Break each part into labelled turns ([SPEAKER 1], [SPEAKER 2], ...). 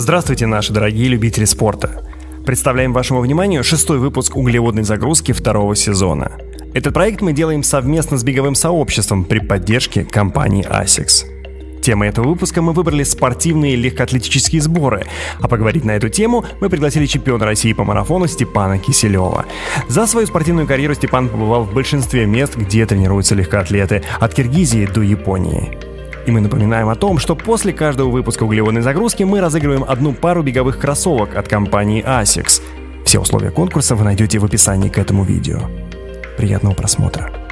[SPEAKER 1] Здравствуйте, наши дорогие любители спорта. Представляем вашему вниманию шестой выпуск углеводной загрузки второго сезона. Этот проект мы делаем совместно с беговым сообществом при поддержке компании ASICS. Темой этого выпуска мы выбрали спортивные легкоатлетические сборы, а поговорить на эту тему мы пригласили чемпиона России по марафону Степана Киселева. За свою спортивную карьеру Степан побывал в большинстве мест, где тренируются легкоатлеты, от Киргизии до Японии. И мы напоминаем о том, что после каждого выпуска углеводной загрузки мы разыгрываем одну пару беговых кроссовок от компании ASICS. Все условия конкурса вы найдете в описании к этому видео. Приятного просмотра.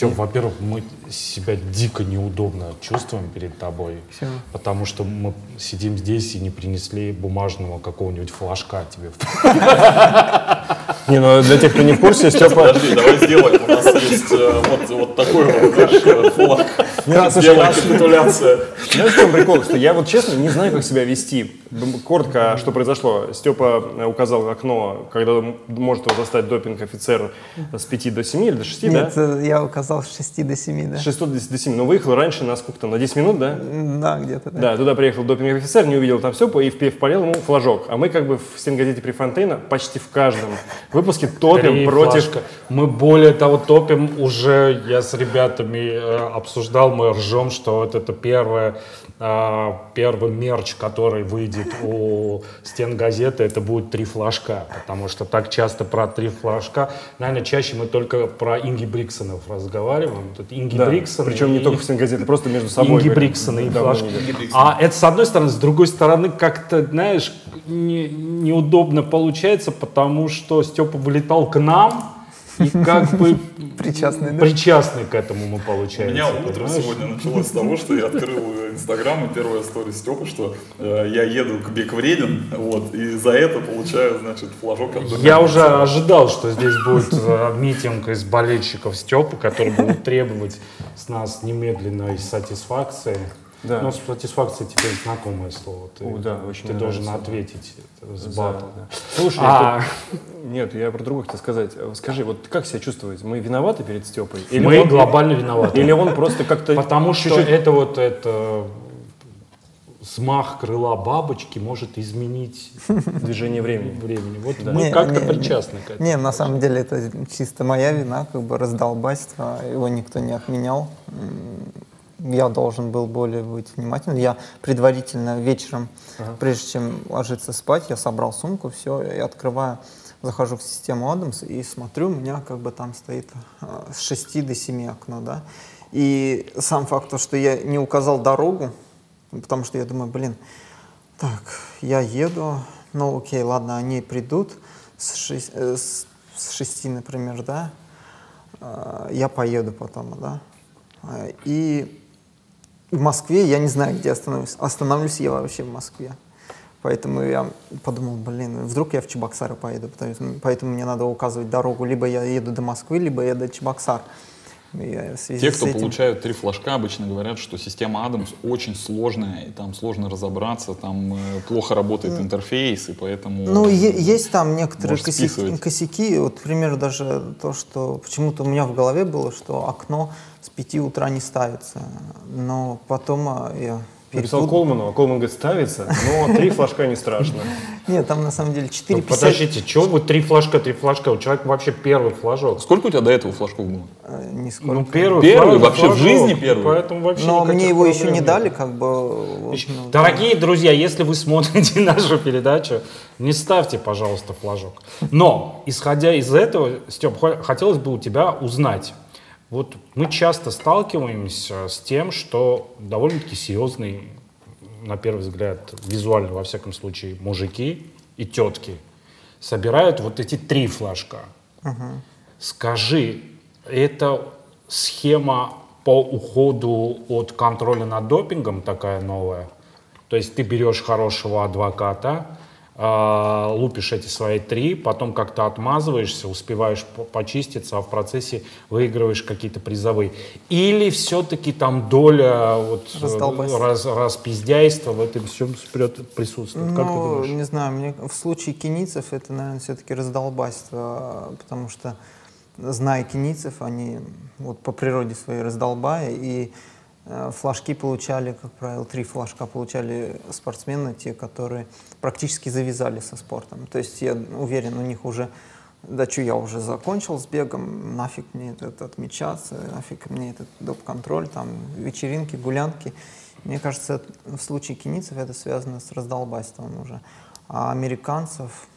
[SPEAKER 2] Степ, во-первых, мы себя дико неудобно чувствуем перед тобой,
[SPEAKER 3] Всё.
[SPEAKER 2] потому что мы сидим здесь и не принесли бумажного какого-нибудь флажка тебе.
[SPEAKER 4] Не, ну для тех, кто не в курсе, Степа...
[SPEAKER 5] Подожди, давай сделаем. У нас есть э, вот, вот такой вот наш флаг.
[SPEAKER 4] Не, а,
[SPEAKER 5] Сделай
[SPEAKER 4] а-
[SPEAKER 5] капитуляция.
[SPEAKER 4] Знаешь, в чем прикол? Что я вот честно не знаю, как себя вести. Коротко, что произошло. Степа э, указал окно, когда может его застать допинг-офицер с 5 до 7 или до 6,
[SPEAKER 3] Нет,
[SPEAKER 4] да?
[SPEAKER 3] э, я указал с 6 до 7, да.
[SPEAKER 4] С 6 до 10 до 7. Но выехал раньше на сколько там, на 10 минут, да?
[SPEAKER 3] Да, где-то, да.
[SPEAKER 4] Да, туда приехал допинг-офицер, не увидел там все, и впе- впалил ему флажок. А мы как бы в стенгазете Префонтейна почти в каждом выпуске топим
[SPEAKER 2] Три
[SPEAKER 4] против...
[SPEAKER 2] флажка. Мы более того топим уже, я с ребятами э, обсуждал, мы ржем, что вот это первое, первый мерч, который выйдет у стен газеты, это будет три флажка, потому что так часто про три флажка, наверное, чаще мы только про Инги Бриксонов разговариваем. Тут Инги
[SPEAKER 4] Да,
[SPEAKER 2] Бриксон
[SPEAKER 4] причем не
[SPEAKER 2] и-
[SPEAKER 4] только в стенгазете, просто между собой.
[SPEAKER 2] Инги. Бриксона и флажки.
[SPEAKER 4] не.
[SPEAKER 2] А это с одной стороны, с другой стороны, как-то, знаешь, не- неудобно получается, потому что Степа вылетал к нам, и как бы
[SPEAKER 3] Причастный, да?
[SPEAKER 2] причастный к этому мы
[SPEAKER 5] У
[SPEAKER 2] получаем.
[SPEAKER 5] меня утро сегодня началось с того, что я открыл Инстаграм, и первая история Степа, что э, я еду к Биг Вреден, вот, и за это получаю, значит, флажок от
[SPEAKER 2] Я уже ожидал, что здесь будет э, митинг из болельщиков Степы, которые будут требовать с нас немедленной сатисфакции.
[SPEAKER 4] Да.
[SPEAKER 2] Но сатисфакция теперь знакомое слово. Ты,
[SPEAKER 4] О, да, очень
[SPEAKER 2] ты должен
[SPEAKER 4] нравится.
[SPEAKER 2] ответить с батом.
[SPEAKER 4] да. Слушай,
[SPEAKER 2] А,
[SPEAKER 4] тут- нет, я про другое хотел сказать. Э, Скажи, вот как себя чувствуете? Мы виноваты перед Степой?
[SPEAKER 2] мы глобально виноваты.
[SPEAKER 4] Или он просто как-то
[SPEAKER 2] Потому что
[SPEAKER 4] чуть-чуть-
[SPEAKER 2] это вот это смах крыла бабочки может изменить
[SPEAKER 4] движение времени?
[SPEAKER 2] времени. Вот
[SPEAKER 4] Да.
[SPEAKER 2] мы как-то
[SPEAKER 3] не,
[SPEAKER 2] причастны к этому.
[SPEAKER 3] Не, на самом деле это чисто моя вина, как бы раздолбайство, его никто не отменял. Я должен был более быть внимательным. Я предварительно вечером, прежде чем ложиться спать, я собрал сумку, все, и открываю, захожу в систему Адамс и смотрю, у меня как бы там стоит а, с 6 до 7 окно, да. И сам факт, то, что я не указал дорогу, потому что я думаю, блин, так, я еду, ну окей, ладно, они придут с, шесть- э, с, с шести, например, да, а, я поеду потом, да. А, И в Москве я не знаю, где остановлюсь. Остановлюсь я вообще в Москве. Поэтому я подумал, блин, вдруг я в Чебоксары поеду, поэтому, поэтому мне надо указывать дорогу. Либо я еду до Москвы, либо я до Чебоксар. Связи
[SPEAKER 5] Те, кто
[SPEAKER 3] этим-
[SPEAKER 5] получают три флажка, обычно говорят, что система Адамс очень сложная, и там сложно разобраться, там э, плохо работает интерфейс, и поэтому...
[SPEAKER 3] Ну, есть там некоторые косяки,
[SPEAKER 5] списывать.
[SPEAKER 3] косяки. Вот, к примеру, даже то, что почему-то у меня в голове было, что окно 5 утра не ставится. Но потом а, я
[SPEAKER 4] Написал
[SPEAKER 3] перепутал.
[SPEAKER 4] Колману, а Колман говорит, ставится, но три флажка не страшно.
[SPEAKER 3] Нет, там на самом деле 4,50.
[SPEAKER 2] Ну, подождите, чего вы три флажка, три флажка? У человека вообще первый флажок.
[SPEAKER 5] Сколько у тебя до этого флажков было?
[SPEAKER 3] э, нисколько.
[SPEAKER 2] Ну, первый,
[SPEAKER 5] Первый?
[SPEAKER 2] флажок,
[SPEAKER 5] Вообще в жизни первый?
[SPEAKER 2] Поэтому вообще
[SPEAKER 3] Но мне его еще не
[SPEAKER 2] нет.
[SPEAKER 3] дали, как бы. вот, ну,
[SPEAKER 2] Дорогие друзья, если вы смотрите нашу передачу, не ставьте, пожалуйста, флажок. Но, исходя из этого, Степ, хо- хотелось бы у тебя узнать. Вот мы часто сталкиваемся с тем, что довольно-таки серьезные, на первый взгляд, визуально, во всяком случае, мужики и тетки собирают вот эти три флажка. Скажи, это схема по уходу от контроля над допингом такая новая? То есть ты берешь хорошего адвоката, лупишь эти свои три, потом как-то отмазываешься, успеваешь по- почиститься, а в процессе выигрываешь какие-то призовые. Или все-таки там доля вот, э, раз, распиздяйства в этом всем присутствует. Как ты
[SPEAKER 3] Ну,
[SPEAKER 2] думаешь?
[SPEAKER 3] не знаю, мне в случае кенийцев это, наверное, все-таки раздолбайство, потому что, зная кенийцев, они вот по природе своей раздолбая, и э, флажки получали, как правило, три флажка получали спортсмены, те, которые практически завязали со спортом. То есть я уверен, у них уже да что, я уже закончил с бегом, нафиг мне этот отмечаться, нафиг мне этот доп-контроль, там, вечеринки, гулянки. Мне кажется, в случае кенийцев это связано с раздолбайством уже. А американцев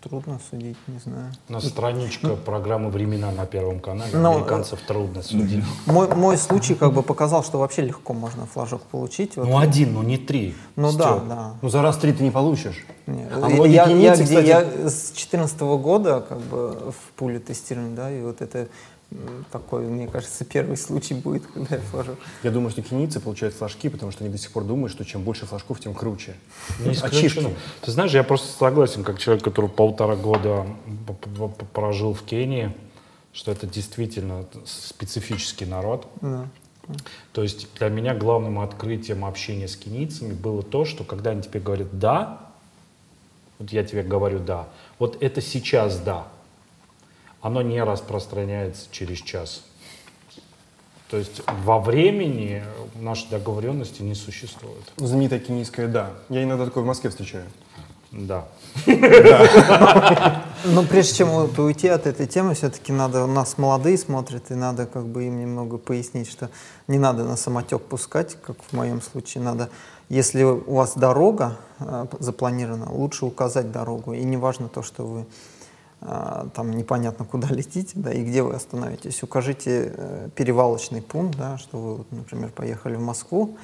[SPEAKER 3] трудно судить, не знаю.
[SPEAKER 2] На страничка программы «Времена» на Первом канале.
[SPEAKER 3] Ну,
[SPEAKER 2] Американцев трудно судить.
[SPEAKER 3] Мой, мой случай как бы показал, что вообще легко можно флажок получить. Вот.
[SPEAKER 2] Ну, один, ну не три.
[SPEAKER 3] Ну да,
[SPEAKER 2] Стёп.
[SPEAKER 3] да.
[SPEAKER 4] Ну за раз три ты не получишь.
[SPEAKER 3] Не,
[SPEAKER 4] А
[SPEAKER 3] я-
[SPEAKER 4] многие
[SPEAKER 3] я, я,
[SPEAKER 4] кенийцы,
[SPEAKER 3] где-
[SPEAKER 4] кстати-
[SPEAKER 3] я с 2014 года как бы в пуле тестирования, да, и вот это такой, мне кажется, первый случай будет, когда я флажок.
[SPEAKER 4] Я думаю, что кенийцы получают флажки, потому что они до сих пор думают, что чем больше флажков, тем круче.
[SPEAKER 2] Не
[SPEAKER 4] Ачивки.
[SPEAKER 2] Ты знаешь, я просто согласен, как человек, который полтора года прожил в Кении, что это действительно специфический народ.
[SPEAKER 3] Да.
[SPEAKER 2] То есть для меня главным открытием общения с кенийцами было то, что когда они тебе говорят «да», вот я тебе говорю «да», вот это сейчас «да», оно не распространяется через час. То есть во времени нашей договоренности не существует.
[SPEAKER 4] Знаменитое кенийское «да». Я иногда такое в Москве встречаю.
[SPEAKER 2] Да.
[SPEAKER 3] Но прежде чем уйти от этой темы, все-таки надо, у нас молодые смотрят, и надо как бы им немного пояснить, что не надо на самотек пускать, как в моем случае, надо, если у вас дорога э, запланирована, лучше указать дорогу, и не важно то, что вы там непонятно куда летите, да, и где вы остановитесь. Укажите э, перевалочный пункт, да, что вы, например, поехали в Москву,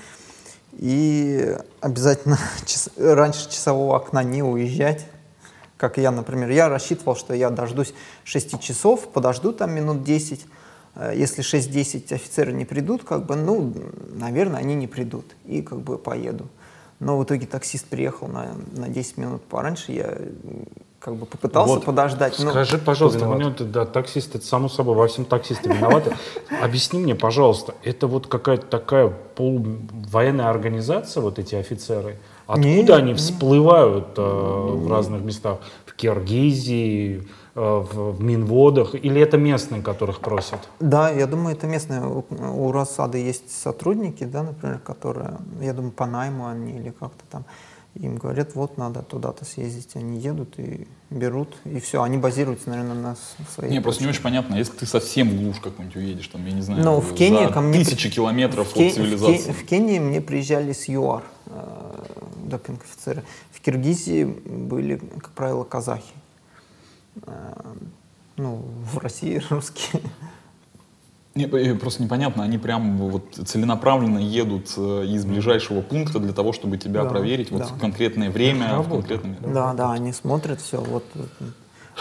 [SPEAKER 3] и обязательно час- раньше часового окна не уезжать. Как я, например, я рассчитывал, что я дождусь 6 часов, подожду там минут 10. Э, Если 6-10 офицеры не придут, как бы, ну, наверное, они не придут. И как бы поеду. Но в итоге таксист приехал на, на 10 минут пораньше. Я как бы попытался
[SPEAKER 4] Вот.
[SPEAKER 3] подождать. но-
[SPEAKER 2] Скажи, пожалуйста,
[SPEAKER 4] виноват?
[SPEAKER 2] да, таксист, это само собой, во всем таксисты виноваты. Объясни мне, пожалуйста, это вот какая-то такая полувоенная организация, вот эти офицеры? Откуда они всплывают э, в разных местах? В Киргизии, э, в, в Минводах? Или это местные, которых просят?
[SPEAKER 3] Да, я думаю, это местное. У, у Росады есть сотрудники, да, например, которые, я думаю, по найму они или как-то там. Им говорят, вот надо туда-то съездить. Они едут и берут, и все. Они базируются, наверное, на своей
[SPEAKER 5] Не, просто не очень понятно, если ты совсем в глушь какую-нибудь уедешь, там, я не знаю,
[SPEAKER 3] Ну, в Кении ко мне
[SPEAKER 5] тысячи километров
[SPEAKER 3] в,
[SPEAKER 5] от
[SPEAKER 3] в
[SPEAKER 5] цивилизации.
[SPEAKER 3] в Кении мне приезжали с ЮАР, э, допинг-офицеры. В Киргизии были, как правило, казахи. Э, ну, в России русские.
[SPEAKER 5] Не, э, просто непонятно, они прям вот целенаправленно едут э, из ближайшего пункта для того, чтобы тебя
[SPEAKER 3] Да,
[SPEAKER 5] проверить вот
[SPEAKER 3] да.
[SPEAKER 5] в конкретное время, в конкретном...
[SPEAKER 3] Да, да, они смотрят все. Вот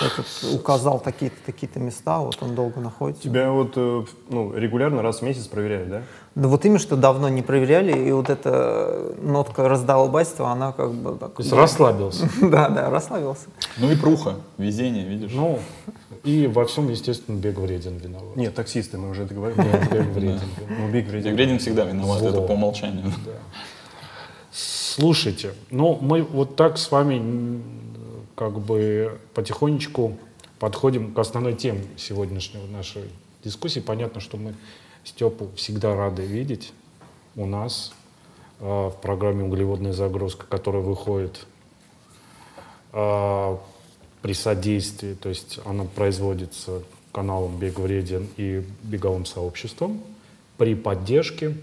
[SPEAKER 3] этот указал такие-то такие-то места, вот он долго находится.
[SPEAKER 4] Тебя вот э, ну, регулярно раз в месяц проверяют, да?
[SPEAKER 3] Да вот именно, что давно не проверяли, и вот эта нотка раздолбайства, она как бы так...
[SPEAKER 2] То есть расслабился.
[SPEAKER 3] Да, да, расслабился.
[SPEAKER 5] Ну и пруха, везение, видишь.
[SPEAKER 2] Ну, и во всем, естественно, бег вреден виноват.
[SPEAKER 4] Нет, таксисты, мы уже это говорили.
[SPEAKER 2] Нет, бег вреден.
[SPEAKER 4] Ну, биг вреден.
[SPEAKER 5] Вредин всегда виноват, это по умолчанию.
[SPEAKER 2] Слушайте, ну мы вот так с вами как бы потихонечку подходим к основной теме сегодняшней нашей дискуссии. Понятно, что мы Степу всегда рады видеть у нас э, в программе «Углеводная загрузка», которая выходит э, при содействии, то есть она производится каналом «Бег вреден» и беговым сообществом при поддержке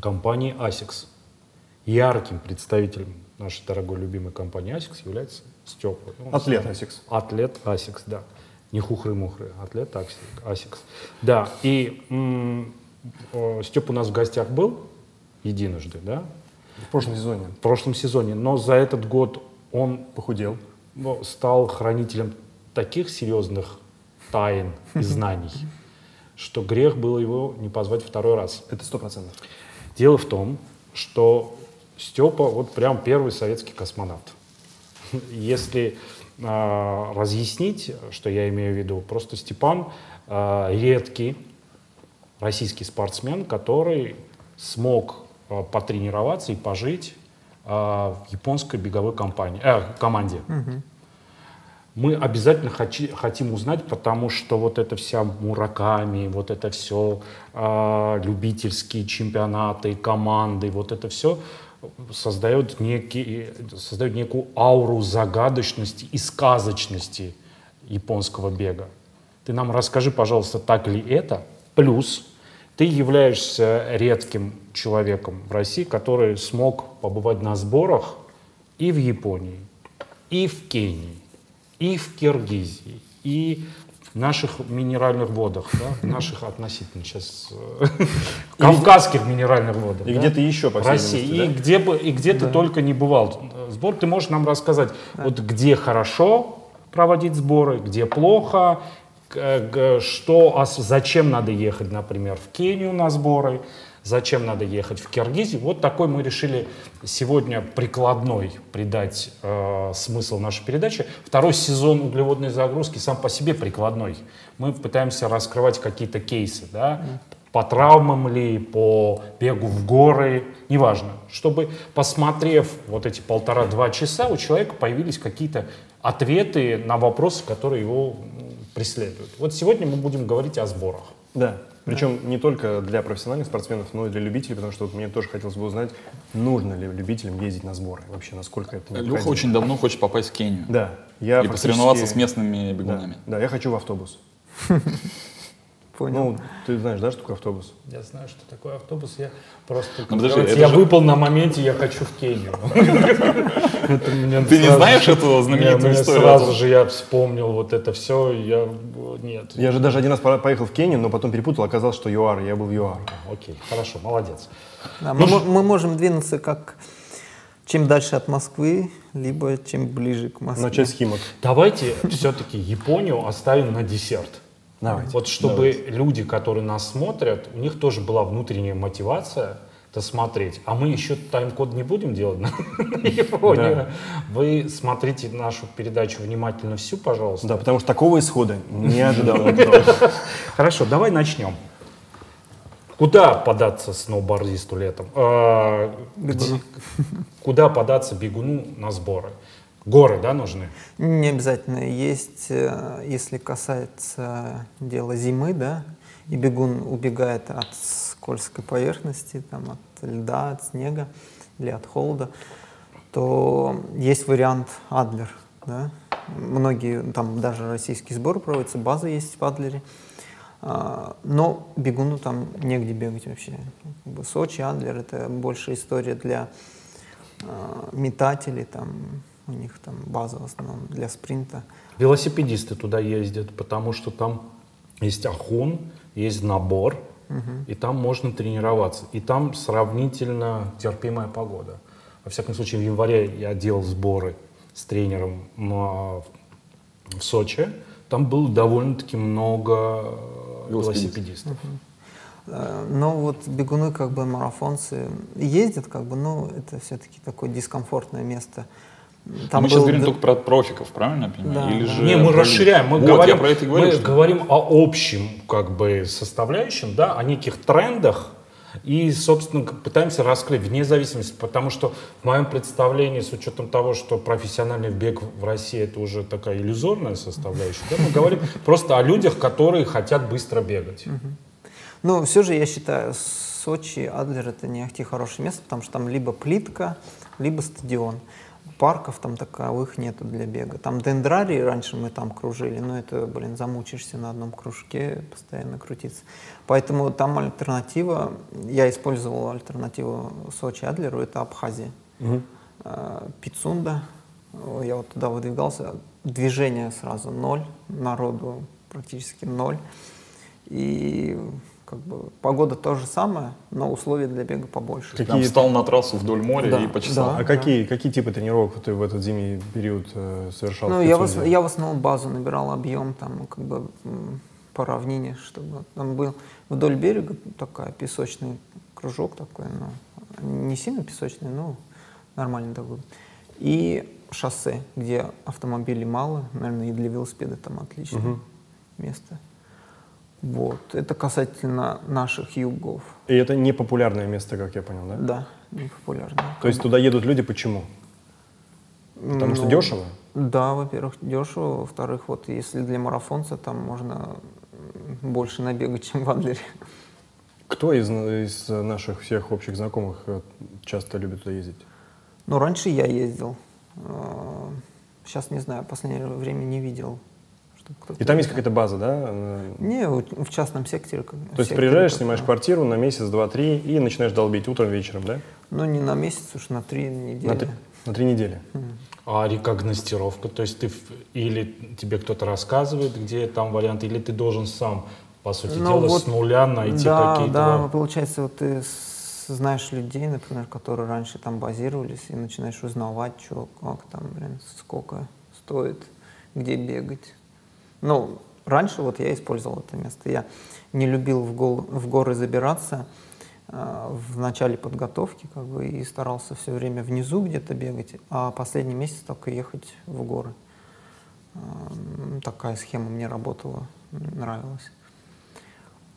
[SPEAKER 2] компании ASICS. Ярким представителем нашей дорогой любимой компании ASICS является Степа. Он
[SPEAKER 4] Атлет ASICS.
[SPEAKER 2] Атлет ASICS, да. Не хухры-мухры, атлет. ASICS. Да, и Степ у нас в гостях был единожды, да,
[SPEAKER 4] В прошлом сезоне
[SPEAKER 2] в прошлом сезоне, но за этот год он
[SPEAKER 4] похудел.
[SPEAKER 2] ну, стал хранителем таких серьезных тайн и знаний, что грех было его не позвать второй раз.
[SPEAKER 4] Это сто процентов.
[SPEAKER 2] Дело в том, что Степа вот прям первый советский космонавт. Если э, разъяснить, что я имею в виду, просто Степан э, редкий российский спортсмен, который смог э, потренироваться и пожить э, в японской беговой компании, э, команде. Мы обязательно хочи- хотим узнать, потому что вот это вся Мураками, вот это все э, любительские чемпионаты, команды, вот это все создает, некий, создает некую ауру загадочности и сказочности японского бега. Ты нам расскажи, пожалуйста, так ли это? Плюс ты являешься редким человеком в России, который смог побывать на сборах и в Японии, и в Кении, и в Киргизии, и наших минеральных водах, да, наших относительно сейчас э, кавказских минеральных водах.
[SPEAKER 4] И
[SPEAKER 2] да,
[SPEAKER 4] где-то еще, по
[SPEAKER 2] России. И где бы и где ты только не бывал. Сбор, ты можешь нам рассказать, вот где хорошо проводить сборы, где плохо, г- что, а зачем надо ехать, например, в Кению на сборы, зачем надо ехать в Киргизию. Вот такой мы решили сегодня прикладной придать э, смысл нашей передачи. Второй сезон углеводной загрузки сам по себе прикладной. Мы пытаемся раскрывать какие-то кейсы, да, по травмам ли, по бегу в горы, неважно. Чтобы, посмотрев вот эти полтора-два часа, у человека появились какие-то ответы на вопросы, которые его преследуют. Вот сегодня мы будем говорить о сборах.
[SPEAKER 4] Да. Причем не только для профессиональных спортсменов, но и для любителей, потому что вот мне тоже хотелось бы узнать, нужно ли любителям ездить на сборы, вообще насколько это
[SPEAKER 5] Леха
[SPEAKER 4] необходимо.
[SPEAKER 5] очень давно хочет попасть в Кению.
[SPEAKER 4] Да. Я
[SPEAKER 5] И
[SPEAKER 4] фактически-
[SPEAKER 5] посоревноваться с местными
[SPEAKER 4] Да,
[SPEAKER 5] бегунами.
[SPEAKER 4] да, я хочу в автобус.
[SPEAKER 3] Понял.
[SPEAKER 4] Ну, ты знаешь, да, что такое автобус?
[SPEAKER 2] Я знаю, что такое автобус. Я просто...
[SPEAKER 5] Ну, подожди,
[SPEAKER 2] я
[SPEAKER 5] же-
[SPEAKER 2] выпал на моменте, я хочу в Кению.
[SPEAKER 5] Ты не знаешь эту знаменитую историю?
[SPEAKER 2] Сразу же я вспомнил вот это все, я... Нет.
[SPEAKER 4] Я же даже один раз по- поехал в Кению, но потом перепутал, оказалось, что ЮАР, я был в ЮАР.
[SPEAKER 2] Окей, хорошо, молодец.
[SPEAKER 3] Мо- мы можем двинуться как чем дальше от Москвы, либо чем ближе к Москве.
[SPEAKER 4] Начать с Химок.
[SPEAKER 2] Давайте все-таки Японию оставим на десерт.
[SPEAKER 4] Давайте.
[SPEAKER 2] Вот чтобы люди, которые нас смотрят, у них тоже была внутренняя мотивация это смотреть. А мы еще тайм-код не будем делать на Японию. Вы смотрите нашу передачу внимательно всю, пожалуйста.
[SPEAKER 4] Да, потому что такого исхода не ожидал.
[SPEAKER 2] Хорошо, давай начнем. Куда податься сноубордисту летом? А, Куда податься бегуну на сборы? Горы, да, нужны?
[SPEAKER 3] Не обязательно. Есть, э, если касается дела зимы, да, и бегун убегает от скользкой поверхности, там, от льда, от снега или от холода, то есть вариант Адлер. Да? Многие, там даже российские сборы проводятся, база есть в Адлере. А, Но бегуну там негде бегать вообще. Сочи, Адлер — это больше история для а, метателей, там, у них там база в основном для спринта.
[SPEAKER 2] Велосипедисты туда ездят, потому что там есть охун, есть набор, и там можно тренироваться. И там сравнительно терпимая погода. Во всяком случае, в январе я делал сборы с тренером а, в Сочи. Там было довольно-таки много э,
[SPEAKER 5] Велосипедистов.
[SPEAKER 3] Э, Но вот бегуны, как бы марафонцы, ездят, как бы, но это все-таки такое дискомфортное место. Там
[SPEAKER 5] мы сейчас
[SPEAKER 3] был
[SPEAKER 5] говорим
[SPEAKER 3] д-
[SPEAKER 5] только про профиков, правильно я понимаю?
[SPEAKER 3] Да,
[SPEAKER 5] Или
[SPEAKER 3] да.
[SPEAKER 5] же
[SPEAKER 2] Не, мы
[SPEAKER 5] про-
[SPEAKER 2] расширяем, мы
[SPEAKER 5] Вот,
[SPEAKER 2] говорим,
[SPEAKER 5] я про это говорю.
[SPEAKER 2] мы
[SPEAKER 5] что-
[SPEAKER 2] говорим о общем как бы составляющем, да, о неких трендах и, собственно, пытаемся раскрыть вне зависимости, потому что в моем представлении, с учетом того, что профессиональный бег в России это уже такая иллюзорная составляющая, да, мы говорим просто о людях, которые хотят быстро бегать.
[SPEAKER 3] Но все же я считаю, Сочи, Адлер это не ахти хорошее место, потому что там либо плитка, либо стадион. Парков там таковых нету для бега. Там дендрарий, раньше мы там кружили, но это, блин, замучишься на одном кружке, постоянно крутиться. Поэтому там альтернатива, я использовал альтернативу Сочи Адлеру, это Абхазия. Э, Пицунда, я вот туда выдвигался, движение сразу ноль, народу практически ноль. И как бы погода то же самое, но условия для бега побольше.
[SPEAKER 4] Какие-
[SPEAKER 5] Прям встал на трассу вдоль моря
[SPEAKER 3] Да,
[SPEAKER 5] и почесал.
[SPEAKER 3] да.
[SPEAKER 4] А какие, какие типы тренировок ты в этот зимний период э, совершал?
[SPEAKER 3] Ну, я в, я в основном базу набирал объем, там, как бы по равнине, чтобы там был вдоль берега такая песочный кружок такой, ну, не сильно песочный, но нормальный такой. И шоссе, где автомобилей мало, наверное, и для велосипеда там отличное место. Вот. Это касательно наших югов.
[SPEAKER 4] И это не популярное место, как я понял, да?
[SPEAKER 3] Да, не популярно.
[SPEAKER 4] То есть туда едут люди почему? Потому что
[SPEAKER 3] Ну,
[SPEAKER 4] дешево?
[SPEAKER 3] Да, во-первых, дешево. Во-вторых, вот если для марафонца там можно больше набегать, чем в Адлере.
[SPEAKER 4] Кто из, из наших всех общих знакомых э, часто любит туда ездить?
[SPEAKER 3] Ну, раньше я ездил. Сейчас, не знаю, в последнее время не видел.
[SPEAKER 4] И там есть какая-то база, да?
[SPEAKER 3] Не, в частном секторе.
[SPEAKER 4] То есть приезжаешь, снимаешь
[SPEAKER 3] да.
[SPEAKER 4] квартиру на месяц, два, три и начинаешь долбить утром, вечером, да?
[SPEAKER 3] Ну, не на месяц, уж на три недели.
[SPEAKER 4] На, три- на три недели.
[SPEAKER 2] А рекогностировка, то есть ты или тебе кто-то рассказывает, где там варианты, или ты должен сам, по сути
[SPEAKER 3] Ну,
[SPEAKER 2] дела,
[SPEAKER 3] вот,
[SPEAKER 2] с нуля найти
[SPEAKER 3] да,
[SPEAKER 2] какие-то...
[SPEAKER 3] Да, получается, вот ты знаешь людей, например, которые раньше там базировались, и начинаешь узнавать, что, как там, блин, сколько стоит, где бегать. Ну, раньше вот я использовал это место. Я не любил в, гол- в горы забираться а, в начале подготовки, как бы, и старался все время внизу где-то бегать, а последний месяц только ехать в горы. М, Такая схема мне работала, нравилась.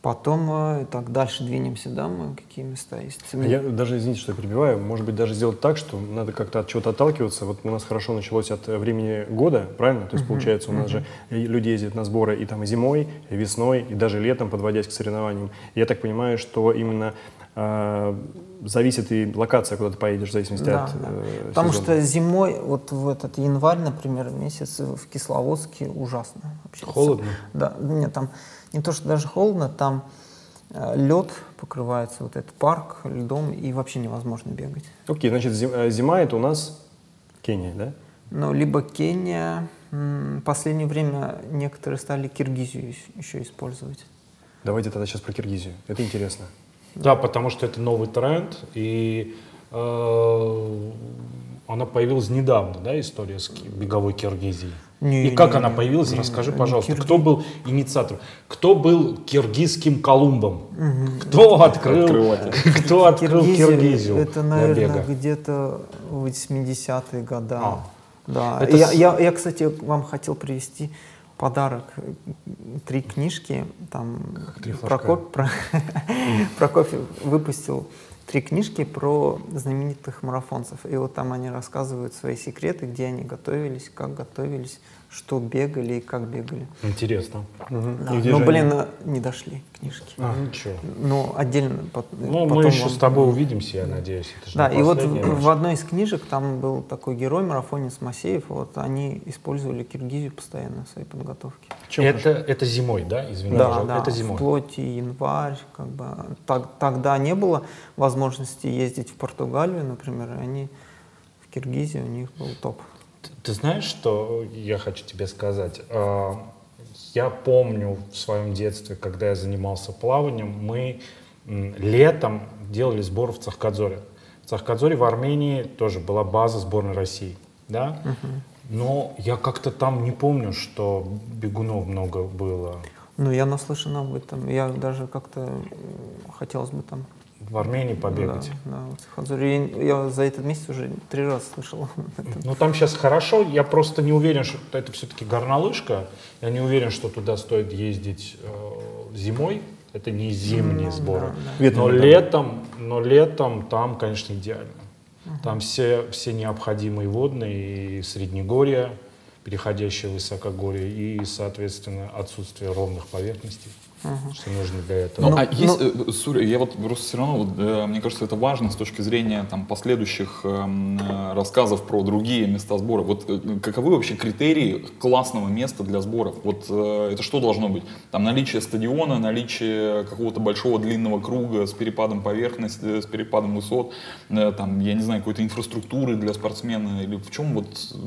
[SPEAKER 3] Потом э, так дальше двинемся, да, мы какие места есть.
[SPEAKER 4] А Я даже, извините, что я перебиваю, может быть, даже сделать так, что надо как-то от чего-то отталкиваться. Вот у нас хорошо началось от э, времени года, правильно? То есть, получается, у нас же и люди ездят на сборы и там и зимой, и весной, и даже летом, подводясь к соревнованиям. Я так понимаю, что именно э, зависит и локация, куда ты поедешь, в зависимости
[SPEAKER 3] Да,
[SPEAKER 4] от
[SPEAKER 3] да.
[SPEAKER 4] э,
[SPEAKER 3] Потому
[SPEAKER 4] сезона.
[SPEAKER 3] что зимой, вот в этот январь, например, месяц в Кисловодске ужасно. Вообще.
[SPEAKER 2] Холодно?
[SPEAKER 3] Да, нет, там не то, что даже холодно, там лед покрывается, вот этот парк льдом, и вообще невозможно бегать.
[SPEAKER 4] Окей, значит, зим- э, зима это у нас Кения, да?
[SPEAKER 3] Ну, либо Кения, в последнее время некоторые стали Киргизию еще использовать.
[SPEAKER 4] Давайте тогда сейчас про Киргизию. Это интересно.
[SPEAKER 2] Да, потому что это новый тренд, и э, она появилась недавно, да, история с беговой Киргизией.
[SPEAKER 3] Не,
[SPEAKER 2] и как
[SPEAKER 3] не,
[SPEAKER 2] она
[SPEAKER 3] не,
[SPEAKER 2] появилась,
[SPEAKER 3] не,
[SPEAKER 2] расскажи,
[SPEAKER 3] не,
[SPEAKER 2] пожалуйста,
[SPEAKER 3] Кирги-
[SPEAKER 2] кто был инициатором, кто был киргизским Колумбом, кто открыл,
[SPEAKER 5] Открыватель.
[SPEAKER 2] кто открыл
[SPEAKER 3] Киргизия,
[SPEAKER 2] Киргизию
[SPEAKER 3] Это, наверное, где-то в 80-е годы.
[SPEAKER 2] А.
[SPEAKER 3] Да.
[SPEAKER 2] Это
[SPEAKER 3] я, я, я, кстати, вам хотел привести подарок. Три книжки. Там. Прокоп- про- Прокофьев выпустил три книжки про знаменитых марафонцев. И вот там они рассказывают свои секреты, где они готовились, как готовились, что бегали и как бегали.
[SPEAKER 2] Интересно.
[SPEAKER 3] Да.
[SPEAKER 4] И где
[SPEAKER 3] Но,
[SPEAKER 4] же
[SPEAKER 3] блин, не дошли книжки.
[SPEAKER 2] А, ничего.
[SPEAKER 3] Ну, отдельно. пот-
[SPEAKER 2] Ну,
[SPEAKER 3] потом
[SPEAKER 2] мы еще
[SPEAKER 3] вам-
[SPEAKER 2] с тобой увидимся, я надеюсь. Это же
[SPEAKER 3] Да, и вот в, в одной из книжек там был такой герой, марафонец Масеев, вот они использовали Киргизию постоянно в своей подготовке.
[SPEAKER 4] Чем
[SPEAKER 2] это, это зимой, да? Извини,
[SPEAKER 3] да, да,
[SPEAKER 2] это зимой.
[SPEAKER 3] вплоть и январь, как бы. Так, тогда не было возможности ездить в Португалию, например, и они в Киргизии, у них был топ.
[SPEAKER 2] Ты, знаешь, что я хочу тебе сказать? А, Я помню в своем детстве, когда я занимался плаванием, мы летом делали сбор в Цахкадзоре. В Цахкадзоре в Армении тоже была база сборной России, да? Но я как-то там не помню, что бегунов много было.
[SPEAKER 3] Ну, я наслышан об этом, я даже как-то хотелось бы там
[SPEAKER 2] В Армении побегать.
[SPEAKER 3] Да, да, вот Я за этот месяц уже три раза слышал.
[SPEAKER 2] Ну там сейчас хорошо, я просто не уверен, что это все-таки горнолыжка. Я не уверен, что туда стоит ездить э, зимой. Это не зимние
[SPEAKER 3] Ну,
[SPEAKER 2] сборы.
[SPEAKER 3] да, да.
[SPEAKER 2] Но
[SPEAKER 4] да.
[SPEAKER 2] летом, но летом там, конечно, идеально. Там все, все необходимые водные и среднегорья, переходящее в высокогорье и, соответственно, отсутствие ровных поверхностей, что нужно для этого.
[SPEAKER 5] Ну,
[SPEAKER 3] Ну,
[SPEAKER 5] а есть, э, Суря, я вот просто все равно, вот, э, мне кажется, это важно с точки зрения там, последующих эм, э, рассказов про другие места сбора. Вот э, каковы вообще критерии классного места для сборов? Вот э, это что должно быть? Там наличие стадиона, наличие какого-то большого длинного круга с перепадом поверхности, с перепадом высот, э, там, я не знаю, какой-то инфраструктуры для спортсмена, или в чем вот, э,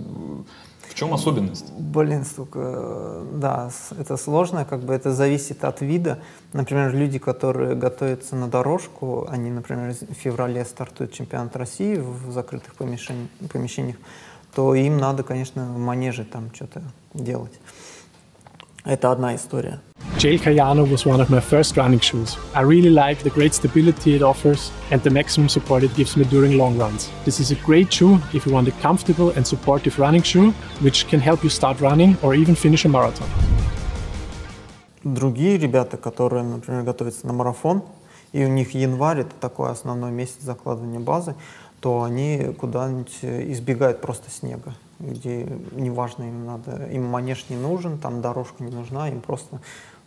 [SPEAKER 5] в чем особенность?
[SPEAKER 3] Блин, столько, да, это сложно, как бы это зависит от вида. Например, люди, которые готовятся на дорожку, они, например, в феврале стартует чемпионат России в закрытых помещен- помещениях, то им надо, конечно, в манеже там что-то делать. Это одна история.
[SPEAKER 6] Jail Cayano was one of my first running shoes. I really like the great stability it offers and the maximum support it gives me during long runs. This is a great shoe if you want a comfortable and supportive running shoe, which can help you start running or even finish a marathon.
[SPEAKER 3] Другие ребята, которые, например, готовятся на марафон, и у них январь это такой основной месяц закладывания базы, то они куда-нибудь избегают просто снега, Где неважно им надо, им манеж не нужен, там дорожка не нужна, им просто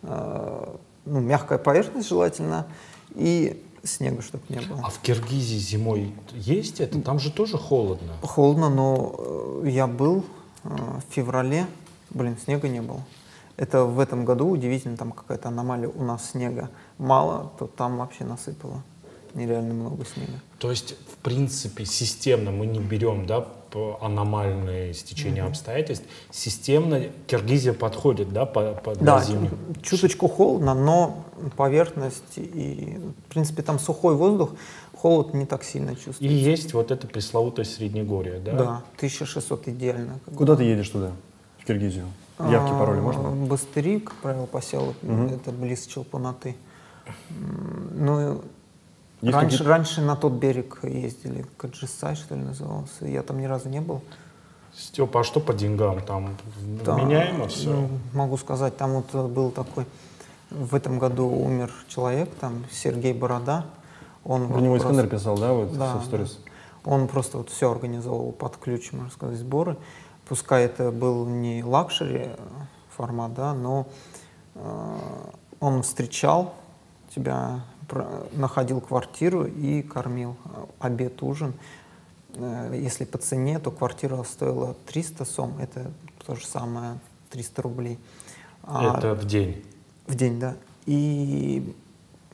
[SPEAKER 3] э, ну, мягкая поверхность желательно и снега, чтобы не было.
[SPEAKER 2] А в Киргизии зимой есть это? Там же тоже холодно.
[SPEAKER 3] Холодно, но э, я был э, в феврале, блин, снега не было. Это в этом году удивительно, там какая-то аномалия, у нас снега мало, то там вообще насыпало нереально много снега.
[SPEAKER 2] То есть, в принципе, системно мы не берем, да, аномальные стечения mm-hmm. обстоятельств. Системно Киргизия подходит, да, по, по
[SPEAKER 3] да, зимы? чуточку холодно, но поверхность и, в принципе, там сухой воздух, холод не так сильно чувствуется.
[SPEAKER 2] И есть вот это пресловутое Среднегорье, да?
[SPEAKER 3] Да, 1600 идеально.
[SPEAKER 4] Куда ты едешь туда, в Киргизию? Явки, пароли можно?
[SPEAKER 3] Бастыри, как правило, поселок, угу. это близ Челпанаты. Ну, раньше, раньше на тот берег ездили, Каджисай, что ли, назывался. Я там ни разу не был.
[SPEAKER 2] Степа, а что по деньгам? Там да, меняемо все? Ну,
[SPEAKER 3] могу сказать, там вот был такой, в этом году умер человек, там Сергей Борода.
[SPEAKER 4] Он Про него Искандер писал, да, вот да, в сторис?
[SPEAKER 3] Да. Он просто вот все организовал под ключ, можно сказать, сборы. Пускай это был не luxury формат, да, но э, он встречал тебя, находил квартиру и кормил обед, ужин. Э, если по цене, то квартира стоила 300 сом, это то же самое, 300 рублей.
[SPEAKER 2] А это в день?
[SPEAKER 3] В день, да. И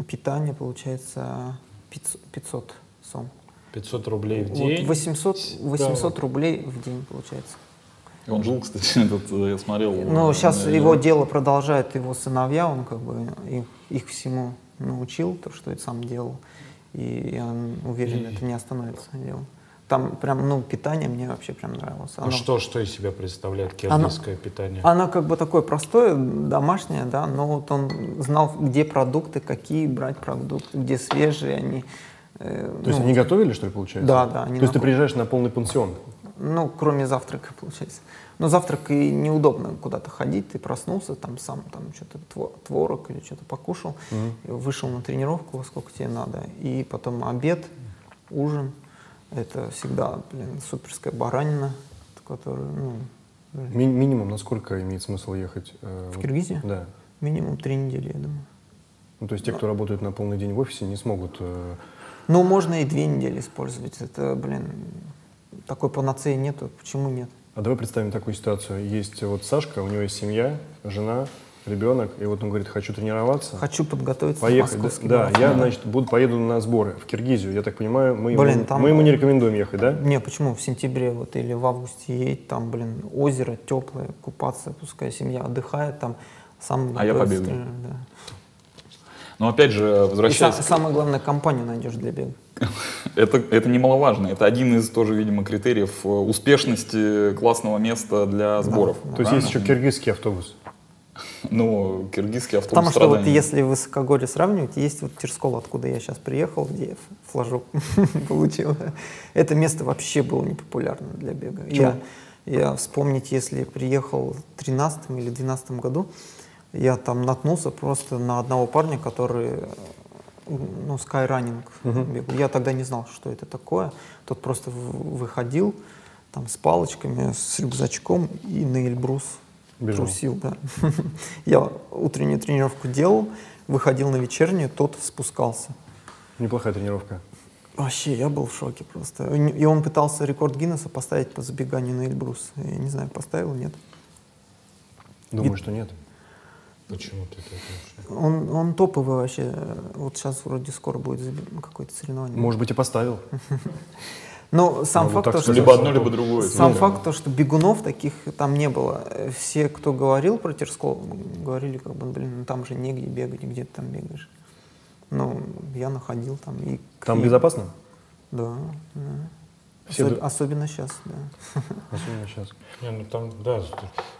[SPEAKER 3] питание получается 500, 500 сом.
[SPEAKER 2] 500 рублей в день?
[SPEAKER 3] Вот 800, 800 да. рублей в день получается.
[SPEAKER 5] Он жил, кстати, этот, я смотрел.
[SPEAKER 3] Ну, сейчас его дело продолжают его сыновья, он как бы их, их всему научил, то, что и сам делал. И я уверен, и... это не остановится дело. Там прям, ну, питание мне вообще прям нравилось.
[SPEAKER 2] А оно... А что, что из себя представляет киргизское оно, питание?
[SPEAKER 3] Оно как бы такое простое, домашнее, да, но вот он знал, где продукты, какие брать продукты, где свежие они.
[SPEAKER 4] Э, То ну, есть они готовили, что ли, получается?
[SPEAKER 3] Да, да.
[SPEAKER 4] То есть ты приезжаешь на полный пенсион?
[SPEAKER 3] Ну, кроме завтрака, получается. Но завтрак и неудобно куда-то ходить. Ты проснулся, там сам там что-то творог или что-то покушал, mm-hmm. вышел на тренировку, сколько тебе надо. И потом обед, ужин. Это всегда, блин, суперская баранина, которую, ну...
[SPEAKER 4] Ми- минимум на сколько имеет смысл ехать?
[SPEAKER 3] Э, в Киргизию?
[SPEAKER 4] Да.
[SPEAKER 3] Минимум три недели, я думаю.
[SPEAKER 4] Ну, то есть те, кто работает на полный день в офисе, не смогут... Э...
[SPEAKER 3] Ну, можно и две недели использовать. Это, блин, такой панацеи нету. Почему нет?
[SPEAKER 4] А давай представим такую ситуацию. Есть вот Сашка, у него есть семья, жена, ребенок, и вот он говорит, хочу тренироваться.
[SPEAKER 3] Хочу подготовиться
[SPEAKER 4] Поехать. Да, да, я, значит, буду, поеду на сборы в Киргизию. Я так понимаю, мы, блин, ему, там, мы ему не рекомендуем ехать, да?
[SPEAKER 3] Не, почему? В сентябре вот или в августе едет, там, блин, озеро теплое, купаться, пускай семья отдыхает, там сам...
[SPEAKER 5] А я побегаю. Да. Но опять же, возвращаясь... И
[SPEAKER 3] самое главное, компанию найдешь для бега.
[SPEAKER 5] Это, это немаловажно. Это один из тоже, видимо, критериев э, успешности классного места для сборов.
[SPEAKER 4] Да, То есть есть еще киргизский автобус?
[SPEAKER 5] Ну, киргизский автобус
[SPEAKER 3] Потому что вот если высокогорье сравнивать, есть вот Терскол, откуда я сейчас приехал, где я флажок получил. Это место вообще было непопулярно для бега. Я, я вспомнить, если приехал в 13 или 12 году, я там наткнулся просто на одного парня, который ну, скайранинг угу. Я тогда не знал, что это такое. Тот просто выходил там с палочками, с рюкзачком и на Эльбрус Бежал. трусил. Да. Я утреннюю тренировку делал, выходил на вечернюю, тот спускался.
[SPEAKER 4] Неплохая тренировка.
[SPEAKER 3] Вообще, я был в шоке просто. И он пытался рекорд Гиннесса поставить по забеганию на Эльбрус. Я не знаю, поставил, нет.
[SPEAKER 4] Думаю, и... что нет.
[SPEAKER 2] Почему ты это
[SPEAKER 3] он, он топовый вообще. Вот сейчас вроде скоро будет какое-то соревнование.
[SPEAKER 4] Может быть, и поставил.
[SPEAKER 3] Но сам факт, то,
[SPEAKER 5] что... Либо одно, либо другое.
[SPEAKER 3] Сам факт, то, что бегунов таких там не было. Все, кто говорил про Терскол, говорили, как бы, блин, ну там же негде бегать, где ты там бегаешь. Ну, я находил там. И,
[SPEAKER 4] там и... безопасно?
[SPEAKER 3] Да, да.
[SPEAKER 4] Все
[SPEAKER 3] Особ-
[SPEAKER 4] ду-
[SPEAKER 3] Особенно сейчас, да.
[SPEAKER 4] Особенно сейчас.
[SPEAKER 2] Не, ну там, да.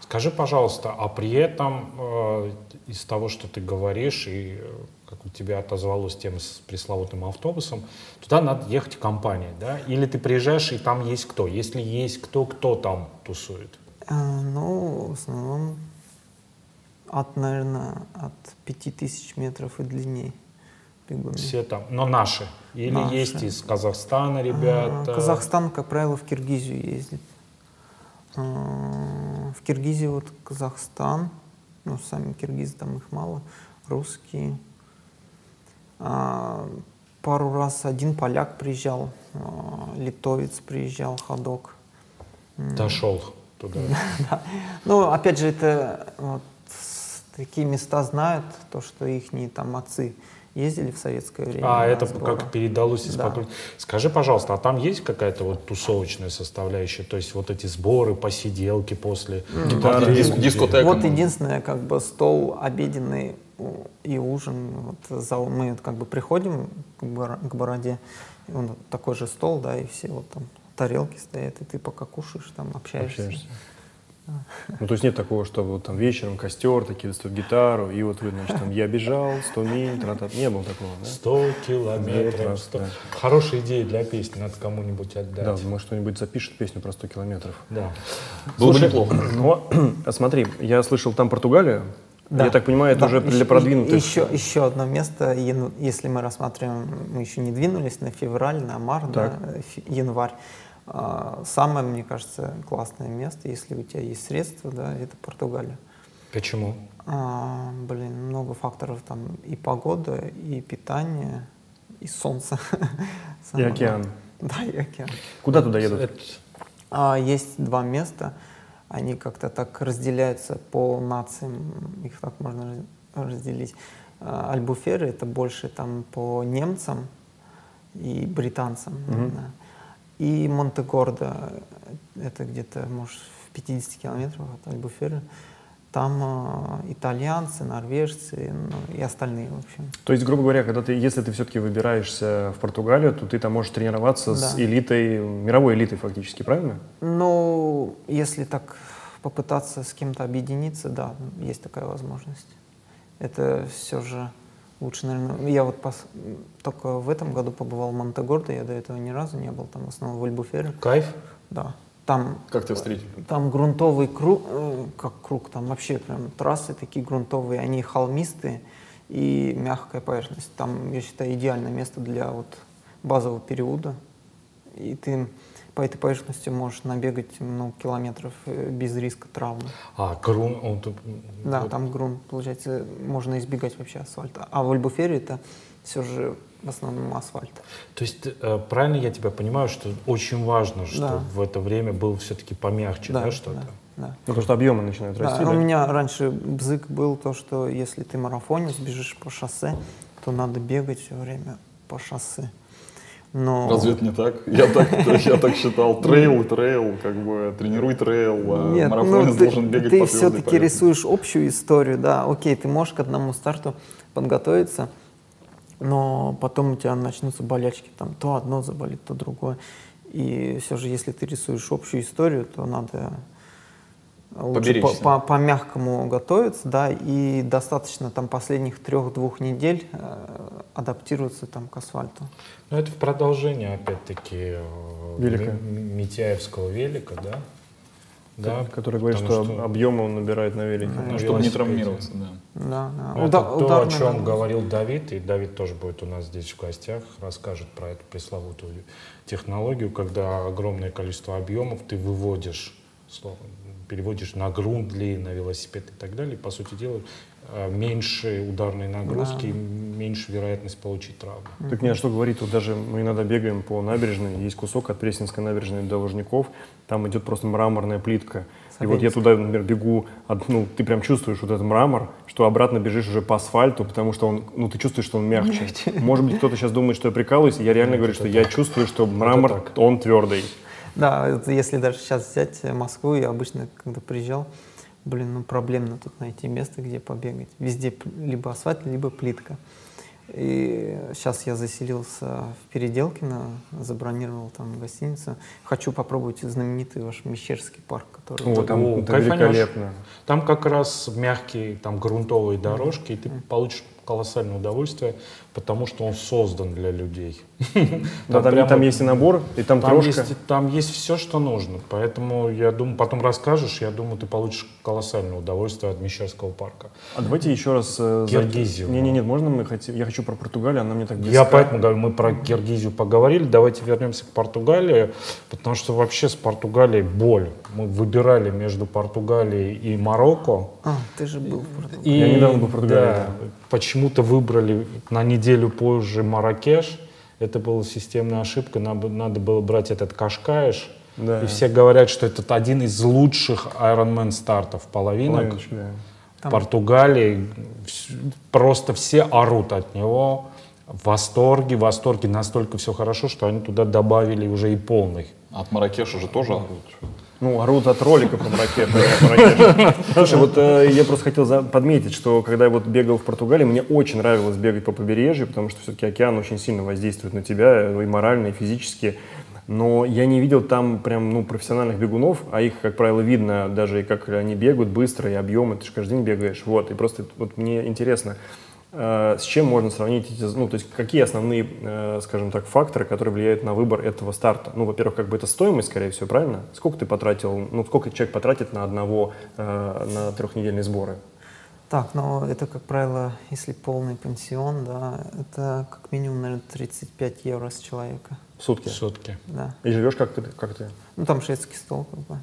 [SPEAKER 2] Скажи, пожалуйста, а при этом э, из того, что ты говоришь, и э, как у тебя отозвалась тема с пресловутым автобусом, туда надо ехать компанией, да? Или ты приезжаешь, и там есть кто? Если есть кто, кто там тусует?
[SPEAKER 3] А, Ну, в основном от, наверное, от 5000 метров и длинней. бегуны.
[SPEAKER 2] Все там, но наши. Или
[SPEAKER 3] Наши.
[SPEAKER 2] есть из Казахстана
[SPEAKER 3] А,
[SPEAKER 2] ребята?
[SPEAKER 3] Казахстан, как правило, в Киргизию ездит. А, В Киргизии вот Казахстан, ну, сами киргизы, там их мало, русские. А, Пару раз один поляк приезжал, литовец приезжал, ходок.
[SPEAKER 2] Дошел туда.
[SPEAKER 3] Да. Ну, опять же, это такие места знают, то, что их там отцы ездили в советское время.
[SPEAKER 2] А, это
[SPEAKER 3] сборы.
[SPEAKER 2] как передалось из
[SPEAKER 3] Да.
[SPEAKER 2] поколения. Скажи, пожалуйста, а там есть какая-то вот тусовочная составляющая? То есть вот эти сборы, посиделки после...
[SPEAKER 5] Гитара, дис- дискотека.
[SPEAKER 3] Вот единственное, как бы стол обеденный и ужин. Вот за, мы вот как бы приходим к, Бор- к Бороде, он такой же стол, да, и все вот там тарелки стоят, и ты пока кушаешь, там общаешься.
[SPEAKER 4] Общаешься. Ну, то есть нет такого, что вот там вечером костер, такие достают гитару, и вот вы, значит, там я бежал, 100 миль, тра Не было такого, да?
[SPEAKER 2] 100 километров.
[SPEAKER 4] Метров,
[SPEAKER 2] 100.
[SPEAKER 4] да.
[SPEAKER 2] Хорошая идея для песни, надо кому-нибудь
[SPEAKER 4] Да,
[SPEAKER 2] отдать.
[SPEAKER 4] может, кто-нибудь запишет песню про 100 километров.
[SPEAKER 2] Да.
[SPEAKER 5] Было бы
[SPEAKER 4] Слушай,
[SPEAKER 5] неплохо.
[SPEAKER 4] Ну, а смотри, я слышал там Португалию.
[SPEAKER 3] Да.
[SPEAKER 4] Я так понимаю, это
[SPEAKER 3] Да,
[SPEAKER 4] уже для продвинутых.
[SPEAKER 3] Еще, еще одно место, яну- если мы рассматриваем, мы еще не двинулись на февраль, на март, да, фе- январь. А, Самое, мне кажется, классное место, если у тебя есть средства, да, это Португалия.
[SPEAKER 2] Почему?
[SPEAKER 3] А, блин, много факторов там и погода, и питание, и солнце.
[SPEAKER 4] И океан.
[SPEAKER 3] Да, и океан.
[SPEAKER 4] Куда туда едут?
[SPEAKER 3] А, есть два места, они как-то так разделяются по нациям, их так можно раз- разделить. А, Альбуферы это больше там по немцам и британцам. наверное. И Монтегордо, э, это где-то, может, в 50 километрах от Альбуферы. Там а, итальянцы, норвежцы ну, и остальные, в общем.
[SPEAKER 4] То есть, грубо говоря, когда ты, если ты все-таки выбираешься в Португалию, то ты там можешь тренироваться с
[SPEAKER 3] Да.
[SPEAKER 4] элитой, мировой элитой фактически, правильно?
[SPEAKER 3] Ну, если так попытаться с кем-то объединиться, да, есть такая возможность. Это все же лучше, наверное. Я вот пос- только в этом году побывал в Монтегордо, я до этого ни разу не был, там в основном в Альбуфере.
[SPEAKER 2] Кайф?
[SPEAKER 3] Да. Там,
[SPEAKER 5] Как тебя встретили?
[SPEAKER 3] там грунтовый круг, э, как круг, там вообще прям трассы такие грунтовые, они холмистые и мягкая поверхность. Там, я считаю, идеальное место для вот базового периода. И ты по этой поверхности можешь набегать много километров э, без риска травмы.
[SPEAKER 2] А, Крун, он тут...
[SPEAKER 3] Да,
[SPEAKER 2] вот.
[SPEAKER 3] там грунт, получается, можно избегать вообще асфальта. А в Альбуфере это все же в основном асфальт.
[SPEAKER 2] То есть, э, правильно я тебя понимаю, что очень важно, что
[SPEAKER 3] Да.
[SPEAKER 2] в это время был все-таки помягче, да, что-то?
[SPEAKER 3] да, да.
[SPEAKER 4] Ну, потому что объемы начинают
[SPEAKER 3] Да,
[SPEAKER 4] расти,
[SPEAKER 3] у
[SPEAKER 4] да?
[SPEAKER 3] меня раньше бзык был то, что если ты марафонец, бежишь по шоссе, то надо бегать все время по шоссе. Но
[SPEAKER 5] Разве это не так? Я так, я так считал. Трейл, трейл, как бы тренируй трейл, а
[SPEAKER 3] Нет,
[SPEAKER 5] марафонец
[SPEAKER 3] ну, ты,
[SPEAKER 5] должен бегать
[SPEAKER 3] ты
[SPEAKER 5] по твердой
[SPEAKER 3] все-таки рисуешь общую историю, да, окей, ты можешь к одному старту подготовиться, но потом у тебя начнутся болячки, там то одно заболит, то другое. И все же, если ты рисуешь общую историю, то надо лучше по,
[SPEAKER 5] Поберечься.
[SPEAKER 3] по- по-мягкому готовиться, да, и достаточно там последних трех-двух недель э, адаптироваться там к асфальту.
[SPEAKER 2] Ну, это в продолжение, опять-таки, э,
[SPEAKER 4] Велика.
[SPEAKER 2] Ми- Митяевского велика, да? Да,
[SPEAKER 4] Который говорит,
[SPEAKER 2] потому
[SPEAKER 4] что, объемы он набирает на велике.
[SPEAKER 2] на
[SPEAKER 5] Чтобы не травмироваться, да.
[SPEAKER 3] Да, да.
[SPEAKER 2] Это
[SPEAKER 3] Уда-
[SPEAKER 2] то, о чем
[SPEAKER 3] нагрузка.
[SPEAKER 2] говорил Давид, и Давид тоже будет у нас здесь в гостях, расскажет про эту пресловутую технологию, когда огромное количество объемов ты выводишь, словом, переводишь на грунт или на велосипед и так далее. По сути дела, э, меньше ударной нагрузки, и меньше вероятность получить травму.
[SPEAKER 4] Так нет, что говорить, вот даже мы иногда бегаем по набережной, есть кусок от Пресненской набережной до Лужников, там идет просто мраморная плитка. И вот я туда, например, бегу, ну, ты прям чувствуешь вот этот мрамор, что обратно бежишь уже по асфальту, потому что он, ну, ты чувствуешь, что он мягче. Может быть, кто-то сейчас думает, что я прикалываюсь, я реально говорю, что я чувствую, что мрамор, он твердый.
[SPEAKER 3] Да, если даже сейчас взять э, Москву, я обычно, когда приезжал, блин, ну проблемно тут найти место, где побегать. Везде либо асфальт, либо плитка. И сейчас я заселился в Переделкино, забронировал там гостиницу. Хочу попробовать знаменитый ваш Мещерский парк, который...
[SPEAKER 4] О, там
[SPEAKER 2] О,
[SPEAKER 4] великолепно.
[SPEAKER 2] Там как раз мягкие, там грунтовые дорожки, и ты получишь колоссальное удовольствие, потому что он создан для людей.
[SPEAKER 4] Да, там,
[SPEAKER 2] прямо-
[SPEAKER 4] там есть и набор, и там,
[SPEAKER 2] Там
[SPEAKER 4] крошка.
[SPEAKER 2] есть, там есть все, что нужно. Поэтому я думаю, потом расскажешь, я думаю, ты получишь колоссальное удовольствие от Мещерского парка.
[SPEAKER 4] А давайте еще раз... э, за-
[SPEAKER 2] Киргизию.
[SPEAKER 4] Не, не, нет, можно мы хотим... Я хочу про Португалию, она мне так
[SPEAKER 2] Я
[SPEAKER 4] близка.
[SPEAKER 2] поэтому говорю, мы про Киргизию поговорили, давайте вернемся к Португалии, потому что вообще с Португалией боль. Мы выбирали между Португалией и Марокко.
[SPEAKER 3] А, ты же был в Португалии.
[SPEAKER 2] И,
[SPEAKER 4] Я недавно был в Португалии,
[SPEAKER 2] да, почему-то выбрали на неделю позже Маракеш. Это была системная ошибка. Надо, надо было брать этот Кашкаеш.
[SPEAKER 4] Да.
[SPEAKER 2] И все говорят, что это один из лучших Ironman стартов половинок.
[SPEAKER 4] Да.
[SPEAKER 2] В Португалии просто все орут от него. В восторге, в восторге. Настолько все хорошо, что они туда добавили уже и полный.
[SPEAKER 5] От Маракеша же тоже орут.
[SPEAKER 4] Ну, орут от ролика про ракеты. Слушай, вот э, я просто хотел подметить, что когда я вот бегал в Португалии, мне очень нравилось бегать по побережью, потому что все-таки океан очень сильно воздействует на тебя э, и морально, и физически. Но я не видел там прям, ну, профессиональных бегунов, а их, как правило, видно даже и как они бегают быстро, и объемы, ты же каждый день бегаешь. Вот, и просто вот мне интересно, с чем можно сравнить эти, ну, то есть какие основные, э, скажем так, факторы, которые влияют на выбор этого старта? Ну, во-первых, как бы это стоимость, скорее всего, правильно? Сколько ты потратил, ну, сколько человек потратит на одного, э, на трехнедельные сборы?
[SPEAKER 3] Так, ну это, как правило, если полный пансион, да, это как минимум, наверное, 35 евро с человека.
[SPEAKER 4] В сутки.
[SPEAKER 2] Сутки.
[SPEAKER 3] Да.
[SPEAKER 4] И живешь как ты? Как ты?
[SPEAKER 3] Ну там шведский стол, как бы.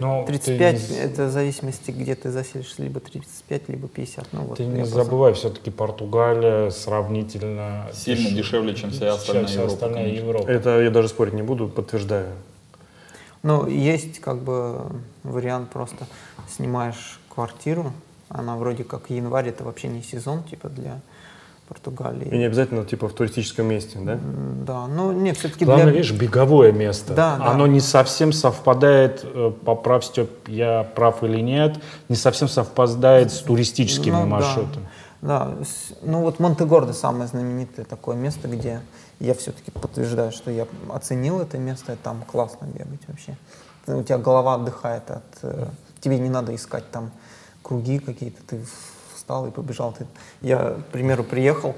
[SPEAKER 2] Но
[SPEAKER 3] 35
[SPEAKER 2] ты не-
[SPEAKER 3] это в зависимости, где ты заселишься, либо 35, либо 50. Ну, вот
[SPEAKER 2] Ты не
[SPEAKER 3] просто-
[SPEAKER 2] забывай, все-таки Португалия сравнительно
[SPEAKER 5] Сильно
[SPEAKER 2] деш-
[SPEAKER 5] дешевле, чем вся остальная
[SPEAKER 2] вся
[SPEAKER 5] Европа,
[SPEAKER 2] остальная
[SPEAKER 5] конечно.
[SPEAKER 2] Европа.
[SPEAKER 4] Это я даже спорить не буду, подтверждаю.
[SPEAKER 3] Ну, есть как бы вариант просто снимаешь квартиру, она вроде как январь, это вообще не сезон, типа для Португалии.
[SPEAKER 4] И не обязательно типа в туристическом месте, да?
[SPEAKER 3] Да, ну нет, все-таки
[SPEAKER 2] Главное,
[SPEAKER 3] для...
[SPEAKER 2] видишь, беговое место.
[SPEAKER 3] Да, да.
[SPEAKER 2] Оно не совсем совпадает, э, поправь, Степ, я прав или нет, не совсем совпадает с туристическими
[SPEAKER 3] Ну, да.
[SPEAKER 2] маршрутами.
[SPEAKER 3] Да, с- ну вот Монтегордо самое знаменитое такое место, где я все-таки подтверждаю, что я оценил это место, и там классно бегать вообще. У тебя голова отдыхает от... э, тебе не надо искать там круги какие-то, ты встал и побежал. Я, к примеру, приехал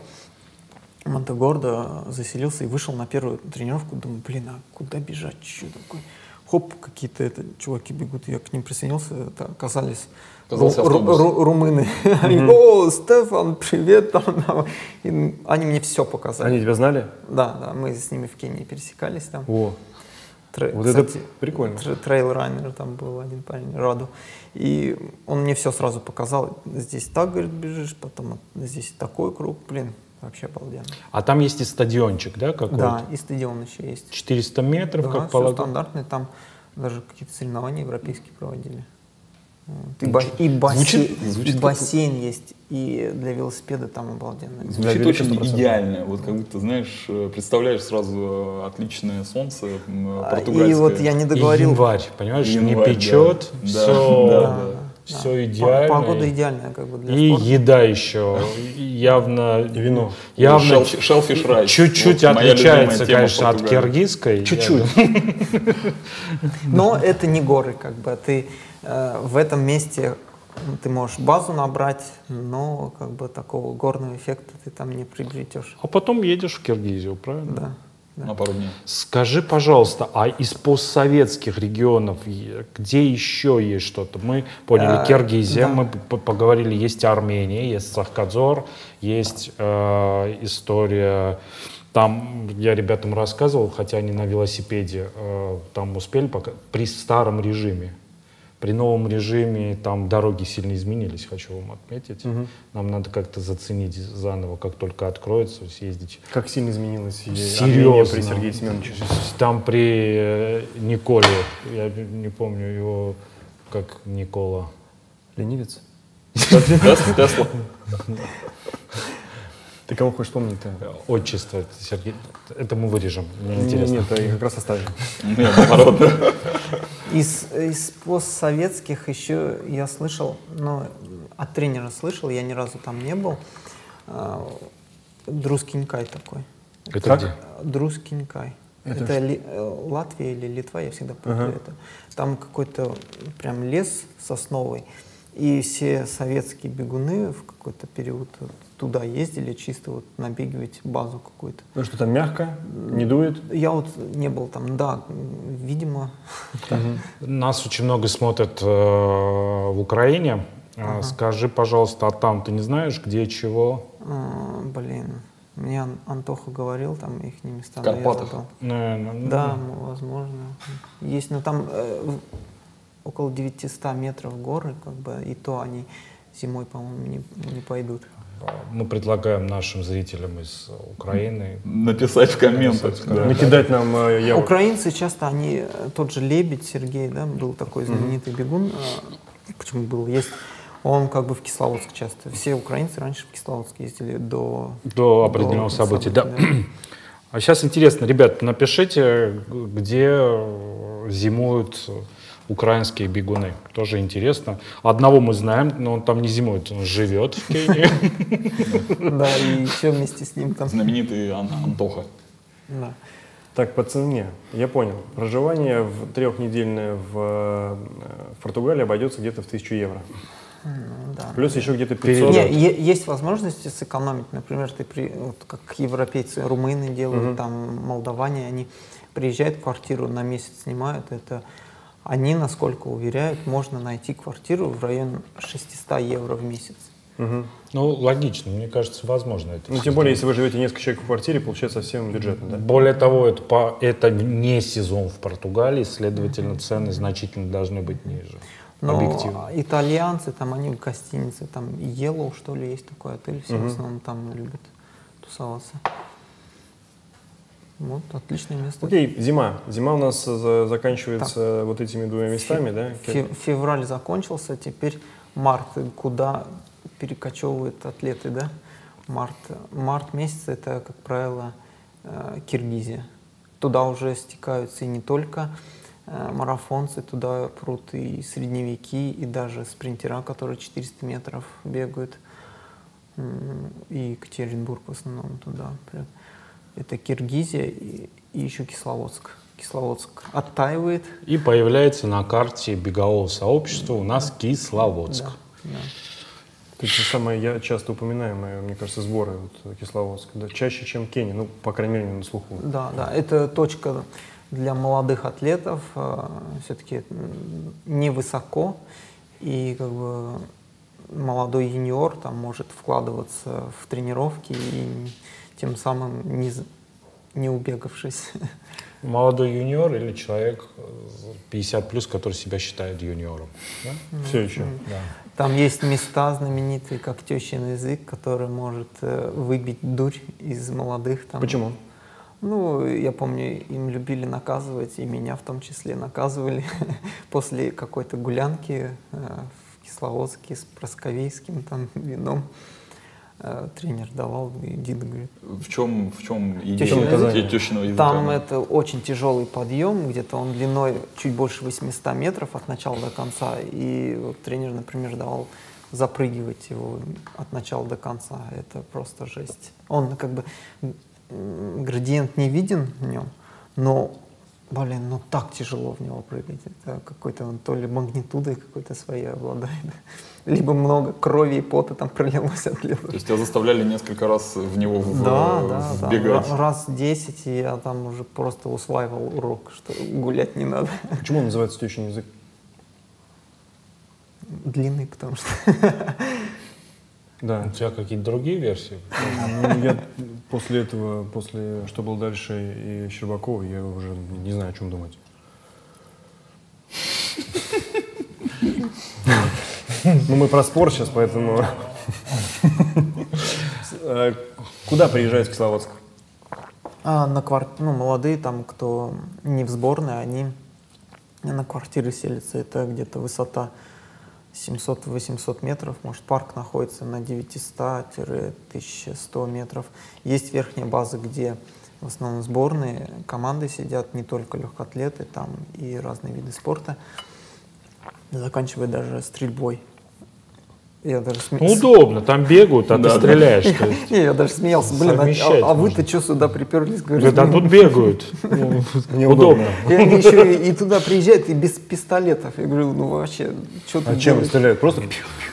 [SPEAKER 3] в Монтегордо, заселился и вышел на первую тренировку, думаю, блин, а куда бежать, что такое? Хоп, какие-то это, чуваки бегут, я к ним присоединился, это оказались ру- ру- ру- румыны. Они, О, Стефан, привет! Там, там». И они мне все показали.
[SPEAKER 4] Они тебя знали?
[SPEAKER 3] Да, да, мы с ними в Кении пересекались там.
[SPEAKER 4] О,
[SPEAKER 3] Тре-
[SPEAKER 4] вот это
[SPEAKER 3] кстати,
[SPEAKER 4] прикольно.
[SPEAKER 3] тре- трейл-раннер там был один парень, Раду. И он мне все сразу показал. Здесь так, говорит, бежишь, потом здесь такой круг. Блин, вообще обалденно.
[SPEAKER 2] А там есть и стадиончик, да, какой-то?
[SPEAKER 3] Да, и стадион еще есть.
[SPEAKER 2] 400 метров,
[SPEAKER 3] Да,
[SPEAKER 2] как полагаю.
[SPEAKER 3] стандартные, там даже какие-то соревнования европейские проводили. И, ба- и бассейн,
[SPEAKER 5] Звучит- звучит
[SPEAKER 3] и
[SPEAKER 5] как-
[SPEAKER 3] бассейн есть, и для велосипеда там обалденно.
[SPEAKER 5] Звучит очень
[SPEAKER 4] 100%.
[SPEAKER 5] идеально. Вот как будто, знаешь, э, представляешь сразу э, отличное солнце португальское.
[SPEAKER 3] И вот я не
[SPEAKER 2] И
[SPEAKER 3] договорил.
[SPEAKER 2] январь, понимаешь,
[SPEAKER 5] Январь,
[SPEAKER 2] не
[SPEAKER 5] да.
[SPEAKER 2] печет,
[SPEAKER 5] Да,
[SPEAKER 2] все,
[SPEAKER 5] да,
[SPEAKER 3] да.
[SPEAKER 2] все
[SPEAKER 3] По-
[SPEAKER 2] идеально.
[SPEAKER 3] Погода идеальная как бы для
[SPEAKER 2] И
[SPEAKER 3] спорта.
[SPEAKER 2] еда еще явно...
[SPEAKER 4] вино.
[SPEAKER 2] Явно
[SPEAKER 5] shellfish rice.
[SPEAKER 2] чуть-чуть
[SPEAKER 5] Вот
[SPEAKER 2] отличается, конечно, от киргизской.
[SPEAKER 4] Чуть-чуть.
[SPEAKER 3] Но это не горы, как бы. Ты э, в этом месте ты можешь базу набрать, но как бы такого горного эффекта ты там не приобретешь.
[SPEAKER 2] А потом едешь в Киргизию, правильно?
[SPEAKER 3] Да.
[SPEAKER 5] На пару дней.
[SPEAKER 2] Скажи, пожалуйста, а из постсоветских регионов, где еще есть что-то? Мы поняли,
[SPEAKER 3] А,
[SPEAKER 2] Киргизия,
[SPEAKER 3] да.
[SPEAKER 2] мы поговорили, есть Армения, есть Сахкадзор, есть э, история... Там я ребятам рассказывал, хотя они на велосипеде, э, там успели пока, при старом режиме. При новом режиме там дороги сильно изменились, хочу вам отметить. Нам надо как-то заценить заново, как только откроется, съездить
[SPEAKER 4] Как сильно изменилась и Армения
[SPEAKER 2] Серьезно.
[SPEAKER 4] при Сергее Семеновиче.
[SPEAKER 2] Там при э, Николе, я не помню его, как Никола.
[SPEAKER 4] Ленивец?
[SPEAKER 5] Тес- Тесла.
[SPEAKER 4] Ты кого хочешь помнить-то?
[SPEAKER 2] Отчество Сергей. Это мы вырежем, мне
[SPEAKER 4] Не,
[SPEAKER 2] интересно.
[SPEAKER 4] Нет, я как раз оставим.
[SPEAKER 5] Нет, наоборот.
[SPEAKER 3] Из, из постсоветских еще я слышал, ну, от тренера слышал, я ни разу там не был. А, Друскинкай такой.
[SPEAKER 2] Это
[SPEAKER 4] Как?
[SPEAKER 2] где?
[SPEAKER 3] Друскинкай. Это, Ли- э, Латвия или Литва, я всегда путаю это. Там какой-то прям лес сосновый, и все советские бегуны в какой-то период туда ездили чисто вот набегивать базу какую-то.
[SPEAKER 4] Ну что там мягко, не дует?
[SPEAKER 3] Я вот не был там, да, видимо,
[SPEAKER 2] Нас очень много смотрят э, в Украине. А, Скажи, пожалуйста, а там ты не знаешь, где чего?
[SPEAKER 3] а, блин, мне Ан- Антоха говорил, там их места.
[SPEAKER 5] В Карпатах?
[SPEAKER 2] ну,
[SPEAKER 3] Да, м, возможно. Есть, но там э, около 900 метров горы, как бы, и то они зимой, по-моему, не, не пойдут.
[SPEAKER 2] Мы предлагаем нашим зрителям из Украины
[SPEAKER 5] Написать в комментах. да.
[SPEAKER 4] Накидать нам э, явок.
[SPEAKER 3] Украинцы часто, они, э, тот же Лебедь Сергей, да, был такой знаменитый бегун, э, почему был, есть, он как бы в Кисловодск часто. Все украинцы раньше в Кисловодск ездили до...
[SPEAKER 2] до определенного события. Да.
[SPEAKER 3] события,
[SPEAKER 2] А сейчас интересно, ребят, напишите, где э, зимуют украинские бегуны. Тоже интересно. Одного мы знаем, но он там не зимует, он живет в Кении.
[SPEAKER 3] Да, и еще вместе с ним там...
[SPEAKER 5] Знаменитый Ан- Антоха.
[SPEAKER 3] Да.
[SPEAKER 4] Так, по цене. Я понял. Проживание в трехнедельное в, э, в Португалии обойдется где-то в 1000 евро.
[SPEAKER 3] Ну, да.
[SPEAKER 4] Плюс еще где-то 500.
[SPEAKER 3] Не, есть возможности сэкономить. Например, ты при, вот как европейцы, румыны делают, там молдаване, они приезжают в квартиру на месяц снимают. Это они, насколько уверяют, можно найти квартиру в районе 600 евро в месяц.
[SPEAKER 4] Мгм.
[SPEAKER 2] Ну, логично, мне кажется, возможно это.
[SPEAKER 4] Ну, тем более, если вы живете несколько человек в квартире, получается совсем бюджетно, да?
[SPEAKER 2] Более того, это, по- это не сезон в Португалии, следовательно, цены значительно должны быть ниже.
[SPEAKER 3] Но
[SPEAKER 2] Объективно.
[SPEAKER 3] итальянцы, там они в гостинице, там Yellow, что ли, есть такой отель, все в основном там любят тусоваться. Вот, отличное место.
[SPEAKER 4] Окей, зима. Зима у нас за- заканчивается вот этими двумя местами, да?
[SPEAKER 3] Фе- Февраль закончился, теперь март. Куда перекочевывают атлеты, да? Март, март месяц это, как правило, э, Киргизия. Туда уже стекаются и не только э, марафонцы, туда прут и средневеки, и даже спринтера, которые 400 метров бегают. И Екатеринбург в основном туда. прет. Это Киргизия и, и еще Кисловодск. Кисловодск оттаивает,
[SPEAKER 2] И появляется на карте бегового сообщества у нас Кисловодск.
[SPEAKER 3] да, да.
[SPEAKER 4] Это самое я часто упоминаемое, мне кажется, сборы вот, Кисловодск. Да, чаще, чем Кения, ну, по крайней мере, на слуху.
[SPEAKER 3] Да, да, это точка для молодых атлетов, все-таки невысоко, и как бы молодой юниор там может вкладываться в тренировки и тем самым не, не убегавшись.
[SPEAKER 2] Молодой юниор или человек э, 50 плюс, который себя считает юниором. да?
[SPEAKER 4] Все еще.
[SPEAKER 2] Да.
[SPEAKER 3] Там есть места знаменитые, как тещин язык, который может э, выбить дурь из молодых. Там.
[SPEAKER 4] Почему?
[SPEAKER 3] Ну, я помню, им любили наказывать, и меня в том числе наказывали после какой-то гулянки э, в Кисловодске с просковейским там вином. Э, Тренер давал, и Дида говорит,
[SPEAKER 5] В чем, в чем идея тещиного языка?
[SPEAKER 3] там это очень тяжелый подъем, где-то он длиной чуть больше 800 метров от начала до конца. И вот тренер, например, давал запрыгивать его от начала до конца. Это просто жесть. Он как бы градиент не виден в нем, но, блин, ну так тяжело в него прыгать. Это какой-то он то ли магнитудой какой-то своей обладает, либо много крови и пота там пролилось от
[SPEAKER 5] То есть тебя заставляли несколько раз в него в-
[SPEAKER 3] да, да, да.
[SPEAKER 5] вбегать?
[SPEAKER 3] Ра- Раз 10, и я там уже просто усваивал урок, что гулять не надо.
[SPEAKER 4] Почему он называется тещин язык?
[SPEAKER 3] Длинный, потому что...
[SPEAKER 4] Да.
[SPEAKER 2] У тебя какие-то другие версии?
[SPEAKER 4] Ну, Я после этого, после что было дальше и Щербакова, я уже не знаю, о чем думать. Ну, мы про спорт сейчас, поэтому... Э, Куда приезжает в Кисловодск?
[SPEAKER 3] А на квар... ну, молодые там, кто не в сборной, они на квартиры селятся. Это где-то высота 700-800 метров. Может, парк находится на 900-1100 метров. Есть верхняя база, где в основном сборные команды сидят, не только легкоатлеты, там и разные виды спорта, заканчивая даже стрельбой. Я даже
[SPEAKER 2] Ну,
[SPEAKER 3] смеялся.
[SPEAKER 2] удобно, там бегают, а ты стреляешь. есть.
[SPEAKER 3] Не, я даже смеялся. Блин, а- а, вы-то что сюда приперлись? Говорю,
[SPEAKER 2] Говорят, а
[SPEAKER 3] «Ну,
[SPEAKER 2] тут бегают. Ну, Удобно.
[SPEAKER 3] И они еще и, туда приезжают и без пистолетов. Я говорю, ну вообще, что ты
[SPEAKER 4] А чем
[SPEAKER 3] делаешь?
[SPEAKER 4] стреляют? Просто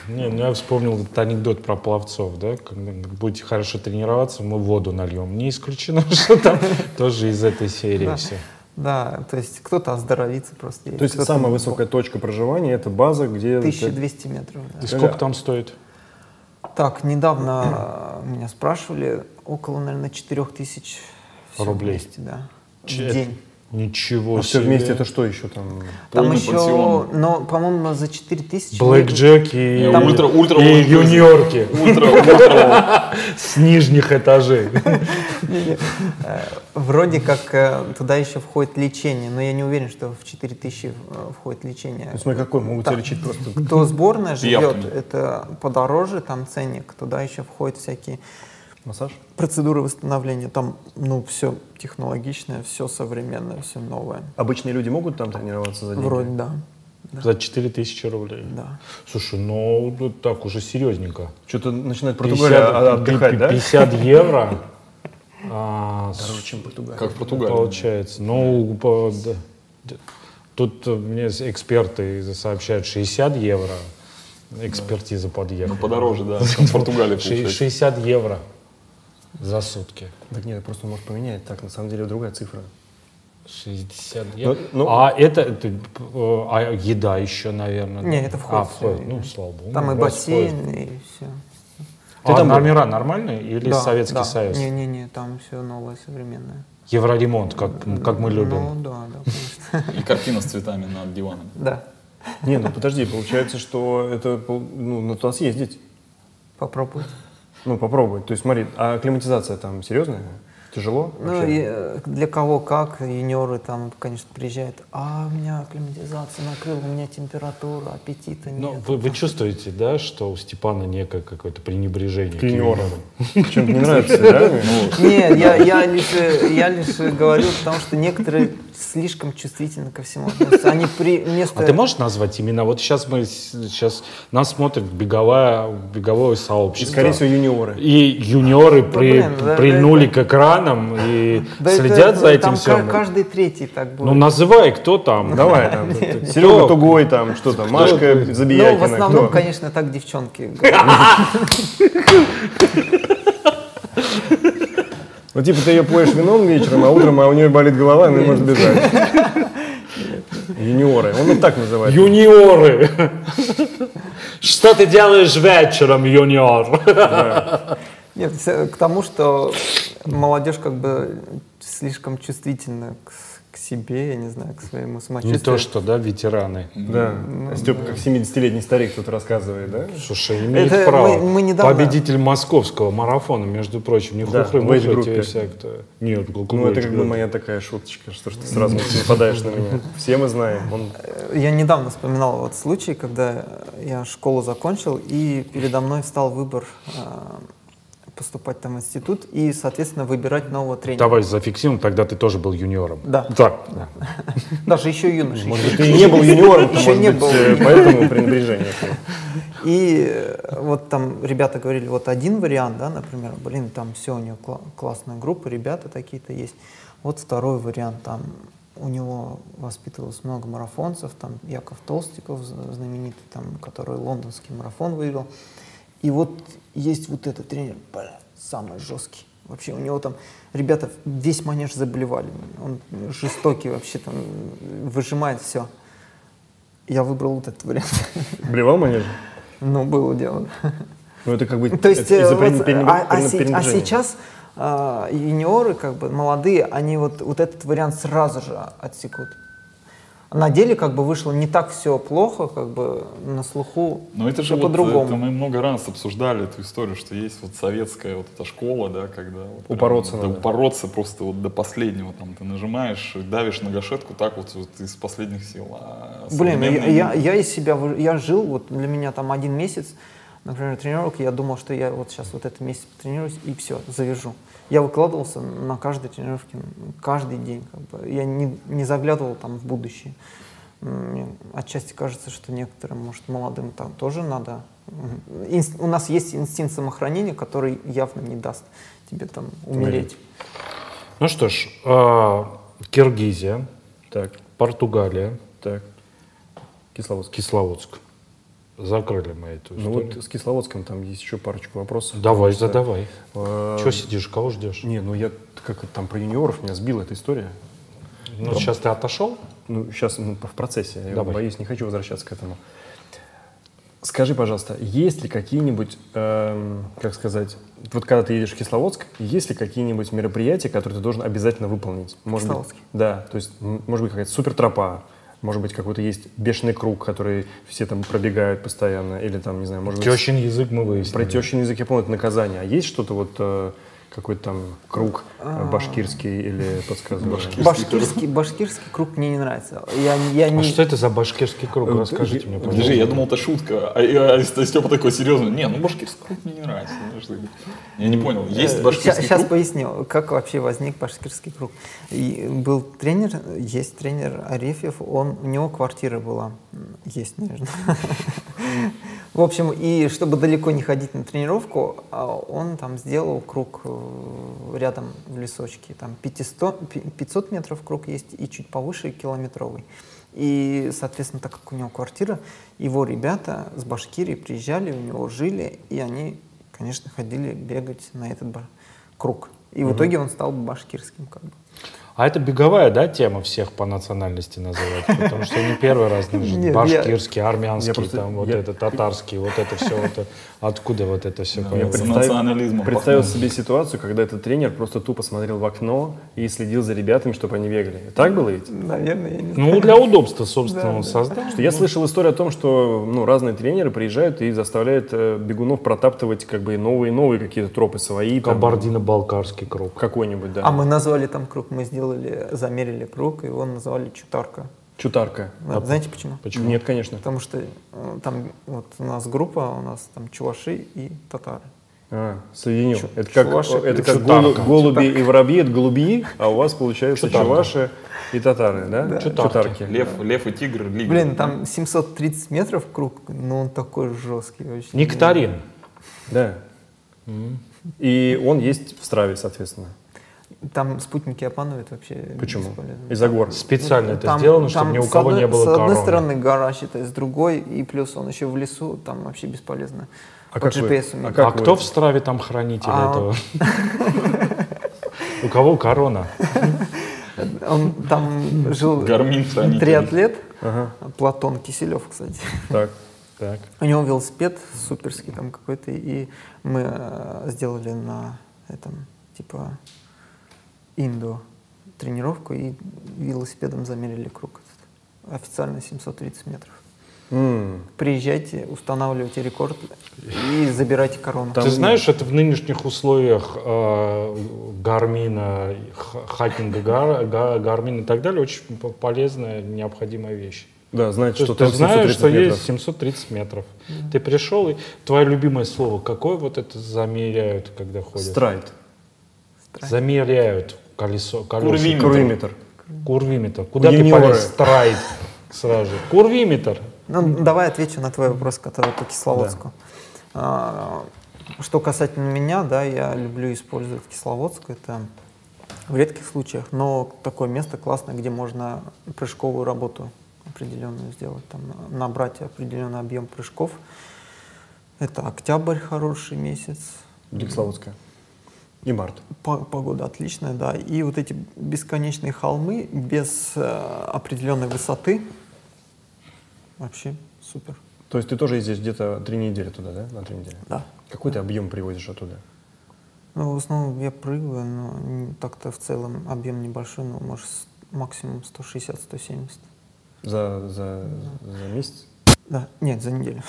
[SPEAKER 2] Не, ну я вспомнил этот анекдот про пловцов, да, когда будете хорошо тренироваться, мы воду нальем. Не исключено, что там тоже из этой серии
[SPEAKER 3] Да.
[SPEAKER 2] все.
[SPEAKER 3] Да, то есть кто-то оздоровится просто.
[SPEAKER 4] То есть самая высокая точка проживания это база, где
[SPEAKER 3] 1200 метров. да.
[SPEAKER 2] И сколько там стоит?
[SPEAKER 3] Так, недавно э, меня спрашивали, около, наверное, 4000 всё
[SPEAKER 2] Рублей.
[SPEAKER 3] вместе, да. В день.
[SPEAKER 2] Ничего
[SPEAKER 4] а все
[SPEAKER 2] себе.
[SPEAKER 4] вместе это что еще там?
[SPEAKER 3] Там
[SPEAKER 5] Полный
[SPEAKER 3] еще,
[SPEAKER 5] пансион.
[SPEAKER 3] но, по-моему, за 4000...
[SPEAKER 2] Блэк Джек и,
[SPEAKER 5] Там ультра- ультра-
[SPEAKER 2] и
[SPEAKER 5] ультра-
[SPEAKER 2] юниорки
[SPEAKER 5] Ультра, ультра.
[SPEAKER 2] с нижних этажей.
[SPEAKER 3] Э, Вроде как э, туда еще входит лечение, но я не уверен, что в 4000 э, входит лечение.
[SPEAKER 4] Смотри, какой могут тебя лечить просто.
[SPEAKER 3] Кто сборная живет, это подороже, там ценник, туда еще входят всякие
[SPEAKER 4] Массаж?
[SPEAKER 3] процедуры восстановления. Там, ну, все технологичное, все современное, все новое.
[SPEAKER 4] Обычные люди могут там тренироваться за деньги?
[SPEAKER 3] Вроде да,
[SPEAKER 2] За 4000 рублей.
[SPEAKER 3] да.
[SPEAKER 2] Слушай, ну ну, так уже серьезненько.
[SPEAKER 4] Что-то начинает Португалия а- отдыхать, да?
[SPEAKER 2] 50 евро. а,
[SPEAKER 4] Дороже, чем Португалия.
[SPEAKER 5] Как в Португалии.
[SPEAKER 2] Получается. Ну, по- да, тут э, мне эксперты сообщают 60 евро. Экспертиза
[SPEAKER 5] Ну,
[SPEAKER 2] подъехала.
[SPEAKER 5] подороже, да, чем в Португалии
[SPEAKER 2] Ши-
[SPEAKER 5] получается.
[SPEAKER 2] 60 евро за сутки.
[SPEAKER 4] Так нет, просто может поменять. Так, на самом деле другая цифра.
[SPEAKER 2] 60 евро.
[SPEAKER 4] ну-
[SPEAKER 2] а это, это, э, а еда еще, наверное.
[SPEAKER 3] Не,
[SPEAKER 2] да?
[SPEAKER 3] это входит
[SPEAKER 2] А, входит. Ну, слава богу.
[SPEAKER 3] Там и
[SPEAKER 2] Ну,
[SPEAKER 3] бассейн, и все.
[SPEAKER 2] А
[SPEAKER 4] там был?
[SPEAKER 2] номера нормальные или Советский Союз?
[SPEAKER 3] Не-не-не, там все новое, современное.
[SPEAKER 2] Евроремонт, как, как мы любим.
[SPEAKER 3] Ну да, да, конечно.
[SPEAKER 5] И картина с цветами над диваном.
[SPEAKER 3] Да,
[SPEAKER 4] Не, ну подожди, получается, что это ну, на туда съездить.
[SPEAKER 3] попробуйте.
[SPEAKER 4] Ну, попробовать. То есть, смотри, а акклиматизация там серьезная? Тяжело?
[SPEAKER 3] Ну,
[SPEAKER 4] вообще?
[SPEAKER 3] и, э, для кого как, юниоры там, конечно, приезжают, а у меня акклиматизация накрыла, у меня температура, аппетита нет.
[SPEAKER 2] Ну, вы, вы чувствуете, да, что у Степана некое какое-то пренебрежение
[SPEAKER 4] К юниорам. Чем-то не нравится, да? Ну,
[SPEAKER 3] Нет, я, я, лишь, э, я лишь говорю, потому что некоторые слишком чувствительно ко всему относятся. Они при, вместо...
[SPEAKER 2] А ты можешь назвать имена? Вот сейчас мы сейчас нас смотрит беговая, беговое сообщество.
[SPEAKER 4] Скорее всего, юниоры.
[SPEAKER 2] И юниоры при,
[SPEAKER 3] блин, да,
[SPEAKER 2] прильнули
[SPEAKER 3] да,
[SPEAKER 2] к экранам и
[SPEAKER 3] Да это-
[SPEAKER 2] следят за этим
[SPEAKER 3] там
[SPEAKER 2] всем.
[SPEAKER 3] ка- каждый третий так будет.
[SPEAKER 2] Ну называй, кто там.
[SPEAKER 4] Давай, там, Серега Тугой, там, что там, Машка
[SPEAKER 3] Ну, в
[SPEAKER 4] Забиякина,
[SPEAKER 3] основном,
[SPEAKER 4] кто?
[SPEAKER 3] конечно, так девчонки.
[SPEAKER 4] Ну, типа, ты ее поешь вином вечером, а утром а у нее болит голова, она не может бежать. Юниоры. Он их так называет.
[SPEAKER 2] Юниоры. Что ты делаешь вечером, юниор?
[SPEAKER 3] Нет, всё к тому, что молодежь как бы слишком чувствительна к себе, я не знаю, к своему
[SPEAKER 2] Не
[SPEAKER 3] самочувствию.
[SPEAKER 2] то, что, да, ветераны.
[SPEAKER 4] Да. Степа, как 70-летний старик тут рассказывает, да?
[SPEAKER 2] Слушай, имеет
[SPEAKER 3] Это
[SPEAKER 2] право.
[SPEAKER 3] мы- мы недавно-
[SPEAKER 2] Победитель московского марафона, между прочим. Не
[SPEAKER 4] Да,
[SPEAKER 2] хухры мухры
[SPEAKER 4] эйдж-группе.
[SPEAKER 2] тебе всяк-то. Нет,
[SPEAKER 4] Ну, это как бы моя такая шуточка, что ж ты сразу нападаешь на меня. Все мы знаем. Он
[SPEAKER 3] Я недавно вспоминал вот случай, когда я школу закончил, и передо мной встал выбор а, поступать там в институт и, соответственно, выбирать нового тренера.
[SPEAKER 2] Давай зафиксируем, тогда ты тоже был юниором.
[SPEAKER 3] Да.
[SPEAKER 2] Так. да.
[SPEAKER 3] Даже еще юношей.
[SPEAKER 4] Может быть, ты и не был юниором,
[SPEAKER 3] Еще не был.
[SPEAKER 4] э, поэтому пренебрежение.
[SPEAKER 3] И э, вот там ребята говорили, вот один вариант, да, например, блин, там все, у него кла- классная группа, ребята такие-то есть. Вот второй вариант, там у него воспитывалось много марафонцев, там Яков Толстиков знаменитый, там, который лондонский марафон выиграл. И вот есть вот этот тренер, бля, самый жесткий. Вообще у него там ребята весь манеж заболевали. Он жестокий вообще, там выжимает все. Я выбрал вот этот вариант.
[SPEAKER 4] Блевал манеж?
[SPEAKER 3] Ну, было дело.
[SPEAKER 4] Ну, это как бы
[SPEAKER 3] То есть,
[SPEAKER 4] из-за
[SPEAKER 3] э, вот, а, а а сейчас а, юниоры, как бы молодые, они вот, вот этот вариант сразу же отсекут. На деле как бы вышло не так все плохо, как бы на слуху
[SPEAKER 5] Но это же вот,
[SPEAKER 3] по-другому.
[SPEAKER 5] это мы много раз обсуждали эту историю, что есть вот советская вот эта школа, да, когда вот прям
[SPEAKER 4] Упороться
[SPEAKER 5] да,
[SPEAKER 4] надо.
[SPEAKER 5] упороться просто вот до последнего, там ты нажимаешь, давишь на гашетку так вот, вот из последних сил. А
[SPEAKER 3] Блин, я, я, я из себя, я жил, вот для меня там один месяц, например, тренировок, я думал, что я вот сейчас вот этот месяц потренируюсь и все, завяжу. Я выкладывался на каждой тренировке, каждый день, как бы. я не, не заглядывал там в будущее. Мне отчасти кажется, что некоторым, может, молодым там тоже надо. М, инс- У нас есть инстинкт самохранения, который явно не даст тебе там умереть.
[SPEAKER 2] Ну что ж, э, Киргизия,
[SPEAKER 4] Так,
[SPEAKER 2] Португалия,
[SPEAKER 4] так. Кисловодск.
[SPEAKER 2] Кисловодск. Закрыли мы эту
[SPEAKER 4] Ну
[SPEAKER 2] историю.
[SPEAKER 4] вот с Кисловодском там есть еще парочку вопросов.
[SPEAKER 2] Давай,
[SPEAKER 4] что,
[SPEAKER 2] задавай.
[SPEAKER 4] э,
[SPEAKER 2] Чего сидишь, кого ждешь?
[SPEAKER 4] Не, ну я как там про юниоров меня сбила эта история.
[SPEAKER 2] Ну, сейчас ты отошел?
[SPEAKER 4] Ну, сейчас в процессе, я
[SPEAKER 2] Давай.
[SPEAKER 4] боюсь, не хочу возвращаться к этому. Скажи, пожалуйста, есть ли какие-нибудь, эм, как сказать, вот когда ты едешь в Кисловодск, есть ли какие-нибудь мероприятия, которые ты должен обязательно выполнить? Может быть,
[SPEAKER 3] Кисловодске?
[SPEAKER 4] да, то есть, может быть, какая-то супертропа, может быть, какой-то есть бешеный круг, который все там пробегают постоянно, или там, не знаю, может быть...
[SPEAKER 2] Тещин язык мы выяснили.
[SPEAKER 4] Про тещин язык я помню, это наказание. А есть что-то вот, э, какой-то там круг э, башкирский или подсказываю?
[SPEAKER 3] Башкирский, башкирский круг мне не нравится. Я, я не...
[SPEAKER 2] А что это за башкирский круг?
[SPEAKER 4] Э,
[SPEAKER 2] Расскажите мне,
[SPEAKER 5] Подожди,
[SPEAKER 2] пожалуйста.
[SPEAKER 5] я думал, это шутка. А, а, а Степа такой серьезный. Не, ну башкирский круг мне не нравится. Ну? Я не понял. Есть башкирский
[SPEAKER 3] Сейчас
[SPEAKER 5] круг?
[SPEAKER 3] поясню, как вообще возник башкирский круг. И был тренер, есть тренер Арефьев, он, у него квартира была, есть, наверное. В общем, и чтобы далеко не ходить на тренировку, а, он там сделал круг э, рядом в лесочке. Там 500, пи- 500 метров круг есть и чуть повыше километровый. И, соответственно, так как у него квартира, его ребята с Башкирии приезжали, у него жили, и они, конечно, ходили бегать на этот круг. И в итоге он стал башкирским как бы.
[SPEAKER 2] А это беговая, да, тема всех по национальности называть? Потому что не первый раз
[SPEAKER 3] я-
[SPEAKER 2] Башкирский, армянский, там вот это, татарский, вот это все. Это, откуда вот это все?
[SPEAKER 5] Да, с
[SPEAKER 4] представил- себе ситуацию, когда этот тренер просто тупо смотрел в окно и следил за ребятами, чтобы они бегали. Так было ведь?
[SPEAKER 3] Наверное, я не знаю.
[SPEAKER 2] Ну, для удобства, собственно,
[SPEAKER 3] Да,
[SPEAKER 2] он
[SPEAKER 3] да.
[SPEAKER 2] создал.
[SPEAKER 4] Что я слышал историю о том, что ну, разные тренеры приезжают и заставляют э, бегунов протаптывать как бы новые и новые какие-то тропы свои.
[SPEAKER 2] Кабардино-Балкарский круг.
[SPEAKER 4] Какой-нибудь, да.
[SPEAKER 3] А мы назвали там круг, мы сделали, замерили круг, и его назвали Чутарка.
[SPEAKER 4] Чутарка.
[SPEAKER 3] Знаете почему?
[SPEAKER 2] Почему?
[SPEAKER 4] Нет, конечно.
[SPEAKER 3] Потому что э, там вот у нас группа, у нас там чуваши и татары.
[SPEAKER 4] А, соединил.
[SPEAKER 3] Чу-
[SPEAKER 4] это как,
[SPEAKER 3] чуваши
[SPEAKER 4] это как
[SPEAKER 2] чутарка.
[SPEAKER 4] голу- голуби и воробьи, это голубьи, а у вас получается
[SPEAKER 2] Чутарка.
[SPEAKER 4] чуваши и татары, да?
[SPEAKER 3] Да.
[SPEAKER 2] Чутарки.
[SPEAKER 5] Лев, лев и тигр. лига.
[SPEAKER 3] Блин, там 730 метров круг, но он такой жесткий. Очень.
[SPEAKER 2] Нектарин.
[SPEAKER 4] Да. И он есть в Страве, соответственно.
[SPEAKER 3] Там спутники обманывают вообще.
[SPEAKER 4] Почему?
[SPEAKER 3] бесполезно.
[SPEAKER 4] Из-за гор.
[SPEAKER 2] Специально это
[SPEAKER 3] Там-
[SPEAKER 2] сделано, чтобы
[SPEAKER 3] там
[SPEAKER 2] ни у кого
[SPEAKER 3] одной-
[SPEAKER 2] не было
[SPEAKER 3] С одной
[SPEAKER 2] короны.
[SPEAKER 3] стороны гора, считай, с другой, и плюс он еще в лесу, там вообще бесполезно.
[SPEAKER 4] А
[SPEAKER 3] По
[SPEAKER 4] как вы-
[SPEAKER 3] GPS
[SPEAKER 4] а
[SPEAKER 3] умеет.
[SPEAKER 4] как
[SPEAKER 2] А
[SPEAKER 4] вы-
[SPEAKER 2] кто в страве там хранитель
[SPEAKER 3] А,
[SPEAKER 2] этого? У кого корона?
[SPEAKER 3] Он там жил триатлет,
[SPEAKER 4] Ага.
[SPEAKER 3] Платон Киселев, кстати.
[SPEAKER 4] Так.
[SPEAKER 2] Так.
[SPEAKER 3] У него велосипед суперский там какой-то, и мы э, сделали на этом, типа, индо тренировку, и велосипедом замерили круг. Официально 730 метров.
[SPEAKER 4] М.
[SPEAKER 3] Приезжайте, устанавливайте рекорд и забирайте корону.
[SPEAKER 2] Ты знаешь, это в нынешних условиях э, Гармина, хакинга Гар- Га- Гармина и так далее очень полезная, необходимая вещь.
[SPEAKER 4] Да, знаете,
[SPEAKER 2] То
[SPEAKER 4] что
[SPEAKER 2] есть ты
[SPEAKER 4] там
[SPEAKER 2] знаешь,
[SPEAKER 4] 730
[SPEAKER 2] что
[SPEAKER 4] метров.
[SPEAKER 2] есть 730 метров. Ты пришел, и твое любимое слово, какое вот это замеряют, когда ходят?
[SPEAKER 4] Страйт.
[SPEAKER 2] Замеряют колесо, колесо.
[SPEAKER 5] Курвиметр.
[SPEAKER 4] Курвиметр.
[SPEAKER 2] Курвиметр. Куда ты полез? Страйд сразу. же. Курвиметр.
[SPEAKER 3] Ну, давай отвечу на твой вопрос, который по Кисловодску. А, что касательно меня, да, я люблю использовать Кисловодск. Это в редких случаях, но такое место классное, где можно прыжковую работу определенную сделать, там, набрать определенный объем прыжков. Это октябрь хороший месяц,
[SPEAKER 4] Кисловодская. И март.
[SPEAKER 3] По- Погода отличная, да. И вот эти бесконечные холмы без э, определенной высоты вообще супер.
[SPEAKER 4] То есть ты тоже ездишь где-то три недели туда, да? На три недели?
[SPEAKER 3] Да.
[SPEAKER 4] Какой ты объем привозишь оттуда?
[SPEAKER 3] Ну, в основном я прыгаю, но так-то в целом объем небольшой, ну, может, максимум 160-170.
[SPEAKER 4] За, за, за месяц?
[SPEAKER 3] Да, нет, за неделю.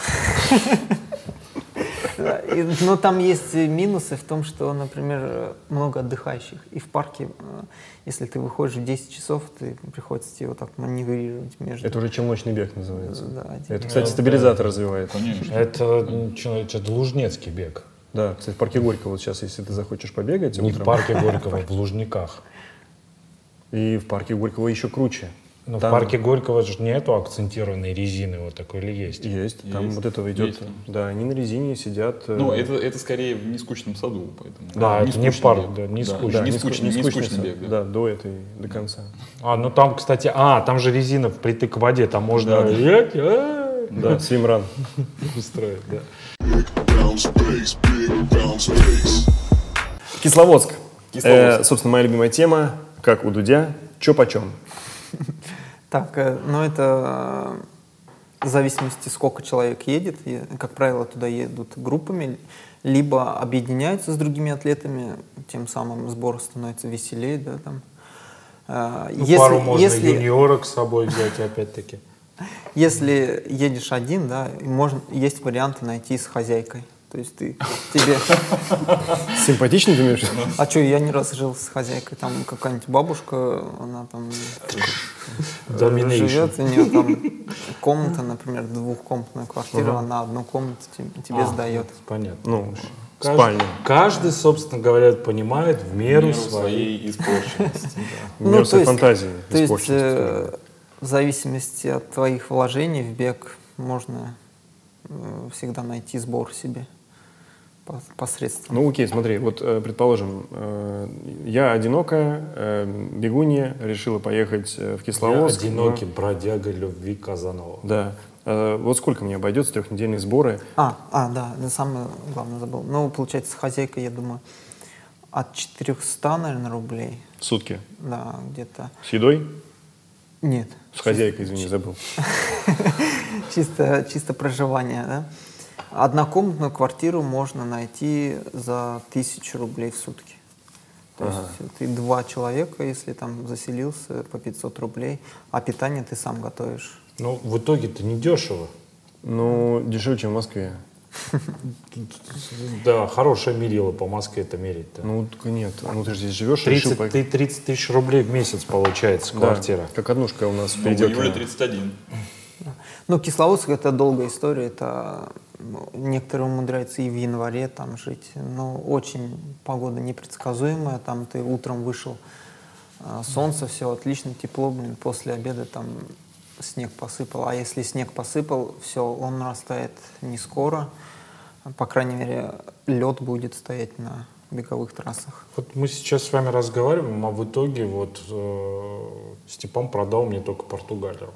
[SPEAKER 3] Но там есть минусы в том, что, например, много отдыхающих. И в парке, э, если ты выходишь в 10 часов, ты приходится тебе вот так маневрировать между...
[SPEAKER 4] Это уже челночный бег называется.
[SPEAKER 3] Да,
[SPEAKER 4] Это, кстати, стабилизатор развивает.
[SPEAKER 5] Конечно.
[SPEAKER 2] Это, это Лужнецкий бег.
[SPEAKER 4] Да, кстати, в парке Горького вот сейчас, если ты захочешь побегать
[SPEAKER 2] Не в
[SPEAKER 4] утром,
[SPEAKER 2] парке Горького, в Лужниках.
[SPEAKER 4] и в парке Горького еще круче.
[SPEAKER 2] Но
[SPEAKER 4] Там-
[SPEAKER 2] в парке Горького же нету акцентированной резины вот такой или есть?
[SPEAKER 4] Есть, там
[SPEAKER 5] Есть.
[SPEAKER 4] вот этого идет.
[SPEAKER 5] Есть.
[SPEAKER 4] Да, они на резине сидят. э,
[SPEAKER 5] Ну, это, это скорее в нескучном саду, поэтому.
[SPEAKER 2] Да, это не
[SPEAKER 5] скучный
[SPEAKER 2] парк,
[SPEAKER 5] бег.
[SPEAKER 2] да, не
[SPEAKER 5] Да,
[SPEAKER 2] скучный.
[SPEAKER 5] не
[SPEAKER 4] не
[SPEAKER 5] скучный,
[SPEAKER 4] ску-
[SPEAKER 5] не скучный
[SPEAKER 4] сад.
[SPEAKER 5] бег, да.
[SPEAKER 4] Да, до этой, до конца.
[SPEAKER 2] А, ну там, кстати, а, там же резина впритык к воде, там можно
[SPEAKER 5] Да, да.
[SPEAKER 2] А,
[SPEAKER 4] Да, свимран.
[SPEAKER 2] устроить, да.
[SPEAKER 4] Кисловодск.
[SPEAKER 5] Кисловодск.
[SPEAKER 4] Э, собственно, моя любимая тема, как у Дудя, чё почем.
[SPEAKER 3] Так, э, ну это э, в зависимости, сколько человек едет. Как правило, туда едут группами, либо объединяются с другими атлетами, тем самым сбор становится веселее, да, там. Э,
[SPEAKER 2] Ну, пару можно юниорок с собой взять, опять-таки.
[SPEAKER 3] Если едешь один, да, можно, есть варианты найти с хозяйкой. То есть ты тебе...
[SPEAKER 4] Симпатичный ты имеешь? в виду?
[SPEAKER 3] А что, я не раз жил с хозяйкой, там какая-нибудь бабушка, она там живет, у нее там комната, например, двухкомнатная квартира, она одну комнату те- тебе
[SPEAKER 2] А,
[SPEAKER 3] сдает.
[SPEAKER 2] Понятно.
[SPEAKER 4] Ну,
[SPEAKER 2] Каждый-
[SPEAKER 4] спальня.
[SPEAKER 2] Каждый, собственно говоря, понимает в меру,
[SPEAKER 5] меру
[SPEAKER 2] своей.
[SPEAKER 5] испорченности.
[SPEAKER 4] В меру своей фантазии.
[SPEAKER 3] Ну, То есть,
[SPEAKER 4] испорченности,
[SPEAKER 3] э, в зависимости от твоих вложений в бег можно э, всегда найти сбор себе посредством.
[SPEAKER 4] Ну, окей, смотри, вот, э, предположим, э, я одинокая, э, бегунья, решила поехать в
[SPEAKER 2] Я
[SPEAKER 4] Кисловодск.
[SPEAKER 2] одинокий бродяга любви Казанова.
[SPEAKER 4] Да. Вот сколько мне обойдется трехнедельные сборы?
[SPEAKER 3] А, а, да, самое главное забыл. Ну, получается, с хозяйкой, я думаю, от 400, наверное, рублей.
[SPEAKER 4] в Сутки.
[SPEAKER 3] Да, где-то.
[SPEAKER 4] С едой?
[SPEAKER 3] Нет.
[SPEAKER 4] С хозяйкой, извини, забыл.
[SPEAKER 3] Чисто, чисто проживание, да? Однокомнатную квартиру можно найти за тысячу рублей в сутки. То есть ты два человека, если там заселился, по 500 рублей, а питание ты сам готовишь.
[SPEAKER 2] Ну, в итоге-то не дешево.
[SPEAKER 4] Ну, дешевле, чем в Москве.
[SPEAKER 2] Да, хорошее мерило по Москве это мерить-то.
[SPEAKER 4] Ну, так нет. Ну, ты же здесь живешь, решил
[SPEAKER 2] 30,
[SPEAKER 4] поехать.
[SPEAKER 2] ты- 30 тысяч рублей в месяц получается
[SPEAKER 4] Да,
[SPEAKER 2] квартира.
[SPEAKER 4] как однушка у нас
[SPEAKER 5] Ну, в
[SPEAKER 4] впереди.
[SPEAKER 5] июле 31.
[SPEAKER 3] Ну, Кисловодск это долгая история, это ну, некоторые умудряются и в январе там жить, но очень погода непредсказуемая, там ты утром вышел, а, солнце, все отлично, тепло, блин, после обеда там снег посыпал, а если снег посыпал, все, он растает не скоро, по крайней мере, лед будет стоять на беговых трассах.
[SPEAKER 2] Вот мы сейчас с вами разговариваем, а в итоге вот э, Степан продал мне только Португалию.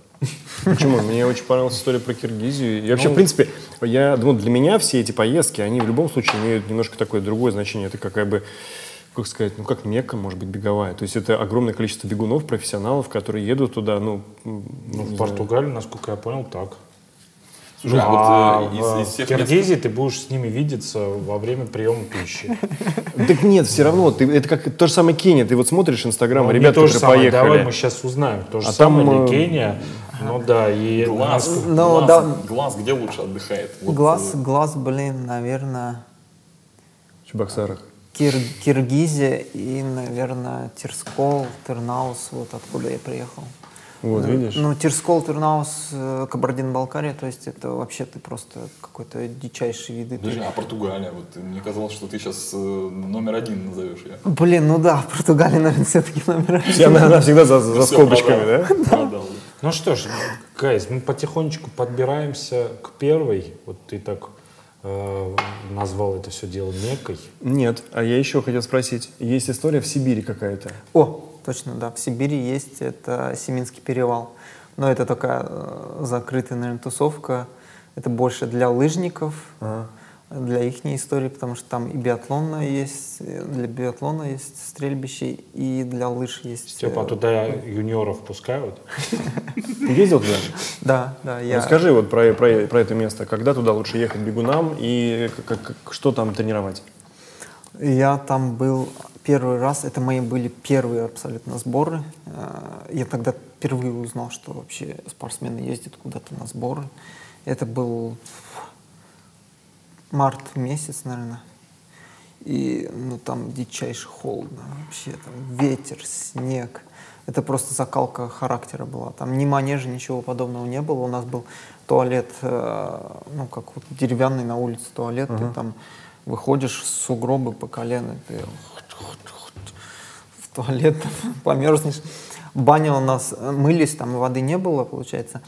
[SPEAKER 4] Почему? Мне очень понравилась история про Киргизию. И вообще, в принципе, я думаю, для меня все эти поездки, они в любом случае имеют немножко такое другое значение. Это какая бы, как сказать, ну как Мекка, может быть, беговая. То есть это огромное количество бегунов, профессионалов, которые едут туда, ну,
[SPEAKER 2] Ну, в
[SPEAKER 4] знаю.
[SPEAKER 2] Португалии, насколько я понял, так.
[SPEAKER 5] Слушай, а
[SPEAKER 2] а
[SPEAKER 5] вот э,
[SPEAKER 2] в,
[SPEAKER 5] из, из
[SPEAKER 2] в
[SPEAKER 5] всех мест-
[SPEAKER 2] Киргизии ты будешь с ними видеться во время приема пищи.
[SPEAKER 4] Так нет, все равно. Ты, это как то же самое Кения. Ты вот смотришь Инстаграм,
[SPEAKER 2] Ну,
[SPEAKER 4] ребята,
[SPEAKER 2] то же
[SPEAKER 4] которые
[SPEAKER 2] самое.
[SPEAKER 4] поехали.
[SPEAKER 2] Давай мы сейчас узнаем. То же
[SPEAKER 4] А
[SPEAKER 2] самое
[SPEAKER 4] там,
[SPEAKER 2] ли
[SPEAKER 4] э,
[SPEAKER 2] Кения? Ну да, и
[SPEAKER 5] Глаз,
[SPEAKER 2] нас-
[SPEAKER 3] Ну,
[SPEAKER 5] глаз,
[SPEAKER 3] да.
[SPEAKER 5] глаз где лучше отдыхает? Вот,
[SPEAKER 3] глаз,
[SPEAKER 5] э,
[SPEAKER 3] глаз, блин, наверное,
[SPEAKER 4] В Чебоксарах.
[SPEAKER 3] Кир- Киргизия и, наверное, Терскол, Тернаус, вот откуда я приехал.
[SPEAKER 4] Вот,
[SPEAKER 3] Ну,
[SPEAKER 4] видишь?
[SPEAKER 3] Ну, Терскол, Тернаус, э, Кабардино-Балкария, то есть это вообще ты просто какой-то дичайший виды.
[SPEAKER 5] Подожди, а Португалия? Вот э, мне казалось, что ты сейчас номер один назовешь ее.
[SPEAKER 3] Блин, ну да, Португалия, наверное, все-таки номер один.
[SPEAKER 4] Она, она всегда за, за скобочками,
[SPEAKER 5] продал.
[SPEAKER 4] да?
[SPEAKER 5] Продал.
[SPEAKER 2] Ну что ж, Гайз, мы потихонечку подбираемся к первой. Вот ты так э, назвал это все дело Меккой.
[SPEAKER 4] Нет, а я еще хотел спросить. Есть история в Сибири какая-то?
[SPEAKER 3] О, точно, да, в Сибири есть, это Семинский перевал. Но это такая э, закрытая, наверное, тусовка. Это больше для лыжников, для их истории, потому что там и биатлонная есть, для биатлона есть стрельбище, и для лыж есть...
[SPEAKER 2] Степа, а
[SPEAKER 3] э,
[SPEAKER 2] туда юниоров пускают?
[SPEAKER 4] Ты ездил туда?
[SPEAKER 3] Да, да, я...
[SPEAKER 4] Расскажи вот про, про, про это место. Когда туда лучше ехать бегунам и как- как- что там тренировать?
[SPEAKER 3] Я там был первый раз, это мои были первые абсолютно сборы. Э, Я тогда впервые узнал, что вообще спортсмены ездят куда-то на сборы. Это был март месяц, наверное. И ну, там дичайше холодно вообще, там ветер, снег. Это просто закалка характера была. Там ни манежа, ничего подобного не было. У нас был туалет, э, ну, как вот деревянный на улице туалет. Ты там выходишь с сугробы по колено, ты в туалет там померзнешь. Баня у нас, мылись, там воды не было, получается.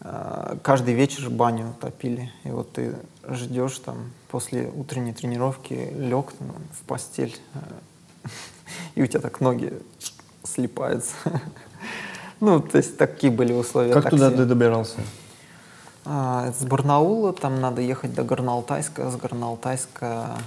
[SPEAKER 3] Э, Каждый вечер баню топили. И вот ты ждешь там после утренней тренировки, лег там, в постель, э, и у тебя так ноги слипаются. Ну, то есть такие были условия.
[SPEAKER 4] Как туда
[SPEAKER 3] такси.
[SPEAKER 4] ты добирался?
[SPEAKER 3] А, С Барнаула там надо ехать до Горно-Алтайска, с Горно-Алтайска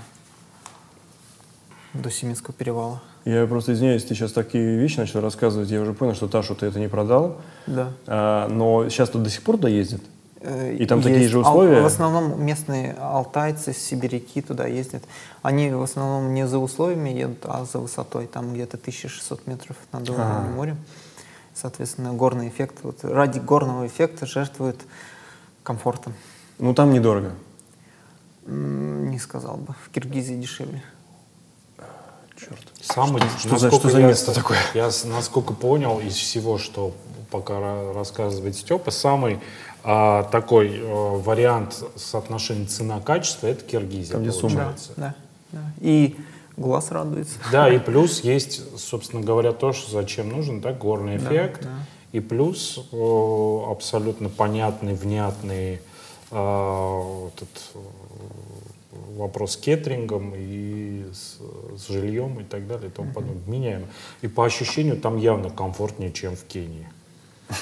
[SPEAKER 3] до Семинского перевала.
[SPEAKER 4] Я просто извиняюсь, ты сейчас такие вещи начал рассказывать. Я уже понял, что Ташу ты это не продал.
[SPEAKER 3] Да.
[SPEAKER 4] А, но сейчас тут до сих пор туда ездит?
[SPEAKER 3] Э,
[SPEAKER 4] И там такие
[SPEAKER 3] есть
[SPEAKER 4] же
[SPEAKER 3] ал-
[SPEAKER 4] условия?
[SPEAKER 3] В основном местные алтайцы, сибиряки туда ездят. Они в основном не за условиями едут, а за высотой. Там где-то 1600 метров над уровнем моря. Соответственно, горный эффект. Вот ради горного эффекта жертвуют комфортом.
[SPEAKER 4] Ну, там недорого.
[SPEAKER 3] Не сказал бы. В Киргизии дешевле.
[SPEAKER 2] Самый,
[SPEAKER 4] что за-
[SPEAKER 2] насколько
[SPEAKER 4] что за
[SPEAKER 2] я-
[SPEAKER 4] место такое?
[SPEAKER 2] Я, насколько понял из всего, что пока ра- рассказывает Степа, самый а, такой э, вариант соотношения цена-качество это Киргизия,
[SPEAKER 4] Там, где сумма.
[SPEAKER 2] получается.
[SPEAKER 3] Да, да. И глаз радуется.
[SPEAKER 2] Да, и плюс есть, собственно говоря, то, что зачем нужен, да, горный эффект. И плюс э, абсолютно понятный, внятный э, этот, вопрос с кеттерингом и с, с жильем и так далее и тому подобное. Меняемо. И по ощущению там явно комфортнее, чем в Кении.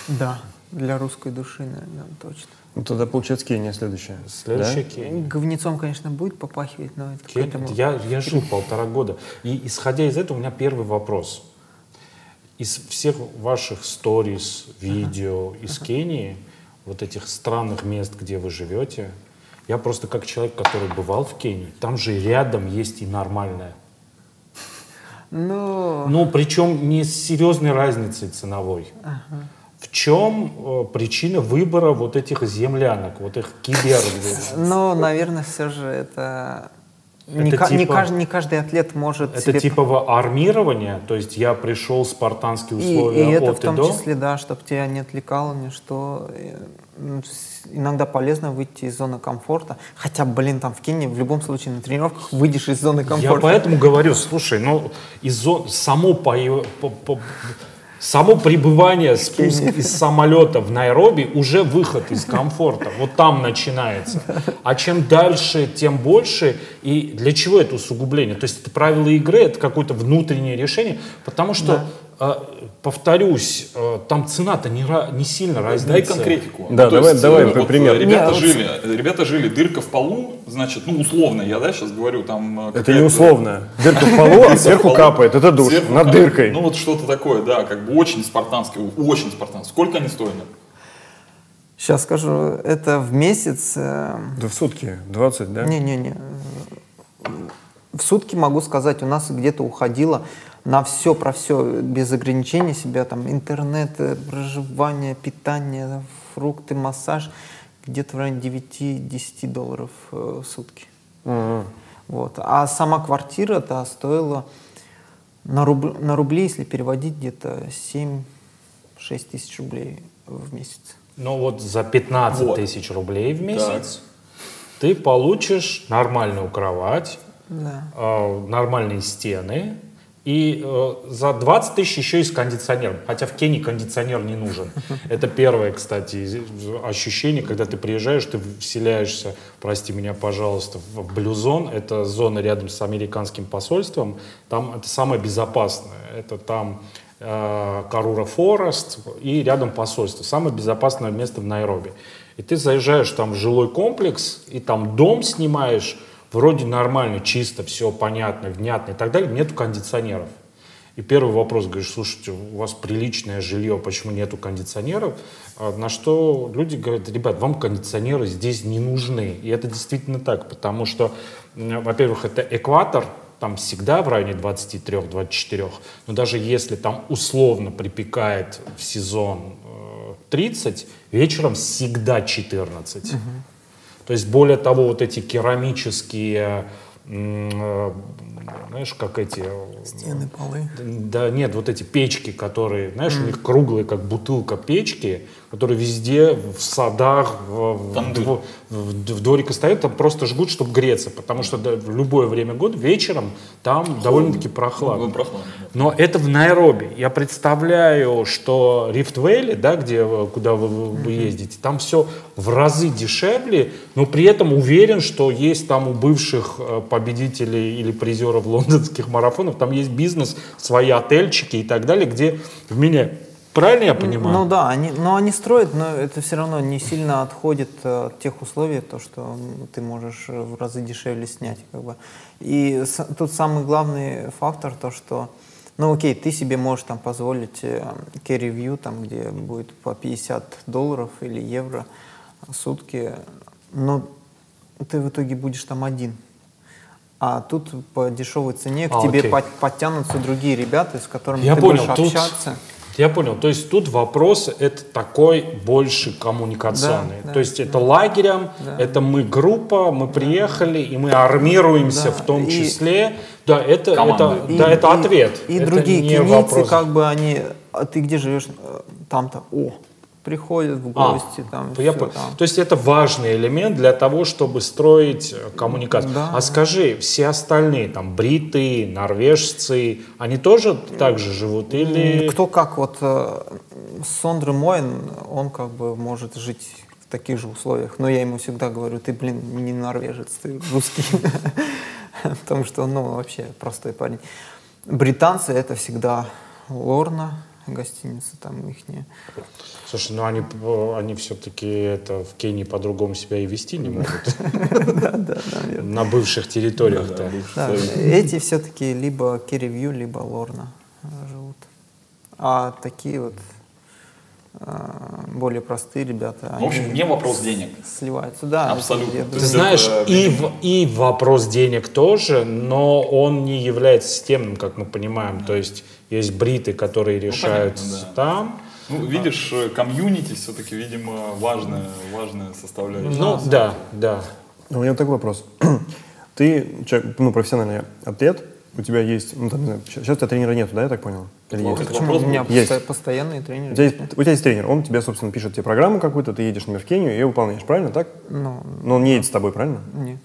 [SPEAKER 3] Да, для русской души, наверное, точно.
[SPEAKER 4] Ну, тогда, получается, Кения следующая.
[SPEAKER 2] Следующая
[SPEAKER 4] Да?
[SPEAKER 2] Кения.
[SPEAKER 3] Говнецом, конечно, будет попахивать, но это
[SPEAKER 2] Кен-
[SPEAKER 3] к этому-
[SPEAKER 2] Я, я жил полтора года. И исходя из этого, у меня первый вопрос. Из всех ваших сторис, видео из Кении, вот этих странных мест, где вы живете, я просто как человек, который бывал в Кении, там же рядом есть и нормальное.
[SPEAKER 3] Ну,
[SPEAKER 2] Ну, причем не с серьезной разницей ценовой. В чем э, причина выбора вот этих землянок, вот их кибер?
[SPEAKER 3] но, наверное, все же это... Не,
[SPEAKER 2] Это
[SPEAKER 3] ка- не
[SPEAKER 2] типа-
[SPEAKER 3] каждый, не каждый атлет может
[SPEAKER 2] Это
[SPEAKER 3] себе...
[SPEAKER 2] типа во- армирование, то есть я пришел спартанские
[SPEAKER 3] и,
[SPEAKER 2] условия
[SPEAKER 3] и это
[SPEAKER 2] от
[SPEAKER 3] в том
[SPEAKER 2] и до.
[SPEAKER 3] числе, да, чтобы тебя не отвлекало ничто. Иногда полезно выйти из зоны комфорта. Хотя, блин, там в Кении в любом случае на тренировках выйдешь из зоны
[SPEAKER 2] Я
[SPEAKER 3] комфорта.
[SPEAKER 2] поэтому говорю, слушай, ну из зон- само по- по- само пребывание, спуск из самолета в Найроби уже выход из комфорта. Вот там начинается. А чем дальше, тем больше. И для чего это усугубление? То есть это правила игры, это какое-то внутреннее решение. Потому что, э, повторюсь, э, там цена-то не, не сильно разница.
[SPEAKER 5] Дай конкретику.
[SPEAKER 4] Да,
[SPEAKER 5] Ну, то
[SPEAKER 4] давай-
[SPEAKER 5] есть,
[SPEAKER 4] давай
[SPEAKER 5] э, вот,
[SPEAKER 4] пример.
[SPEAKER 5] э, Ребята
[SPEAKER 3] Не, вот
[SPEAKER 5] жили, э, ребята жили, дырка в полу, значит, ну условно, я да сейчас говорю, там.
[SPEAKER 4] Это не условно. Дырка в полу, а сверху капает. Это душ. Над дыркой.
[SPEAKER 5] Ну вот что-то такое, да, как бы очень спартанское, очень спартанское. Сколько они стоят?
[SPEAKER 3] Сейчас скажу, это в месяц...
[SPEAKER 4] Да в сутки 20, да?
[SPEAKER 3] Не-не-не. В сутки могу сказать, у нас где-то уходило на все про все, без ограничений себя, там, интернет, э, проживание, питание, фрукты, массаж, где-то в районе 9-10 долларов э, в сутки. Вот. А сама квартира да, стоила на, руб- на рубли, если переводить, где-то 7-6 тысяч рублей в месяц.
[SPEAKER 2] Ну вот за 15
[SPEAKER 5] Вот.
[SPEAKER 2] тысяч рублей в месяц ты получишь нормальную кровать,
[SPEAKER 3] Да.
[SPEAKER 2] э, нормальные стены, и э, за 20 тысяч еще и с кондиционером. Хотя в Кении кондиционер не нужен. Это первое, кстати, из- ощущение, когда ты приезжаешь, ты вселяешься, прости меня, пожалуйста, в блюзон. Это зона рядом с американским посольством. Там это самое безопасное. Это там э, Карура Форест и рядом посольство. Самое безопасное место в Найроби. И ты заезжаешь там в жилой комплекс, и там дом снимаешь, вроде нормально, чисто, все понятно, внятно и так далее, нету кондиционеров. И первый вопрос, говоришь, слушайте, у вас приличное жилье, почему нету кондиционеров? А На что люди говорят, ребят, вам кондиционеры здесь не нужны. И это действительно так, потому что, во-первых, это экватор, там всегда в районе 23-24, но даже если там условно припекает в сезон э, 30, вечером всегда 14. То есть, более того, вот эти керамические, э, знаешь, как эти... э,
[SPEAKER 3] Стены, полы.
[SPEAKER 2] Да нет, вот эти печки, которые, знаешь, у них круглые, как бутылка печки, которые везде, в садах, в, в, в- в дворике стоят, там просто жгут, чтобы греться, потому что да, в любое время года вечером там довольно-таки прохладно.
[SPEAKER 5] Ну, прохладно.
[SPEAKER 2] Но это в Найроби. Я представляю, что Рифт Вэлли, да, где, вы- куда вы, вы- вы ездите, там все в разы дешевле, но при этом уверен, что есть там у бывших э, победителей или призеров лондонских марафонов, там есть бизнес, свои отельчики и так далее, где в меня... Правильно я понимаю?
[SPEAKER 3] Ну да, они, но они строят, но это все равно не сильно отходит э, от тех условий, то, что ты можешь э, в разы дешевле снять. Как бы. И с- тут самый главный фактор, то, что, ну окей, ты себе можешь там позволить carry view, там, где будет по 50 долларов или евро в сутки, но ты в итоге будешь там один. А тут по дешевой цене к
[SPEAKER 2] А,
[SPEAKER 3] тебе
[SPEAKER 2] окей.
[SPEAKER 3] под- подтянутся другие ребята, с которыми
[SPEAKER 2] Я
[SPEAKER 3] ты
[SPEAKER 2] понял,
[SPEAKER 3] будешь
[SPEAKER 2] тут-
[SPEAKER 3] общаться.
[SPEAKER 2] Я понял. То есть тут вопрос это такой больше коммуникационный.
[SPEAKER 3] Да, да,
[SPEAKER 2] То есть это лагерем, это мы группа, мы приехали и мы армируемся
[SPEAKER 3] Да,
[SPEAKER 2] в том
[SPEAKER 3] и-
[SPEAKER 2] числе. Да, это, это, да, это ответ.
[SPEAKER 3] И
[SPEAKER 2] Это
[SPEAKER 3] другие кенийцы,
[SPEAKER 2] вопрос.
[SPEAKER 3] как бы они, а ты где живешь? Э, Там-то, о, приходят в
[SPEAKER 2] А,
[SPEAKER 3] гости, там,
[SPEAKER 2] я понял.
[SPEAKER 3] там.
[SPEAKER 2] То есть это важный элемент для того, чтобы строить э, коммуникацию.
[SPEAKER 3] Да.
[SPEAKER 2] А скажи, все остальные, там, бриты, норвежцы, они тоже так же живут? Или...
[SPEAKER 3] Кто как, вот э, Сондра Моин, он как бы может жить в таких же условиях, но я ему всегда говорю, ты, блин, не норвежец, ты русский. Потому что, ну, вообще простой парень. Британцы это всегда Лорна, гостиница там их
[SPEAKER 2] Слушай, ну они, они все-таки это в Кении по-другому себя и вести не могут. На бывших территориях-то.
[SPEAKER 3] Эти все-таки либо Керривью, либо Лорна э, живут. А такие вот э, более простые ребята,
[SPEAKER 5] В общем, не вопрос денег.
[SPEAKER 3] сливаются. Да,
[SPEAKER 5] Абсолютно.
[SPEAKER 2] Ты знаешь, и, в- и вопрос денег тоже, но он не является системным, как мы понимаем. То есть есть бриты, которые решают
[SPEAKER 5] понятно, да.
[SPEAKER 2] там.
[SPEAKER 5] Ну, видишь, э, комьюнити все-таки, видимо, важная, важная составляющая.
[SPEAKER 2] Ну, да, да.
[SPEAKER 4] А У меня такой вопрос. Ты человек, ну, профессиональный атлет, у тебя есть, ну, там, не знаю, сейчас у тебя тренера нету, да, я так понял? Или есть?
[SPEAKER 3] Почему? У меня.
[SPEAKER 4] Есть.
[SPEAKER 3] посто- постоянные тренеры.
[SPEAKER 4] У тебя, есть, у тебя есть тренер, он тебе, собственно, пишет тебе программу какую-то, ты едешь, например, в Кению и ее выполняешь, правильно, так?
[SPEAKER 3] Ну,
[SPEAKER 4] Но он не едет с тобой, правильно?
[SPEAKER 3] не.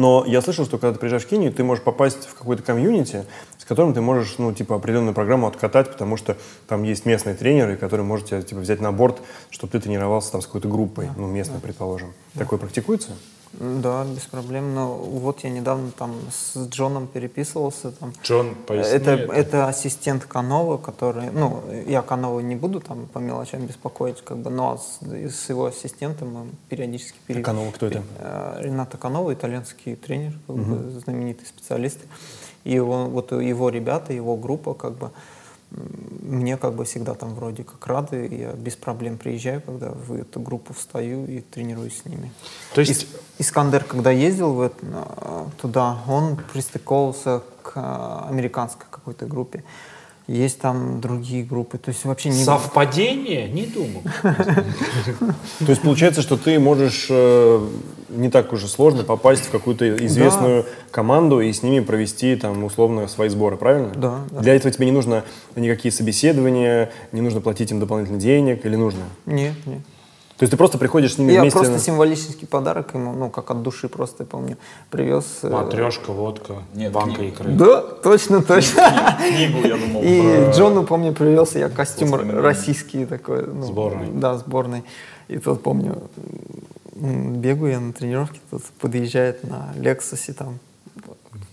[SPEAKER 4] Но я слышал, что когда ты приезжаешь в Кению, ты можешь попасть в какой-то комьюнити, с которым ты можешь, ну, типа, определенную программу откатать, потому что там есть местные тренеры, которые могут тебя, типа, взять на борт, чтобы ты тренировался там с какой-то группой, ну, местной, предположим. Такое практикуется?
[SPEAKER 3] Да, без проблем. Но вот я недавно там с Джоном переписывался. Там.
[SPEAKER 2] Джон, поясни
[SPEAKER 3] это,
[SPEAKER 2] это.
[SPEAKER 3] это ассистент Канова, который, ну, я Канова не буду там по мелочам беспокоить, как бы, но с, с его ассистентом мы периодически пере-
[SPEAKER 4] Канова кто это?
[SPEAKER 3] Э, Рената Канова, итальянский тренер, как бы, знаменитый специалист. И он, вот его ребята, его группа, как бы, мне как бы всегда там вроде как рады, я без проблем приезжаю, когда в эту группу встаю и тренируюсь с ними.
[SPEAKER 2] То есть-
[SPEAKER 3] Ис- Искандер, когда ездил в это, э, туда, он пристыковывался к э, американской какой-то группе. Есть там другие группы, то есть вообще не...
[SPEAKER 2] Совпадение? Не думаю.
[SPEAKER 4] То есть получается, что ты можешь э, не так уже сложно попасть в какую-то известную команду и с ними провести там условно свои сборы, правильно?
[SPEAKER 3] Да, да.
[SPEAKER 4] Для этого тебе не нужно никакие собеседования, не нужно платить им дополнительных денег или нужно?
[SPEAKER 3] Нет, нет.
[SPEAKER 4] То есть ты просто приходишь с ними
[SPEAKER 3] Я
[SPEAKER 4] вместе.
[SPEAKER 3] просто
[SPEAKER 4] на-
[SPEAKER 3] символический подарок ему, ну, как от души просто, помню, привез. э,
[SPEAKER 2] Матрешка, водка,
[SPEAKER 5] Нет,
[SPEAKER 2] банка
[SPEAKER 5] книг.
[SPEAKER 2] икры.
[SPEAKER 3] Да, точно, точно.
[SPEAKER 5] Книгу, я думал,
[SPEAKER 3] И
[SPEAKER 5] про-
[SPEAKER 3] Джону, помню, привез я костюм российский такой. ну,
[SPEAKER 2] Сборной.
[SPEAKER 3] Да, сборной. И тут, помню, м, бегаю я на тренировке, тут подъезжает на Лексусе там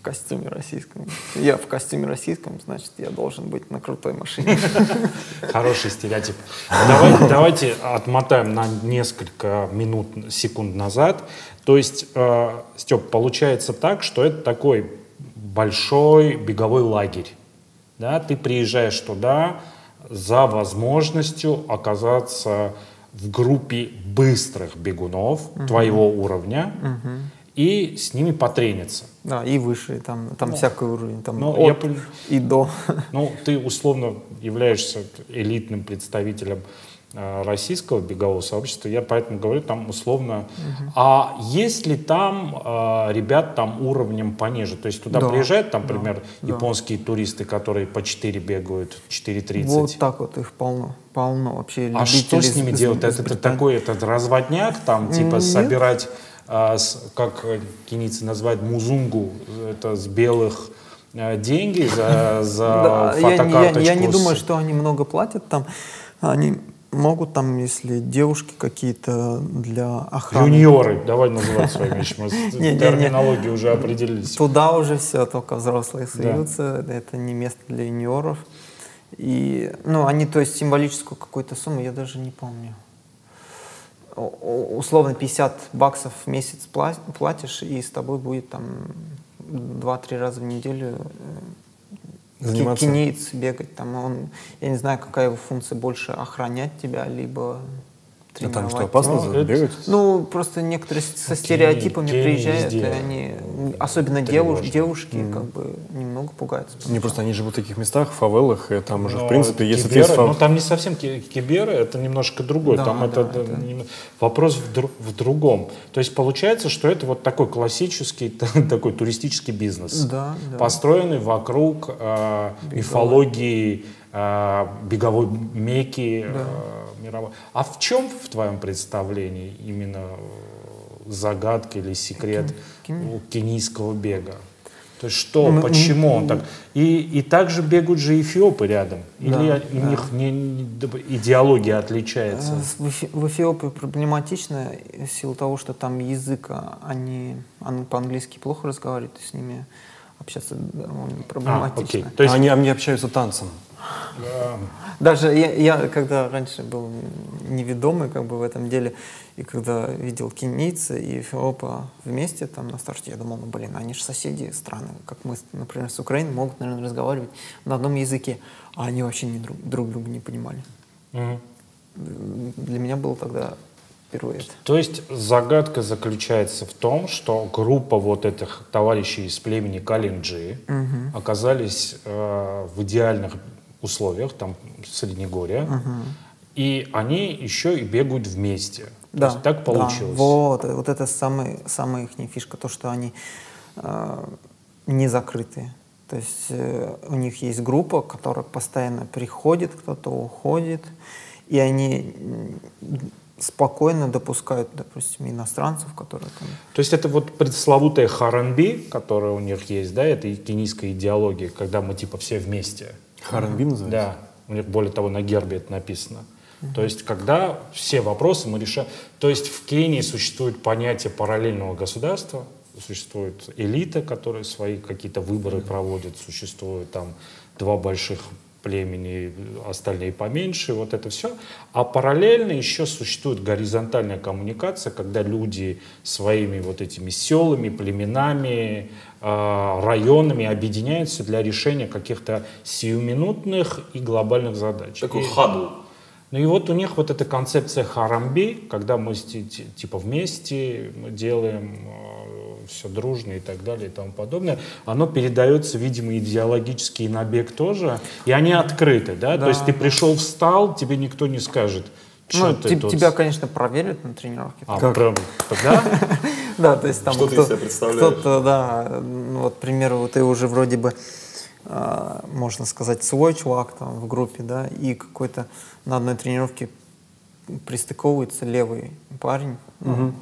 [SPEAKER 3] костюме российском. Я в костюме российском, значит, я должен быть на крутой машине.
[SPEAKER 2] Хороший стереотип. Давай- давайте отмотаем на несколько минут, секунд назад. То есть, э, Степ, получается так, что это такой большой беговой лагерь. Да? Ты приезжаешь туда за возможностью оказаться в группе быстрых бегунов твоего уровня и с ними потрениться.
[SPEAKER 3] Да, и выше, там, там всякий уровень, там
[SPEAKER 2] Ну, я
[SPEAKER 3] от
[SPEAKER 2] пон-
[SPEAKER 3] и до.
[SPEAKER 2] Ну, ты условно являешься элитным представителем э, российского бегового сообщества, я поэтому говорю там условно, а есть ли там э, ребят там уровнем пониже, то есть туда
[SPEAKER 3] Да,
[SPEAKER 2] приезжают, там,
[SPEAKER 3] да,
[SPEAKER 2] например,
[SPEAKER 3] да.
[SPEAKER 2] японские туристы, которые по 4 бегают, 4.30.
[SPEAKER 3] Вот так вот их полно. Полно вообще
[SPEAKER 2] А что с ними делать? Это, это такой этот разводняк, там, типа,
[SPEAKER 3] Нет.
[SPEAKER 2] собирать, как э, кенийцы называют, музунгу, это с белых э, деньги за, за
[SPEAKER 3] Да, я, не- я-
[SPEAKER 2] фотокарточку.
[SPEAKER 3] я не думаю, что они много платят там. Они могут там, если девушки какие-то для охраны.
[SPEAKER 2] Юниоры, давай называть своими вещи. Мы терминологией уже определились.
[SPEAKER 3] Туда уже все, только взрослые суются. Это не место для юниоров. И, ну, они, то есть, символическую какую-то сумму, я даже не помню. Условно 50 баксов в месяц пла- платишь, и с тобой будет там 2-3 раза в неделю э,
[SPEAKER 4] Заниматься.
[SPEAKER 3] кенеец бегать. Там он, я не знаю, какая его функция больше охранять тебя, либо
[SPEAKER 4] А
[SPEAKER 3] тренировать.
[SPEAKER 4] там что, опасно
[SPEAKER 2] Ну, это-
[SPEAKER 4] бегать?
[SPEAKER 3] Ну, просто некоторые со стереотипами
[SPEAKER 2] Кения
[SPEAKER 3] приезжают, и
[SPEAKER 2] везде
[SPEAKER 3] они, особенно девуш, девушки, как бы немного пугаются.
[SPEAKER 4] Не, просто они живут в таких местах, в фавелах, и там уже,
[SPEAKER 2] Но
[SPEAKER 4] в принципе,
[SPEAKER 2] это
[SPEAKER 4] если ты
[SPEAKER 2] киберы,
[SPEAKER 4] фав-
[SPEAKER 2] Ну, там не совсем ки- киберы, это немножко другое.
[SPEAKER 3] Да,
[SPEAKER 2] там
[SPEAKER 3] да,
[SPEAKER 2] это,
[SPEAKER 3] это-
[SPEAKER 2] не- вопрос в, дру- в другом. То есть получается, что это вот такой классический такой туристический бизнес,
[SPEAKER 3] Да, да.
[SPEAKER 2] построенный вокруг э, мифологии беговой меки э, мировой. А в чем в твоем представлении именно э, загадка или секрет кенийского бега? То есть что,
[SPEAKER 3] Ну,
[SPEAKER 2] почему он так? И, и также бегают же эфиопы рядом. Или
[SPEAKER 3] Да,
[SPEAKER 2] у них не- не- идеология отличается?
[SPEAKER 3] Э, В, Эфи- в Эфиопии проблематично в силу того, что там язык, а, они, они по-английски плохо разговаривают, и с ними общаться довольно
[SPEAKER 2] А,
[SPEAKER 3] проблематично.
[SPEAKER 2] окей. То есть,
[SPEAKER 4] они, они общаются танцем.
[SPEAKER 3] Даже я, я, когда раньше был неведомый как бы в этом деле, и когда видел кенийца и эфиопа вместе там на старте, я думал, ну блин, они же соседи страны, как мы, например, с Украиной, могут, наверное, разговаривать на одном языке, а они вообще не друг, друг друга не понимали.
[SPEAKER 2] мгм.
[SPEAKER 3] Для меня было тогда впервые это.
[SPEAKER 2] То есть загадка заключается в том, что группа вот этих товарищей из племени Калинджи оказались э, в идеальных условиях, там Среднегорья, и они еще и бегают вместе. То есть так
[SPEAKER 3] да,
[SPEAKER 2] получилось.
[SPEAKER 3] вот, э, вот это самый, самая их фишка, то, что они э, не закрытые. То есть э, у них есть группа, которая постоянно приходит, кто-то уходит, и они спокойно допускают, допустим, иностранцев, которые там...
[SPEAKER 2] То есть это вот пресловутая харанби, которая у них есть, да, это кенийская идеология, когда мы типа все вместе.
[SPEAKER 4] Харанби называется?
[SPEAKER 2] Да, у них более того на гербе это написано. То есть, когда все вопросы мы решаем... То есть в Кении существует понятие параллельного государства, существует элита, которая свои какие-то выборы проводит, существует там два больших племени, остальные поменьше, вот это все. А параллельно еще существует горизонтальная коммуникация, когда люди своими вот этими селами, племенами, районами объединяются для решения каких-то сиюминутных и глобальных задач.
[SPEAKER 5] Такой
[SPEAKER 2] И-
[SPEAKER 5] хадл.
[SPEAKER 2] ну и вот у них вот эта концепция харамби, когда мы типа вместе мы делаем все дружно и так далее и тому подобное, оно передается, видимо, идеологически и на бег тоже, и они открыты, да? То есть ты пришел, встал, тебе никто не скажет, что
[SPEAKER 3] Ну,
[SPEAKER 2] ты
[SPEAKER 3] те-
[SPEAKER 2] тут...
[SPEAKER 3] тебя, конечно, проверят на тренировке.
[SPEAKER 2] А, прям, да?
[SPEAKER 3] Да, то есть там
[SPEAKER 5] Что ты себя представляешь?
[SPEAKER 3] кто-то, да, ну, вот, к примеру, ты уже вроде бы, а, можно сказать, свой чувак там в группе, да, и какой-то на одной тренировке пристыковывается левый парень, ну,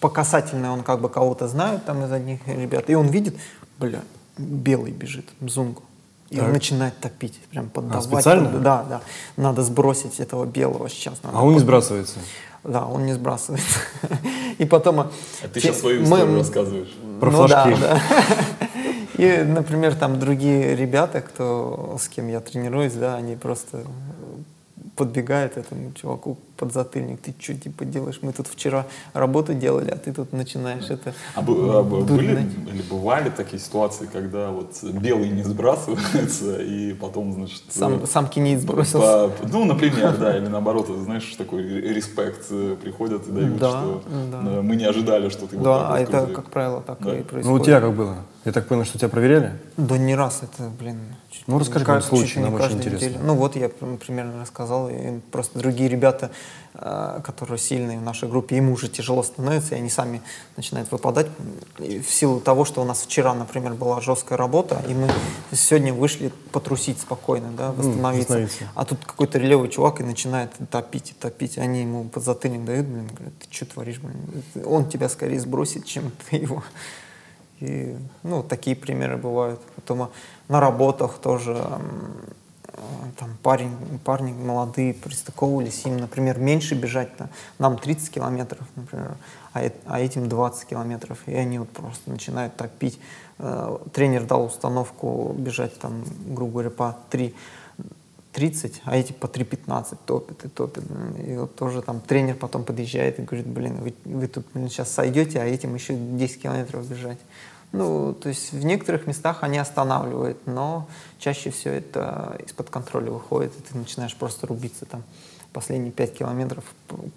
[SPEAKER 3] по касательной он как бы кого-то знает там из одних ребят, и он видит, бля, белый бежит, мзунгу. И он начинает топить, прям поддавать.
[SPEAKER 4] специально?
[SPEAKER 3] под- Да, да. Надо сбросить этого белого сейчас. надо
[SPEAKER 4] А он не
[SPEAKER 3] под-
[SPEAKER 4] сбрасывается.
[SPEAKER 3] да, он не сбрасывает. И потом...
[SPEAKER 5] А ты сейчас свою
[SPEAKER 3] мы-
[SPEAKER 5] историю рассказываешь.
[SPEAKER 4] Про
[SPEAKER 3] ну, да,
[SPEAKER 4] флажки.
[SPEAKER 3] да. И, например, там другие ребята, кто, с кем я тренируюсь, да, они просто подбегают этому чуваку, подзатыльник, ты что, типа, делаешь? Мы тут вчера работу делали, а ты тут начинаешь это...
[SPEAKER 5] А, бы- а были
[SPEAKER 3] гнать».
[SPEAKER 5] или бывали такие ситуации, когда вот белый не сбрасывается, и потом, значит...
[SPEAKER 3] Сам,
[SPEAKER 5] э,
[SPEAKER 3] сам кинеец бросился.
[SPEAKER 5] по- ну, например, да, или наоборот, знаешь, такой респект э, приходят и дают,
[SPEAKER 3] Да,
[SPEAKER 5] что
[SPEAKER 3] да.
[SPEAKER 5] э, мы не ожидали, что ты вот
[SPEAKER 3] Да, а
[SPEAKER 5] вот
[SPEAKER 3] это, как правило, так
[SPEAKER 5] Да.
[SPEAKER 3] и
[SPEAKER 4] Ну,
[SPEAKER 3] происходит.
[SPEAKER 4] у тебя как было? Я так понял, что тебя проверяли?
[SPEAKER 3] Да не раз, это, блин... чуть
[SPEAKER 4] Ну, расскажи
[SPEAKER 3] чуть
[SPEAKER 4] случай, нам очень интересно.
[SPEAKER 3] неделю. Ну вот я примерно рассказал, и просто другие ребята, которые сильные в нашей группе, им уже тяжело становится, и они сами начинают выпадать. В силу того, что у нас вчера, например, была жесткая работа, и мы сегодня вышли потрусить спокойно, да, восстановиться.
[SPEAKER 4] восстановиться.
[SPEAKER 3] А тут какой-то левый чувак и начинает топить и топить. Они ему подзатыльник дают, блин, говорят, ты что творишь, блин? Он тебя скорее сбросит, чем ты его. И, ну, такие примеры бывают. Потом а, на работах тоже э, там парень, парни молодые пристыковывались, им, например, меньше бежать, нам 30 километров, например, а, э- а этим 20 километров, и они вот просто начинают топить. Э, Тренер дал установку бежать там, грубо говоря, по 3 30, а эти по 3.15 топят и топят. И вот тоже там тренер потом подъезжает и говорит, блин, вы, вы тут блин, сейчас сойдете, а этим еще 10 километров бежать. Ну, то есть в некоторых местах они останавливают, но чаще все это из-под контроля выходит, и ты начинаешь просто рубиться там последние 5 километров,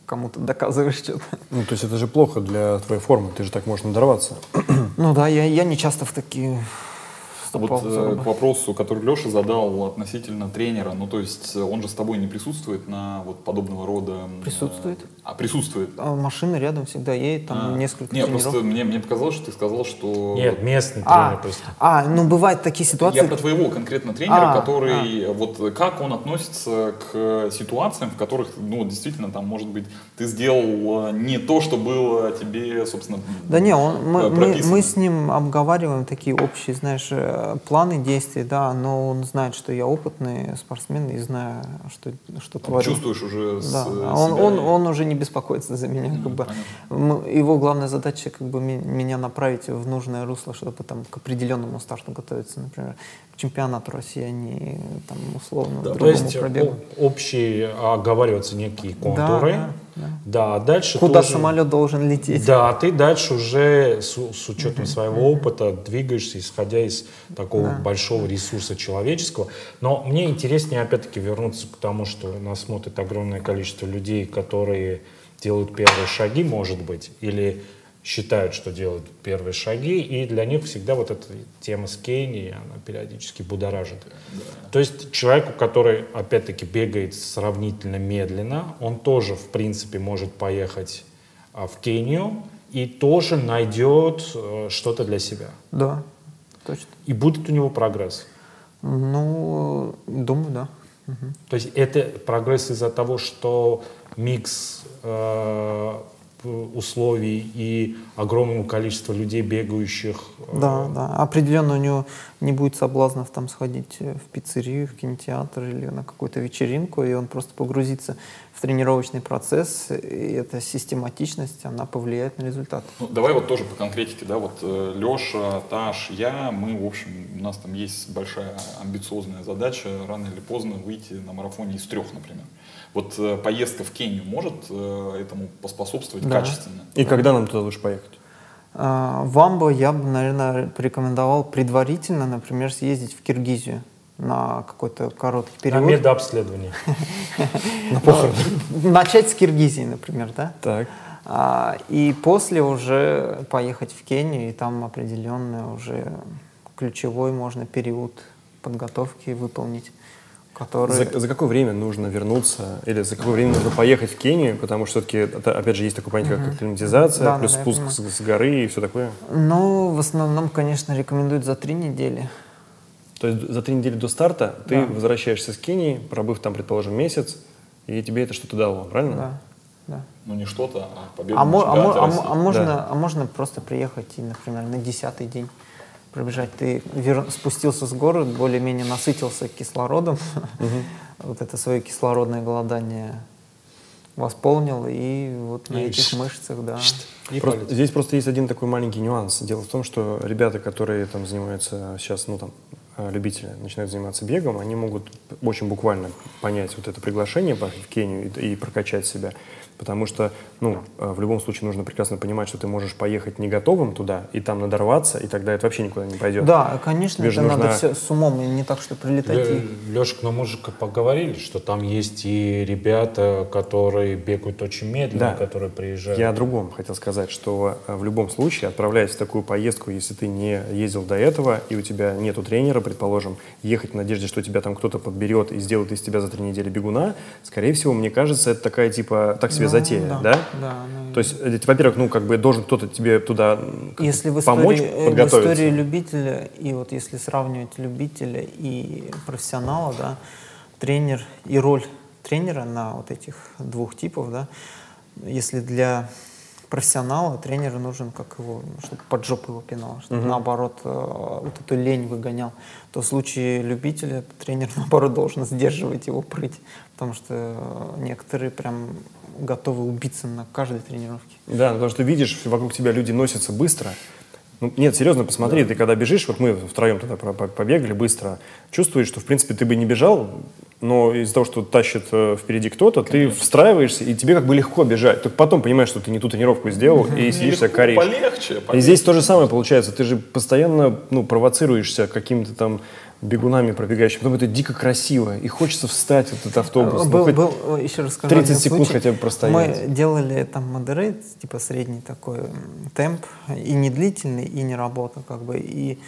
[SPEAKER 3] кому-то доказываешь что-то.
[SPEAKER 4] Ну, то есть это же плохо для твоей формы, ты же так можешь надорваться.
[SPEAKER 3] Ну да, я, я не часто в такие
[SPEAKER 5] вот э, к вопросу, который Леша задал относительно тренера, ну то есть э, он же с тобой не присутствует на вот подобного рода...
[SPEAKER 3] Присутствует.
[SPEAKER 5] э, А, присутствует.
[SPEAKER 3] А машина рядом всегда едет, там
[SPEAKER 5] А,
[SPEAKER 3] несколько
[SPEAKER 5] Нет,
[SPEAKER 3] тренеров.
[SPEAKER 5] просто мне, мне показалось, что ты сказал, что...
[SPEAKER 2] Нет, местный
[SPEAKER 3] А,
[SPEAKER 2] тренер просто.
[SPEAKER 3] а, ну бывают такие ситуации.
[SPEAKER 5] Я про твоего конкретно тренера,
[SPEAKER 3] А,
[SPEAKER 5] который вот как он относится к ситуациям, в которых, ну, действительно, там, может быть, ты сделал не то, что было тебе, собственно,
[SPEAKER 3] Да не, он, мы, мы, мы с ним обговариваем такие общие, знаешь, э, планы действий, да, но он знает, что я опытный спортсмен и знаю, что, что творю.
[SPEAKER 5] чувствуешь уже с
[SPEAKER 3] Да,
[SPEAKER 5] э,
[SPEAKER 3] а он,
[SPEAKER 5] себя
[SPEAKER 3] он, он уже не беспокоится за меня, как бы. Его главная задача, как бы, меня направить в нужное русло, чтобы там к определенному старту готовиться, например, к чемпионату России, а не там условно
[SPEAKER 2] То
[SPEAKER 3] другому
[SPEAKER 2] есть
[SPEAKER 3] пробегу.
[SPEAKER 2] общие оговариваются некие
[SPEAKER 3] Да,
[SPEAKER 2] контуры.
[SPEAKER 3] да, да.
[SPEAKER 2] Да, а дальше
[SPEAKER 3] Куда
[SPEAKER 2] тоже-
[SPEAKER 3] самолет должен лететь?
[SPEAKER 2] Да, а ты дальше уже с, с учетом своего опыта двигаешься, исходя из такого большого ресурса человеческого. Но мне интереснее, опять-таки, вернуться к тому, что нас смотрит огромное количество людей, которые делают первые шаги, может быть, или считают, что делают первые шаги, и для них всегда вот эта тема с Кении, она периодически будоражит. То есть человеку, который, опять-таки, бегает сравнительно медленно, он тоже, в принципе, может поехать а, в Кению и тоже найдет э, что-то для себя.
[SPEAKER 3] Да, точно.
[SPEAKER 2] И будет у него прогресс.
[SPEAKER 3] Ну, думаю, да.
[SPEAKER 2] То есть это прогресс из-за того, что микс э, условий и огромного количества людей, бегающих. э,
[SPEAKER 3] Да, да. Определенно у него не будет соблазнов там сходить э, в пиццерию, в кинотеатр или на какую-то вечеринку, и он просто погрузится в тренировочный процесс, и эта систематичность, она повлияет на результат.
[SPEAKER 5] Ну, давай вот тоже по конкретике, да, вот э, Леша, Таш, я, мы, в общем, у нас там есть большая амбициозная задача рано или поздно выйти на марафоне из трех, например. Вот э, поездка в Кению может э, этому поспособствовать
[SPEAKER 3] Да.
[SPEAKER 5] качественно?
[SPEAKER 4] И когда нам туда лучше поехать?
[SPEAKER 3] А, В Амбо я бы, наверное, порекомендовал предварительно, например, съездить в Киргизию на какой-то короткий
[SPEAKER 2] На
[SPEAKER 3] период.
[SPEAKER 2] медобследование.
[SPEAKER 3] Начать с Киргизии, например, да?
[SPEAKER 4] Так.
[SPEAKER 3] А, и после уже поехать в Кению, и там определенный уже ключевой можно период подготовки выполнить, который...
[SPEAKER 4] За, за какое время нужно вернуться или за какое время нужно поехать в Кению? Потому что все-таки, это, опять же, есть такое понятие, как акклиматизация,
[SPEAKER 3] Да,
[SPEAKER 4] плюс
[SPEAKER 3] да,
[SPEAKER 4] спуск с, с горы и все такое.
[SPEAKER 3] Ну, в основном, конечно, рекомендуют за три недели.
[SPEAKER 4] То есть за три недели до старта ты
[SPEAKER 3] Да.
[SPEAKER 4] возвращаешься с Кении, пробыв там, предположим, месяц, и тебе это что-то дало, правильно?
[SPEAKER 3] Да, да.
[SPEAKER 5] Ну не что-то, а победа
[SPEAKER 3] А, мо- а а
[SPEAKER 5] России.
[SPEAKER 3] а можно,
[SPEAKER 4] Да.
[SPEAKER 3] а можно просто приехать и, например, на десятый день пробежать. Ты вер- спустился с горы, более-менее насытился кислородом, вот это свое кислородное голодание восполнил, и вот на
[SPEAKER 2] И
[SPEAKER 3] этих
[SPEAKER 2] шт-
[SPEAKER 3] мышцах, да.
[SPEAKER 4] Просто- здесь просто есть один такой маленький нюанс. Дело в том, что ребята, которые там занимаются сейчас, ну там, э, любители начинают заниматься бегом, они могут очень буквально понять вот это приглашение в Кению и, и прокачать себя. Потому что, ну, э, в любом случае нужно прекрасно понимать, что ты можешь поехать не готовым туда и там надорваться, и тогда это вообще никуда не пойдет.
[SPEAKER 3] Да, конечно,
[SPEAKER 4] Тебе
[SPEAKER 3] это
[SPEAKER 4] же
[SPEAKER 3] надо
[SPEAKER 4] нужно-
[SPEAKER 3] все с умом, и не так, что прилетать и...
[SPEAKER 2] Лешка, ну мы же поговорили, что там есть и ребята, которые бегают очень медленно,
[SPEAKER 4] Да.
[SPEAKER 2] которые приезжают.
[SPEAKER 4] Я о другом хотел сказать, что э, в любом случае, отправляясь в такую поездку, если ты не ездил до этого, и у тебя нету тренера, предположим, ехать в надежде, что тебя там кто-то подберет и сделает из тебя за три недели бегуна, скорее всего, мне кажется, это такая типа, так себе затея,
[SPEAKER 3] да,
[SPEAKER 4] да?
[SPEAKER 3] да, ну,
[SPEAKER 4] То есть, э, во-первых, ну, как бы должен кто-то тебе туда как
[SPEAKER 3] Если в
[SPEAKER 4] помочь
[SPEAKER 3] истории, э, в
[SPEAKER 4] подготовиться.
[SPEAKER 3] истории любителя, и вот если сравнивать любителя и профессионала, да, тренер и роль тренера на вот этих двух типов, да, если для профессионала тренер нужен, как его, чтобы под жопу его пинал, чтобы наоборот э, вот эту лень выгонял, то в случае любителя тренер наоборот должен сдерживать его прыть, потому что некоторые прям готовы убиться на каждой тренировке.
[SPEAKER 4] Да, ну, потому что видишь, вокруг тебя люди носятся быстро. Ну, нет, серьезно, посмотри, ты когда бежишь, вот мы втроем тогда побегали быстро, чувствуешь, что, в принципе, ты бы не бежал, но из-за того, что тащит э, впереди кто-то, ты встраиваешься, и тебе как бы легко бежать. Только потом понимаешь, что ты не ту тренировку сделал, и сидишь себя коришь.
[SPEAKER 5] Полегче,
[SPEAKER 4] И
[SPEAKER 5] полегче.
[SPEAKER 4] здесь то же самое получается. Ты же постоянно ну, провоцируешься какими-то там бегунами пробегающими. Потом это дико красиво. И хочется встать в этот автобус. ну,
[SPEAKER 3] Был,
[SPEAKER 4] хоть
[SPEAKER 3] был, еще расскажу
[SPEAKER 4] 30
[SPEAKER 3] один
[SPEAKER 4] секунд
[SPEAKER 3] случай.
[SPEAKER 4] хотя бы простоять.
[SPEAKER 3] Мы делали там модерейт, типа средний такой темп, и не длительный, и не работа, как бы. И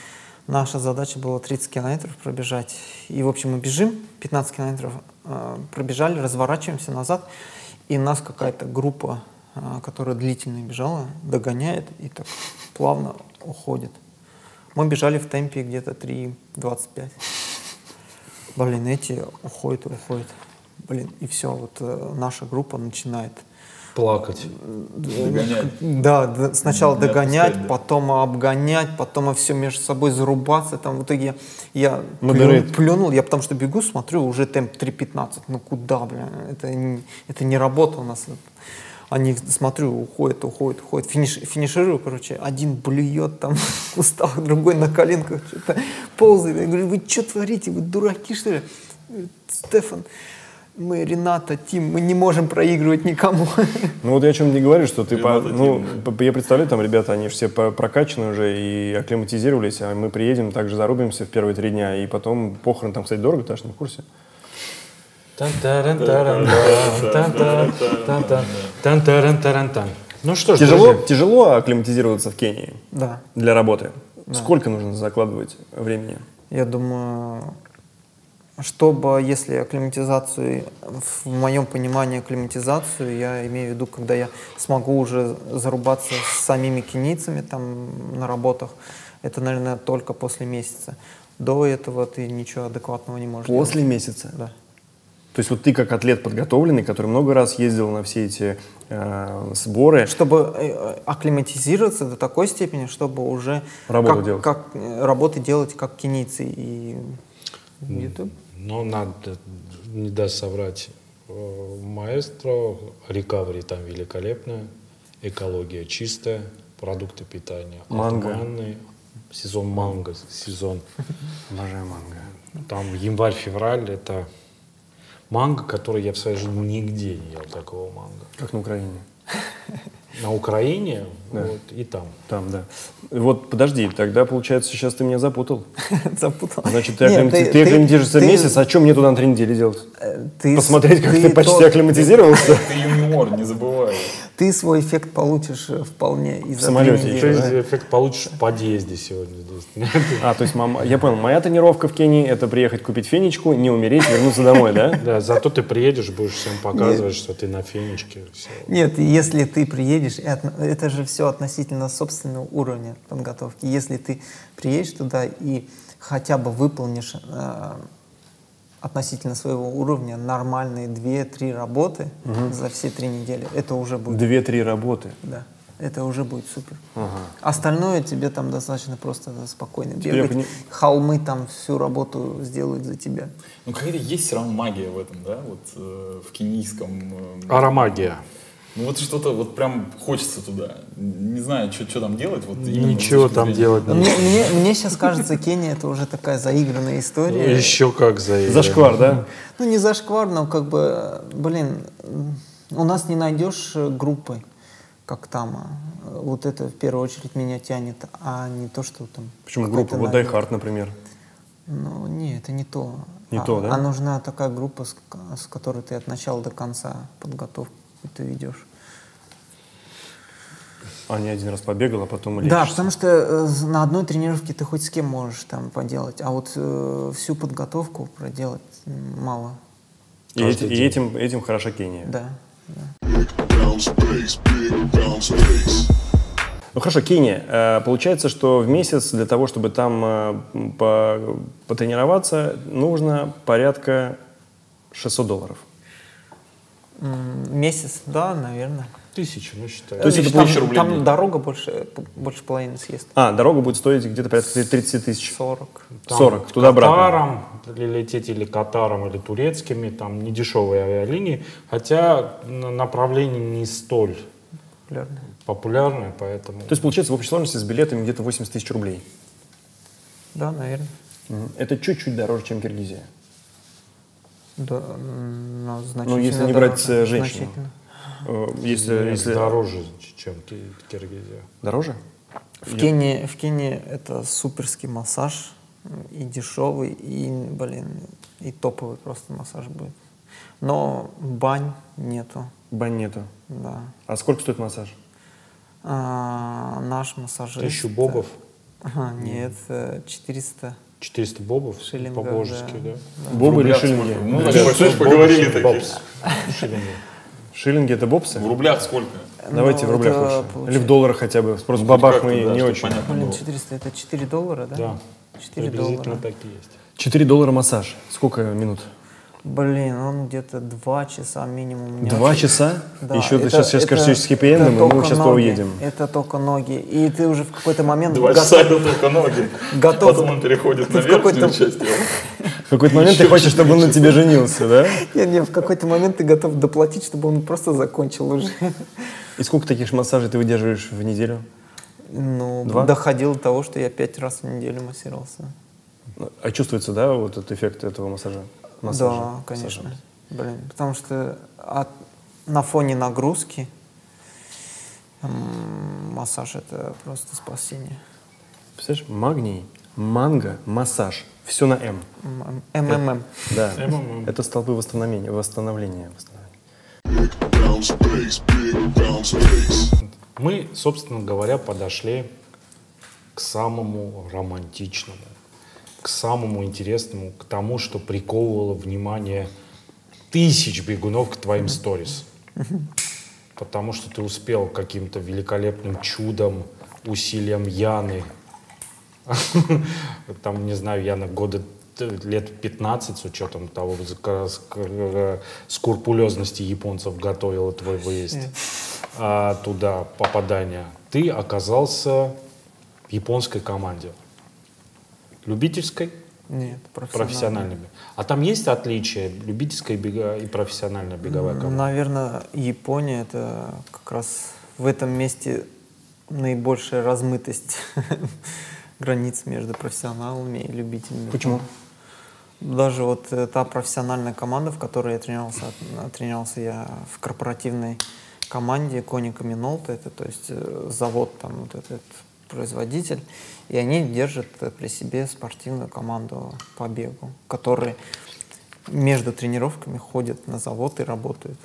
[SPEAKER 3] наша задача была 30 километров пробежать. И, в общем, мы бежим, 15 километров э, пробежали, разворачиваемся назад, и нас какая-то группа, э, которая длительно бежала, догоняет и так плавно уходит. Мы бежали в темпе где-то 3.25. Блин, эти уходят и уходят. Блин, и все, вот э, наша группа начинает.
[SPEAKER 2] Плакать.
[SPEAKER 5] Догонять.
[SPEAKER 3] Да, д- сначала догонять,
[SPEAKER 5] отпускать, да.
[SPEAKER 3] потом обгонять, потом все между собой зарубаться. Там в итоге я, я
[SPEAKER 4] Модерейт.
[SPEAKER 3] плю- плюнул, я потому что бегу, смотрю, уже темп 3.15. Ну куда, бля, это, не- это не работа у нас. Они, смотрю, уходят, уходят, уходят. Финиш, финиширую, короче, один блюет там в кустах, другой на коленках что-то ползает. Я говорю, вы что творите, вы дураки, что ли? Стефан, мы Рената, Тим, мы не можем проигрывать никому.
[SPEAKER 4] Ну вот я о чем не говорю, что ты, по-
[SPEAKER 5] Ребята,
[SPEAKER 4] ну, я представляю, там ребята, они же все по- прокачаны уже и акклиматизировались, а мы приедем, также зарубимся в первые три дня, и потом похорон там, кстати, дорого, ты аж не в курсе?
[SPEAKER 2] Ну что ж,
[SPEAKER 4] Тяжело, тяжело акклиматизироваться в Кении
[SPEAKER 3] Да.
[SPEAKER 4] для работы? Сколько нужно закладывать времени?
[SPEAKER 3] Я думаю, чтобы, если акклиматизацию, в моем понимании акклиматизацию, я имею в виду, когда я смогу уже зарубаться с самими кенийцами там на работах, это, наверное, только после месяца. До этого ты ничего адекватного не можешь
[SPEAKER 4] После
[SPEAKER 3] делать.
[SPEAKER 4] месяца?
[SPEAKER 3] Да.
[SPEAKER 4] То есть вот ты как атлет подготовленный, который много раз ездил на все эти э, сборы,
[SPEAKER 3] Чтобы э, акклиматизироваться до такой степени, чтобы уже
[SPEAKER 4] Работу
[SPEAKER 3] как,
[SPEAKER 4] делать.
[SPEAKER 3] как, э, работы делать как кенийцы и YouTube.
[SPEAKER 2] ну надо, не даст соврать, э, маэстро, рекавери там великолепная, экология чистая, продукты питания
[SPEAKER 4] Манго.
[SPEAKER 2] отменные, сезон манго, сезон
[SPEAKER 4] обожаю манго.
[SPEAKER 2] Там январь-февраль это манго, который я в своей жизни нигде не ел такого манго.
[SPEAKER 4] Как на Украине.
[SPEAKER 2] На Украине
[SPEAKER 4] Да.
[SPEAKER 2] вот, и там.
[SPEAKER 4] Там, да. Вот, подожди, тогда, получается, сейчас ты меня запутал.
[SPEAKER 3] Запутал.
[SPEAKER 4] Значит, ты,
[SPEAKER 3] Нет,
[SPEAKER 4] акклимати- ты акклиматизируешься
[SPEAKER 3] ты-
[SPEAKER 4] месяц, а что мне туда на три недели делать?
[SPEAKER 3] э, ты
[SPEAKER 4] Посмотреть, как ты, почти акклиматизировался?
[SPEAKER 5] Ты юниор, не забывай.
[SPEAKER 3] Ты свой эффект получишь э, вполне и за
[SPEAKER 4] самолете еще.
[SPEAKER 2] Ты эффект получишь в подъезде сегодня здесь.
[SPEAKER 4] А, то есть, мама, я понял, моя тренировка в Кении – это приехать купить фенечку, не умереть, вернуться домой, да?
[SPEAKER 2] Да, зато ты приедешь, будешь всем показывать, что ты на фенечке.
[SPEAKER 3] Нет, если ты приедешь, это же все относительно собственного уровня подготовки. Если ты приедешь туда и хотя бы выполнишь э, относительно своего уровня нормальные 2-3 работы за все три недели, это уже будет.
[SPEAKER 4] Две-три работы.
[SPEAKER 3] Да, это уже будет супер. Остальное тебе там достаточно просто спокойно
[SPEAKER 4] Теперь
[SPEAKER 3] бегать.
[SPEAKER 4] пони-
[SPEAKER 3] Холмы там всю работу сделают за тебя.
[SPEAKER 5] Ну какая-то есть все равно магия в этом, да, вот э, в кенийском. э,
[SPEAKER 2] Аромагия.
[SPEAKER 5] Ну вот что-то вот прям хочется туда. Не знаю, что там делать. Вот
[SPEAKER 2] Ничего там
[SPEAKER 5] зрения-
[SPEAKER 2] делать не
[SPEAKER 3] Мне, мне, мне сейчас кажется, Кения это уже такая заигранная история.
[SPEAKER 2] Еще как за
[SPEAKER 4] Зашквар, да?
[SPEAKER 3] Ну, не зашквар, но как бы, блин, у нас не найдешь группы, как там. а. Вот это в первую очередь меня тянет, а не то, что там...
[SPEAKER 4] Почему группа? Вот. Die Hard, например.
[SPEAKER 3] Ну, не, это не то.
[SPEAKER 4] Не
[SPEAKER 3] а,
[SPEAKER 4] то, да?
[SPEAKER 3] А нужна такая группа, с, с которой ты от начала до конца подготовку ты ведешь.
[SPEAKER 4] А не один раз побегал, а потом
[SPEAKER 3] Да,
[SPEAKER 4] лечишься.
[SPEAKER 3] потому что э, на одной тренировке ты хоть с кем можешь там поделать, а вот э, всю подготовку проделать мало.
[SPEAKER 4] И, эти- и этим, этим хороша Кения.
[SPEAKER 3] Да. да.
[SPEAKER 4] Ну хорошо, Кения. Э, Получается, что в месяц для того, чтобы там э, по- потренироваться, нужно порядка 600 долларов.
[SPEAKER 3] Месяц, да, наверное.
[SPEAKER 2] Тысячу, ну считай.
[SPEAKER 4] То есть это
[SPEAKER 3] там,
[SPEAKER 5] тысяча рублей
[SPEAKER 3] там
[SPEAKER 5] день.
[SPEAKER 3] дорога больше, больше половины съест.
[SPEAKER 4] А, дорога будет стоить где-то порядка 30 тысяч.
[SPEAKER 3] 40.
[SPEAKER 2] Там
[SPEAKER 4] 40, туда-обратно.
[SPEAKER 2] Катаром или лететь или Катаром, или турецкими, там не дешевые авиалинии, хотя направление не столь
[SPEAKER 3] Популярно.
[SPEAKER 2] популярное, поэтому...
[SPEAKER 4] То есть получается в общей сложности с билетами где-то 80 тысяч рублей.
[SPEAKER 3] Да, наверное.
[SPEAKER 4] Это чуть-чуть дороже, чем Киргизия.
[SPEAKER 3] Да, но
[SPEAKER 4] Ну,
[SPEAKER 3] значительно
[SPEAKER 4] если не
[SPEAKER 3] дороже,
[SPEAKER 4] брать э, женщину. Э, Если,
[SPEAKER 2] Нет,
[SPEAKER 4] если...
[SPEAKER 2] дороже, чем Ки- Киргизия.
[SPEAKER 4] Дороже?
[SPEAKER 3] В Кении, в Кении это суперский массаж, и дешевый, и, блин, и топовый просто массаж будет. Но бань нету,
[SPEAKER 4] Бань нету.
[SPEAKER 3] да.
[SPEAKER 4] А сколько стоит массаж?
[SPEAKER 3] А, наш массажист...
[SPEAKER 2] Тысячу бобов,
[SPEAKER 3] Ага, нет, э, 400
[SPEAKER 2] 400 бобов
[SPEAKER 3] шиллингов.
[SPEAKER 2] по-божески, да?
[SPEAKER 4] Бобы или шиллинги?
[SPEAKER 5] Ну, значит, значит, поговорили такие.
[SPEAKER 2] Бобс. Шиллинги.
[SPEAKER 4] Шиллинги это бобсы?
[SPEAKER 5] В рублях сколько?
[SPEAKER 4] Давайте
[SPEAKER 3] Ну,
[SPEAKER 4] в рублях лучше. Или в
[SPEAKER 3] получается-
[SPEAKER 4] долларах хотя бы. Просто в бабах мы
[SPEAKER 5] да,
[SPEAKER 4] не очень.
[SPEAKER 5] понятно
[SPEAKER 3] Блин,
[SPEAKER 5] было.
[SPEAKER 3] 400 это 4 доллара, да?
[SPEAKER 2] Да,
[SPEAKER 3] 4
[SPEAKER 2] приблизительно
[SPEAKER 3] доллара.
[SPEAKER 2] такие есть.
[SPEAKER 4] 4 доллара массаж. Сколько минут?
[SPEAKER 3] Блин, он где-то 2 часа минимум.
[SPEAKER 4] Два
[SPEAKER 3] очень-
[SPEAKER 4] часа?
[SPEAKER 3] Да,
[SPEAKER 4] Еще ты
[SPEAKER 3] это-
[SPEAKER 4] сейчас, сейчас
[SPEAKER 3] это-
[SPEAKER 4] скажешь с хэппи и мы сейчас
[SPEAKER 3] ноги.
[SPEAKER 4] уедем.
[SPEAKER 3] Это только ноги. И ты уже в какой-то момент
[SPEAKER 5] Два
[SPEAKER 3] готов-
[SPEAKER 5] часа это только ноги.
[SPEAKER 3] Готов.
[SPEAKER 5] Потом он переходит на
[SPEAKER 3] в какой-то-
[SPEAKER 5] верхнюю часть.
[SPEAKER 4] В какой-то момент ты хочешь, чтобы он на тебе женился, да?
[SPEAKER 3] Не, не, в какой-то момент ты готов доплатить, чтобы он просто закончил уже.
[SPEAKER 4] И сколько таких массажей ты выдерживаешь в неделю?
[SPEAKER 3] Ну,
[SPEAKER 4] Два?
[SPEAKER 3] доходило до того, что я пять раз в неделю массировался.
[SPEAKER 4] А чувствуется, да, вот этот эффект этого массажа? Массажа.
[SPEAKER 3] Да, конечно. Блин, потому что от- на фоне нагрузки массаж это просто спасение.
[SPEAKER 4] Представляешь, магний, манго, массаж. Все на М.
[SPEAKER 3] МММ.
[SPEAKER 4] Да.
[SPEAKER 2] МММ.
[SPEAKER 4] Это столпы восстановления. Восстановления.
[SPEAKER 2] Мы, собственно говоря, подошли к самому романтичному, к самому интересному, к тому, что приковывало внимание тысяч бегунов к твоим сторис. Потому что ты успел каким-то великолепным чудом, усилием Яны, там, не знаю, Яна года т- лет 15 с учетом того, ск- ск- скрупулезности японцев готовила твой выезд а, туда, попадание, ты оказался в японской команде. Любительской,
[SPEAKER 3] Нет,
[SPEAKER 2] профессиональной. А там есть отличия любительская бега и профессиональная беговая команда?
[SPEAKER 3] Наверное, Япония это как раз в этом месте наибольшая размытость границ между профессионалами и любителями.
[SPEAKER 4] Почему?
[SPEAKER 3] Даже вот э, та профессиональная команда, в которой я тренировался, э, тренировался я в корпоративной команде Коника Минолта, это то есть э, завод там вот этот производитель, и они держат при себе спортивную команду по бегу, которые между тренировками ходят на завод и работают.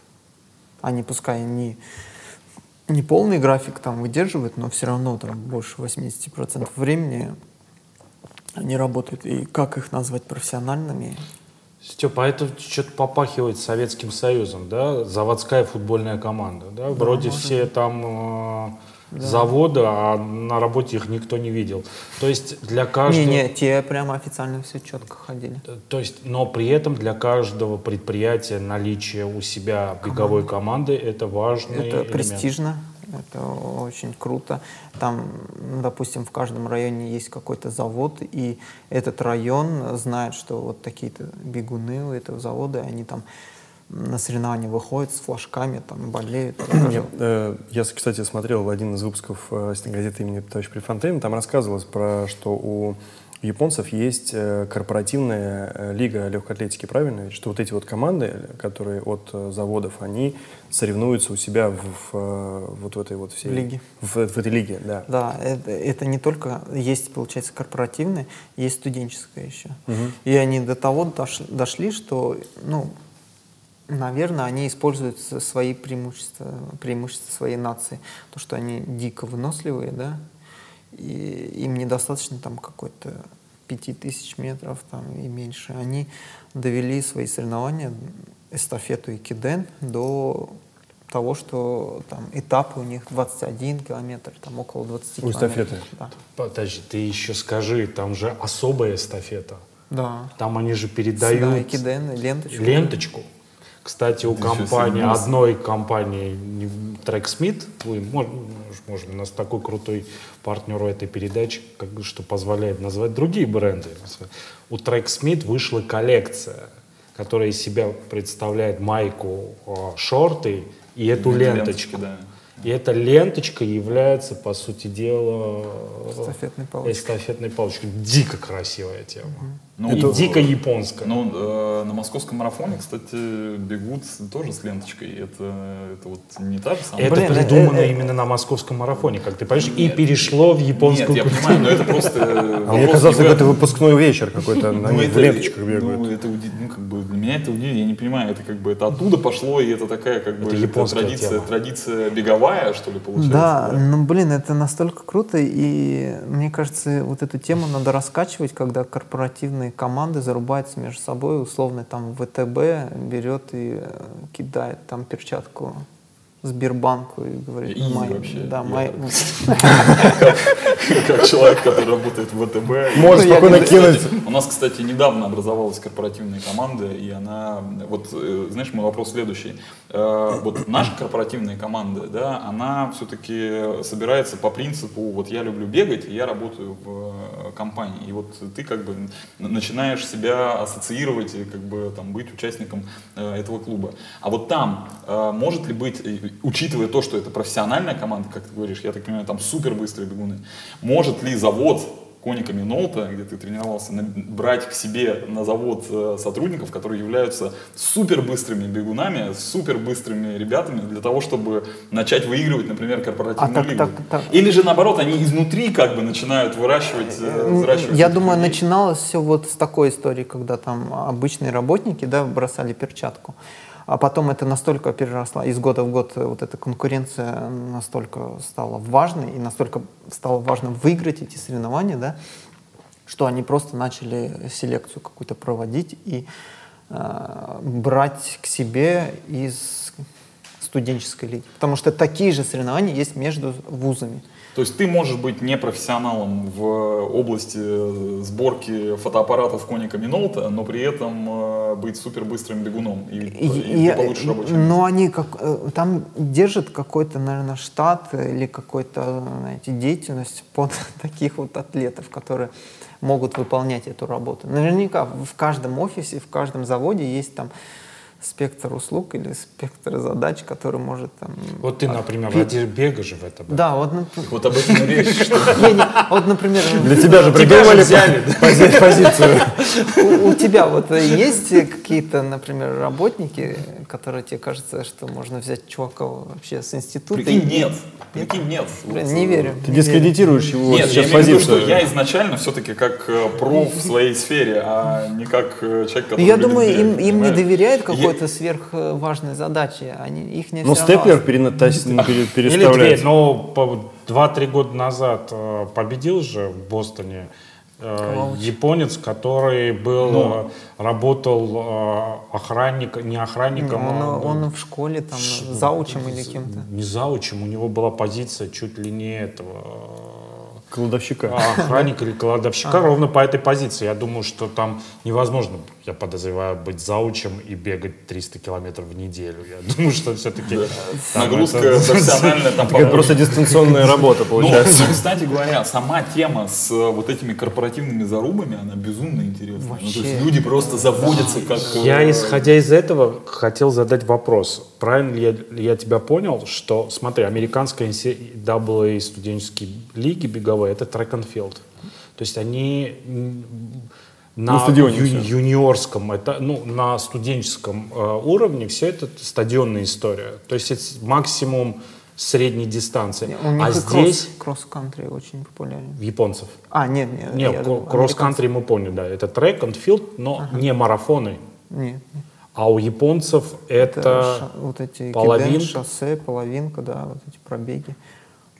[SPEAKER 3] Они пускай не, не полный график там выдерживают, но все равно там больше 80% времени они работают. И как их назвать профессиональными?
[SPEAKER 2] Степа, а это что-то попахивает Советским Союзом, да? Заводская футбольная команда, да? Вроде все там э, заводы, а на работе их никто не видел. То есть для каждого...
[SPEAKER 3] Не, не, те прямо официально все четко ходили.
[SPEAKER 2] То есть, но при этом для каждого предприятия наличие у себя беговой команды это важный
[SPEAKER 3] Это
[SPEAKER 2] элемент.
[SPEAKER 3] престижно, это очень круто. Там, допустим, в каждом районе есть какой-то завод, и этот район знает, что вот такие-то бегуны у этого завода, они там на соревнования выходят с флажками, там, болеют.
[SPEAKER 4] Нет, э, Я, кстати, смотрел один из выпусков э, газеты имени товарища Префонтейна, там рассказывалось про, что у японцев есть э, корпоративная э, лига легкой атлетики, правильно? Ведь? Что вот эти вот команды, которые от заводов, они соревнуются у себя в, в, вот в этой вот всей...
[SPEAKER 3] Лиге.
[SPEAKER 4] В, в этой лиге, да.
[SPEAKER 3] Да, это, это не только есть, получается, корпоративная, есть студенческая еще. И они до того дош- дошли, что, ну, наверное, они используют свои преимущества, преимущества своей нации. То, что они дико выносливые, да, и им недостаточно там какой-то пяти тысяч метров там, и меньше. Они довели свои соревнования, эстафету и киден до того, что там этапы у них 21 километр, там около 20
[SPEAKER 4] У
[SPEAKER 3] километров.
[SPEAKER 4] эстафеты?
[SPEAKER 3] Да.
[SPEAKER 2] Подожди, ты еще скажи, там же особая эстафета.
[SPEAKER 3] да.
[SPEAKER 2] Там они же
[SPEAKER 3] Да, и
[SPEAKER 2] передают
[SPEAKER 3] киден, и ленточку.
[SPEAKER 2] ленточку. Кстати, у компании, одной компании Tracksmith, вы мож- можем, у нас такой крутой партнер у этой передачи, как, что позволяет назвать другие бренды. У Tracksmith вышла коллекция, которая из себя представляет майку, э, шорты и эту
[SPEAKER 5] Эти
[SPEAKER 2] ленточку.
[SPEAKER 5] ленточки, да.
[SPEAKER 2] И эта ленточка является, по сути дела,
[SPEAKER 3] Эстафетной палочкой.
[SPEAKER 2] эстафетной палочкой. Дико красивая тема.
[SPEAKER 5] Ну,
[SPEAKER 2] и
[SPEAKER 5] это-
[SPEAKER 2] дико японская.
[SPEAKER 5] Ну, э, на московском марафоне, кстати, бегут тоже с ленточкой. Это, это вот не та же самая.
[SPEAKER 2] Это
[SPEAKER 3] Блин,
[SPEAKER 2] придумано
[SPEAKER 3] э, э,
[SPEAKER 2] именно на московском марафоне, как ты понимаешь, и перешло в японскую
[SPEAKER 5] Нет, я
[SPEAKER 2] культуру.
[SPEAKER 5] понимаю, но это просто...
[SPEAKER 4] А мне казалось, какой-то выпускной вечер какой-то,
[SPEAKER 5] Ну,
[SPEAKER 4] они в
[SPEAKER 5] это-
[SPEAKER 4] ленточках
[SPEAKER 5] Ну,
[SPEAKER 4] бегают.
[SPEAKER 5] это, уди- ну, как бы, для меня это удивительно, я не понимаю, это как бы, это оттуда пошло, и это такая, как бы,
[SPEAKER 2] Это
[SPEAKER 5] традиция, традиция беговая, что ли, получается?
[SPEAKER 3] Да, ну блин, это настолько круто, и мне кажется, вот эту тему надо раскачивать, когда корпоративные команды зарубаются между собой, условно там ВТБ берет и э, кидает там перчатку Сбербанку и говорит,
[SPEAKER 5] Изи
[SPEAKER 3] «Май-
[SPEAKER 5] вообще,
[SPEAKER 3] да, май-
[SPEAKER 5] Как человек, который работает в ВТБ.
[SPEAKER 4] Можешь
[SPEAKER 3] Ну,
[SPEAKER 4] спокойно кинуть.
[SPEAKER 5] У нас, кстати, недавно образовалась корпоративная команда, и она, вот, э, знаешь, мой вопрос следующий. Э, Вот наша корпоративная команда, да, она все-таки собирается по принципу, вот я люблю бегать, и я работаю в э, компании, и вот ты как бы начинаешь себя ассоциировать и как бы там быть участником этого клуба. А вот там может ли быть, учитывая то, что это профессиональная команда, как ты говоришь, я так понимаю, там супер быстрые бегуны, может ли завод Коника Минолта, где ты тренировался, брать к себе на завод э, сотрудников, которые являются супер быстрыми бегунами, супер быстрыми ребятами для того, чтобы начать выигрывать, например, корпоративную
[SPEAKER 3] А
[SPEAKER 5] лигу.
[SPEAKER 3] так- так-
[SPEAKER 5] Или же наоборот, они изнутри как бы начинают выращивать, э, взращивать
[SPEAKER 3] Я
[SPEAKER 5] этих
[SPEAKER 3] думаю,
[SPEAKER 5] людей.
[SPEAKER 3] начиналось все вот с такой истории, когда там обычные работники да, бросали перчатку. А потом это настолько переросла, из года в год э, вот эта конкуренция настолько стала важной, и настолько стало важно выиграть эти соревнования, да, что они просто начали селекцию какую-то проводить и э, брать к себе из студенческой лиги. Потому что такие же соревнования есть между вузами.
[SPEAKER 5] То есть ты можешь быть не профессионалом в области э, сборки фотоаппаратов Коника Минолта, но при этом э, быть супербыстрым бегуном. И, и
[SPEAKER 3] И-
[SPEAKER 5] ты получишь
[SPEAKER 3] и-
[SPEAKER 5] рабочее место.
[SPEAKER 3] но они как, э, там держат какой-то, наверное, штат или какой-то, деятельность под таких вот атлетов, которые могут выполнять эту работу. Наверняка в каждом офисе, в каждом заводе есть там спектр услуг или спектр задач, который может там...
[SPEAKER 2] Вот ты, например, ради бега же в это.
[SPEAKER 3] Да, вот,
[SPEAKER 5] Вот об этом речь, что
[SPEAKER 3] вот, например,
[SPEAKER 4] Для тебя же придумали пози- позицию.
[SPEAKER 3] у, тебя вот есть какие-то, например, работники, которые тебе кажется, что можно взять чувака вообще с института?
[SPEAKER 5] Прикинь,
[SPEAKER 3] и-
[SPEAKER 5] нет. Прикинь, нет.
[SPEAKER 3] Блин,
[SPEAKER 5] Вот,
[SPEAKER 3] не верю.
[SPEAKER 4] Ты
[SPEAKER 3] не верю.
[SPEAKER 4] дискредитируешь его
[SPEAKER 5] Нет, я
[SPEAKER 4] сейчас
[SPEAKER 5] имею в виду, что
[SPEAKER 4] позицию.
[SPEAKER 5] я изначально все-таки как э, проф в своей сфере, а не как э, человек, который
[SPEAKER 3] Ну, я
[SPEAKER 5] любит
[SPEAKER 3] думаю, им, им не доверяют
[SPEAKER 5] Я-
[SPEAKER 3] какой-то сверхважной задачи. Они, их не
[SPEAKER 4] Ну, степлер
[SPEAKER 2] Или
[SPEAKER 4] переставляет.
[SPEAKER 2] но по- два-три года назад э, победил же в Бостоне э,
[SPEAKER 3] Ковалыч.
[SPEAKER 2] японец, который был,
[SPEAKER 5] Ну.
[SPEAKER 2] э, работал э, охранник, не охранником,
[SPEAKER 3] Он,
[SPEAKER 2] а,
[SPEAKER 3] он в школе там заучим или кем-то.
[SPEAKER 2] не заучим, у него была позиция чуть ли не этого
[SPEAKER 4] Кладовщика.
[SPEAKER 2] А, охранника или кладовщика ровно по этой позиции. Я думаю, что там невозможно, я подозреваю, быть заучем и бегать 300 километров в неделю. Я думаю, что все-таки...
[SPEAKER 5] Нагрузка профессиональная там
[SPEAKER 4] Это просто дистанционная работа
[SPEAKER 5] Ну,
[SPEAKER 4] получается.
[SPEAKER 5] ну, кстати говоря, сама тема с э, вот этими корпоративными зарубами, она безумно интересная. Ну, то есть
[SPEAKER 3] Вообще.
[SPEAKER 5] люди просто заводятся как... э,
[SPEAKER 2] Я, исходя из этого, хотел задать вопрос. Правильно ли я, ли я тебя понял, что, смотри, американская NCAA студенческие лиги беговые — это трек and field. То есть они на,
[SPEAKER 4] На стадионе
[SPEAKER 2] ю- юниорском, это, ну, на студенческом э, уровне все это стадионная история. То есть это максимум средней дистанции.
[SPEAKER 3] У них
[SPEAKER 2] а здесь
[SPEAKER 3] кросс- кросс-кантри очень популярен.
[SPEAKER 2] японцев.
[SPEAKER 3] А, нет, нет.
[SPEAKER 2] Нет, кросс-кантри мы поняли, да. Это трек field, но не марафоны.
[SPEAKER 3] американцы. Нет,
[SPEAKER 2] А у японцев
[SPEAKER 3] это,
[SPEAKER 2] это...
[SPEAKER 3] ша- вот эти
[SPEAKER 2] половинка.
[SPEAKER 3] киден, шоссе, половинка, да, вот эти пробеги.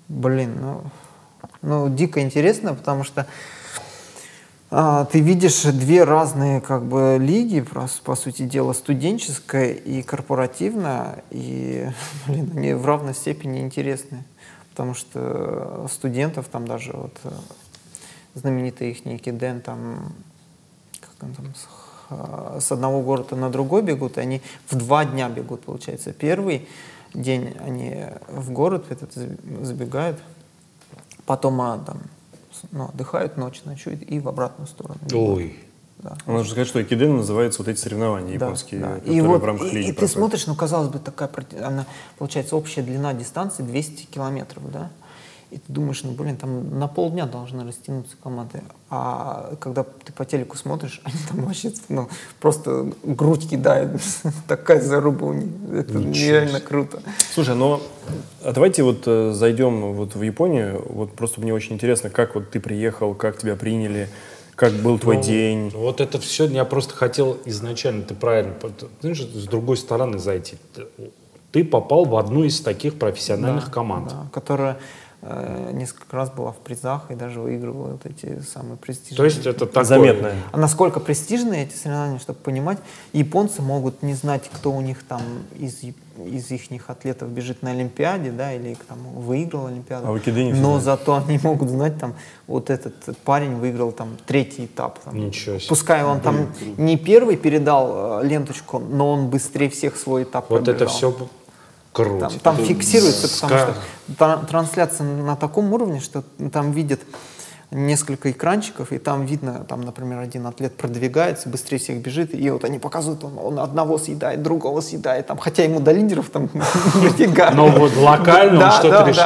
[SPEAKER 3] Блин, ну, ну дико интересно, потому что а, ты видишь две разные как бы лиги, прос- по сути дела, студенческая и корпоративная, и, блин, они в равной степени интересны, потому что студентов там даже вот э, знаменитый их Никиден там, как он там, с, одного города на другой бегут, и они в два дня бегут, получается. Первый день они в город этот заб- забегают, потом а, там, ну, отдыхают, ночь ночуют и в обратную сторону.
[SPEAKER 2] Ой.
[SPEAKER 3] Да.
[SPEAKER 4] Нужно сказать, что экиден называются вот эти соревнования
[SPEAKER 3] Да,
[SPEAKER 4] японские,
[SPEAKER 3] да.
[SPEAKER 4] которые
[SPEAKER 3] И вот
[SPEAKER 4] в рамках
[SPEAKER 3] и-
[SPEAKER 4] лиги
[SPEAKER 3] и ты смотришь, ну казалось бы такая, она получается общая длина дистанции 200 километров, да? И ты думаешь, ну блин, там на полдня должны растянуться команды. А когда ты по телеку смотришь, они там вообще ну, просто грудь кидают. Такая заруба у них. Это нереально круто.
[SPEAKER 4] Слушай, но а давайте вот э, зайдем вот в Японию. Вот просто мне очень интересно, как вот ты приехал, как тебя приняли, как был твой
[SPEAKER 2] Ну,
[SPEAKER 4] день.
[SPEAKER 2] Вот это все, я просто хотел изначально, ты правильно, знаешь, с другой стороны зайти. Ты- попал в одну из таких профессиональных
[SPEAKER 3] Да,
[SPEAKER 2] команд.
[SPEAKER 3] да, которая несколько раз была в призах и даже выигрывала вот эти самые престижные.
[SPEAKER 2] То есть это такое...
[SPEAKER 4] Заметное.
[SPEAKER 3] А насколько престижны эти соревнования, чтобы понимать, японцы могут не знать, кто у них там из, из их атлетов бежит на Олимпиаде, да, или там выиграл Олимпиаду.
[SPEAKER 4] А в Экидене все
[SPEAKER 3] Но зато они могут знать, там, вот этот парень выиграл там третий этап. Там.
[SPEAKER 2] Ничего себе.
[SPEAKER 3] Пускай он там не первый передал э, ленточку, но он быстрее всех свой этап
[SPEAKER 2] Вот это
[SPEAKER 3] пробежал.
[SPEAKER 2] все круто.
[SPEAKER 3] Там, там фиксируется, потому
[SPEAKER 2] ска-
[SPEAKER 3] что тра- трансляция на таком уровне, что там видят несколько экранчиков, и там видно, там, например, один атлет продвигается, быстрее всех бежит, и вот они показывают, он, он одного съедает, другого съедает, там, хотя ему до лидеров там дофига.
[SPEAKER 2] Но вот локально он что-то решил.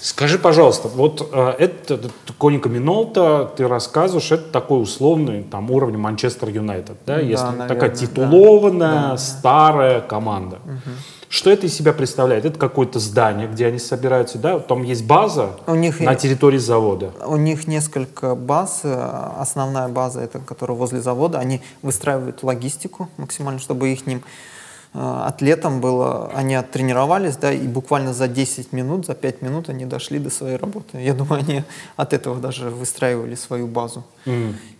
[SPEAKER 2] Скажи, пожалуйста, вот э, это, это Коника Минолта, ты рассказываешь, это такой условный там уровень Манчестер Юнайтед, да, если
[SPEAKER 3] наверное,
[SPEAKER 2] такая титулованная,
[SPEAKER 3] Да.
[SPEAKER 2] старая команда. Что это из себя представляет? Это какое-то здание, где они собираются, да? Там есть база
[SPEAKER 3] У них
[SPEAKER 2] на территории завода.
[SPEAKER 3] У них несколько баз. э, Основная база, это которая возле завода, они выстраивают логистику максимально, чтобы их ним атлетам было, они оттренировались, да, и буквально за 10 минут, за 5 минут они дошли до своей работы. Я думаю, они от этого даже выстраивали свою базу.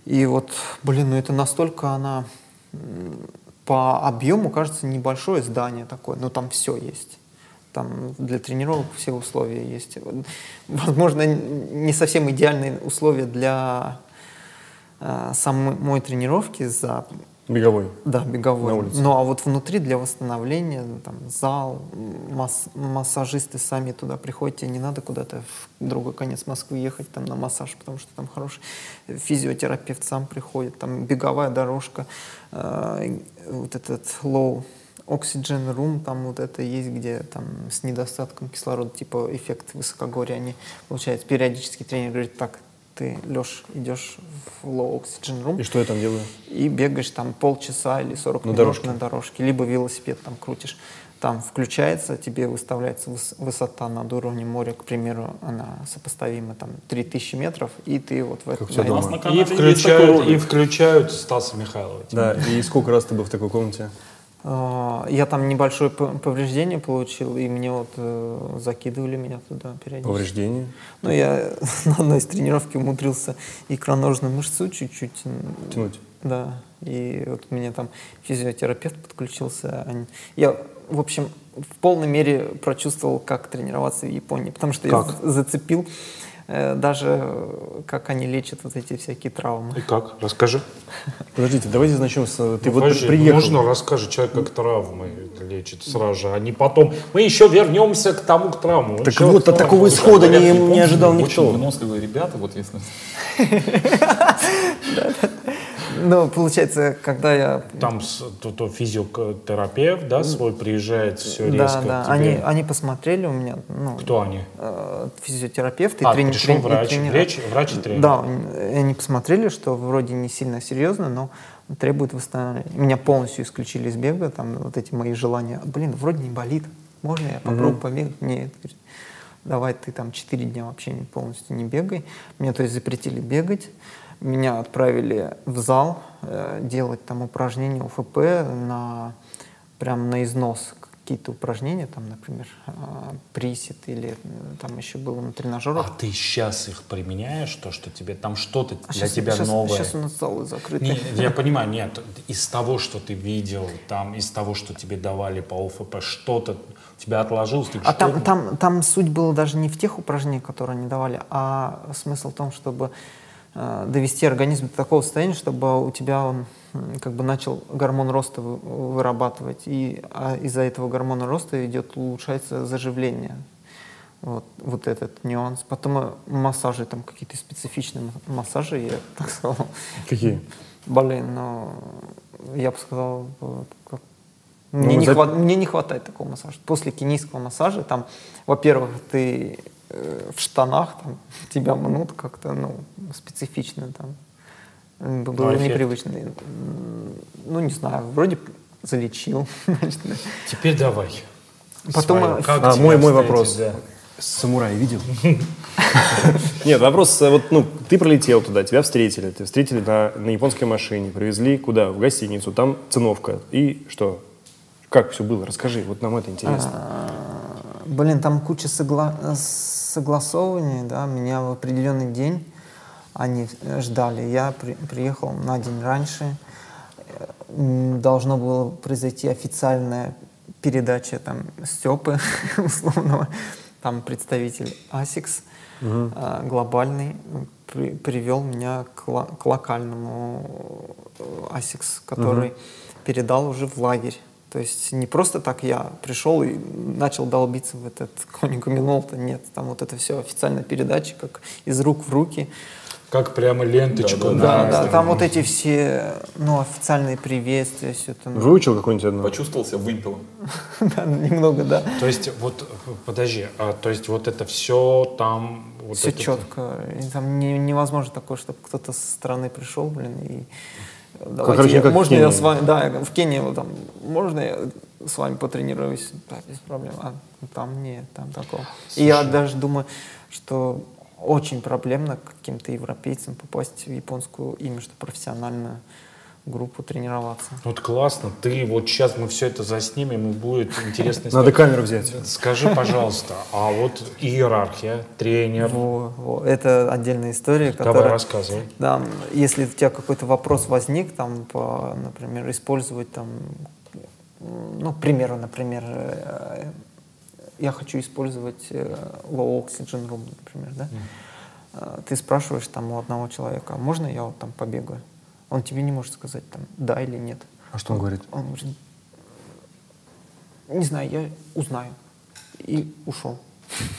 [SPEAKER 3] И вот, блин, ну это настолько она по объему, кажется, небольшое здание такое, но там все есть. Там для тренировок все условия есть. Возможно, не совсем идеальные условия для э, самой тренировки за
[SPEAKER 4] Беговой.
[SPEAKER 3] да, беговой.
[SPEAKER 4] На улице.
[SPEAKER 3] Ну а вот внутри для восстановления, ну, там зал, масс- массажисты сами туда приходят, тебе не надо куда-то в другой конец Москвы ехать там на массаж, потому что там хороший физиотерапевт сам приходит, там беговая дорожка, э, вот этот low oxygen room, там вот это есть, где там с недостатком кислорода, типа эффект высокогорья, они, получается, периодически тренер говорит, так, ты, Леш, идешь в low oxygen room,
[SPEAKER 4] И что я там делаю?
[SPEAKER 3] и бегаешь там полчаса или 40
[SPEAKER 4] На
[SPEAKER 3] минут
[SPEAKER 4] дорожке.
[SPEAKER 3] на дорожке, либо велосипед там крутишь. Там включается, тебе выставляется выс- высота над уровнем моря, к примеру, она сопоставима там 3000 метров, и ты вот в этом...
[SPEAKER 4] тебя
[SPEAKER 3] на
[SPEAKER 2] И включают, и включают Стаса Михайлова.
[SPEAKER 4] Да, и сколько раз ты был в такой комнате?
[SPEAKER 3] А, Я там небольшое повреждение получил, и мне вот э, закидывали меня туда периодически.
[SPEAKER 4] Повреждение?
[SPEAKER 3] Ну, я на одной из тренировки умудрился икроножную мышцу чуть-чуть
[SPEAKER 4] Тянуть?
[SPEAKER 3] Да, и вот мне там физиотерапевт подключился. Они- Я, в общем, в полной мере прочувствовал, как тренироваться в Японии, потому что
[SPEAKER 2] Как?
[SPEAKER 3] я за- зацепил даже э, как они лечат вот эти всякие травмы.
[SPEAKER 2] И как? Расскажи.
[SPEAKER 4] Подождите, давайте начнем с... Ты вот
[SPEAKER 2] Подожди,
[SPEAKER 4] приехал.
[SPEAKER 2] Можно расскажи, человек как травмы лечит сразу же, а не потом. Мы еще вернемся к тому, к травму.
[SPEAKER 4] Так
[SPEAKER 2] Еще
[SPEAKER 4] вот, от такого исхода не, не ожидал
[SPEAKER 5] Очень
[SPEAKER 4] никто.
[SPEAKER 5] выносливые ребята, вот если...
[SPEAKER 3] Ну, получается, когда я...
[SPEAKER 2] Там то, то физиотерапевт, да, свой приезжает, все
[SPEAKER 3] Да,
[SPEAKER 2] резко
[SPEAKER 3] да,
[SPEAKER 2] тебе.
[SPEAKER 3] они, они посмотрели у меня, ну,
[SPEAKER 2] Кто они?
[SPEAKER 3] э, физиотерапевт и
[SPEAKER 2] А,
[SPEAKER 3] тренер.
[SPEAKER 2] пришел
[SPEAKER 3] трен- и
[SPEAKER 2] врач,
[SPEAKER 3] тренера.
[SPEAKER 2] врач, врач и тренер.
[SPEAKER 3] Да, и они посмотрели, что вроде не сильно серьезно, но требует восстановления. Меня полностью исключили из бега, там вот эти мои желания. Блин, вроде не болит, можно я попробую побегать? Нет, давай ты там 4 дня вообще полностью не бегай. Меня, то есть, запретили бегать. Меня отправили в зал э, делать там упражнения УФП на прям на износ какие-то упражнения, там, например, э, присед или там еще было на тренажерах.
[SPEAKER 2] А ты сейчас их применяешь, то, что тебе там что-то
[SPEAKER 3] А
[SPEAKER 2] для
[SPEAKER 3] щас-
[SPEAKER 2] тебя
[SPEAKER 3] щас-
[SPEAKER 2] новое?
[SPEAKER 3] Сейчас у нас залы закрыты.
[SPEAKER 2] Не, я понимаю, нет, из того, что ты видел, там, из того, что тебе давали по ОФП, что-то тебя отложилось? Ты
[SPEAKER 3] А
[SPEAKER 2] что-
[SPEAKER 3] там, там, там суть была даже не в тех упражнениях, которые они давали, а смысл в том, чтобы довести организм до такого состояния, чтобы у тебя он как бы начал гормон роста вы- вырабатывать, и а из-за этого гормона роста идет улучшается заживление. Вот, вот этот нюанс. Потом э, массажи, там какие-то специфичные ма- массажи, я так сказал.
[SPEAKER 4] Какие?
[SPEAKER 3] Блин, ну, я бы сказал, вот, как-
[SPEAKER 4] Ну,
[SPEAKER 3] мне, не
[SPEAKER 4] за-
[SPEAKER 3] хват- мне не хватает такого массажа. После кенийского массажа, там, во-первых, ты э, в штанах, там, тебя мнут как-то, ну, специфично, там, было
[SPEAKER 2] эффект?
[SPEAKER 3] непривычно. Ну, не знаю, вроде залечил. да.
[SPEAKER 2] Теперь давай.
[SPEAKER 3] Потом,
[SPEAKER 2] Своё.
[SPEAKER 3] э,
[SPEAKER 2] Как
[SPEAKER 4] А, мой, мой вопрос.
[SPEAKER 2] дела?
[SPEAKER 4] Самурай видел? Нет, вопрос, э, вот, ну, ты пролетел туда, тебя встретили, ты встретили на, на японской машине, привезли куда? В гостиницу, там циновка. И что? Как все было? Расскажи, вот нам это интересно.
[SPEAKER 3] Блин, там куча согла- э, согласований, да, меня в определенный день они э, ждали. Я при- приехал на день раньше. Э, Должно было произойти официальная передача там Степы, условного, там представитель ASICS а, глобальный, при- привел меня к, локальному э, ASICS, который передал уже в лагерь. То есть не просто так я пришел и начал долбиться в этот коник Минолта, нет, там вот это все официальная передача, как из рук в руки.
[SPEAKER 2] Как прямо ленточку. на-
[SPEAKER 3] Да, да, там вот эти все, ну, официальные приветствия, все это, ну,
[SPEAKER 4] Выучил какой-нибудь одно?
[SPEAKER 5] Почувствовал себя вымпелом.
[SPEAKER 3] да, немного, да.
[SPEAKER 2] То есть вот, подожди, а, то есть вот это все там... Вот
[SPEAKER 3] все
[SPEAKER 2] это-
[SPEAKER 3] четко. Там не- невозможно такое, чтобы кто-то со стороны пришел, блин, и давайте,
[SPEAKER 4] короче, как
[SPEAKER 3] можно я с вами, да, в Кении, вот там, можно я с вами потренируюсь, да, без проблем, а там нет, там такого. И я даже думаю, что очень проблемно каким-то европейцам попасть в японскую именно что профессиональную группу тренироваться.
[SPEAKER 2] Вот классно, ты вот сейчас мы все это заснимем, и будет интересно.
[SPEAKER 4] Надо камеру взять.
[SPEAKER 2] Скажи, пожалуйста, а вот иерархия, тренер,
[SPEAKER 3] Во, во, Это отдельная история,
[SPEAKER 2] давай
[SPEAKER 3] которая...
[SPEAKER 2] рассказывай.
[SPEAKER 3] Да, если у тебя какой-то вопрос возник, там, по, например, использовать там, ну, к примеру, например, э, я хочу использовать э, low oxygen room, например, да? Э, Ты спрашиваешь там у одного человека, а можно я вот там побегаю? Он тебе не может сказать там да или нет.
[SPEAKER 4] А что он говорит?
[SPEAKER 3] Он говорит, не знаю, я узнаю. И ушел.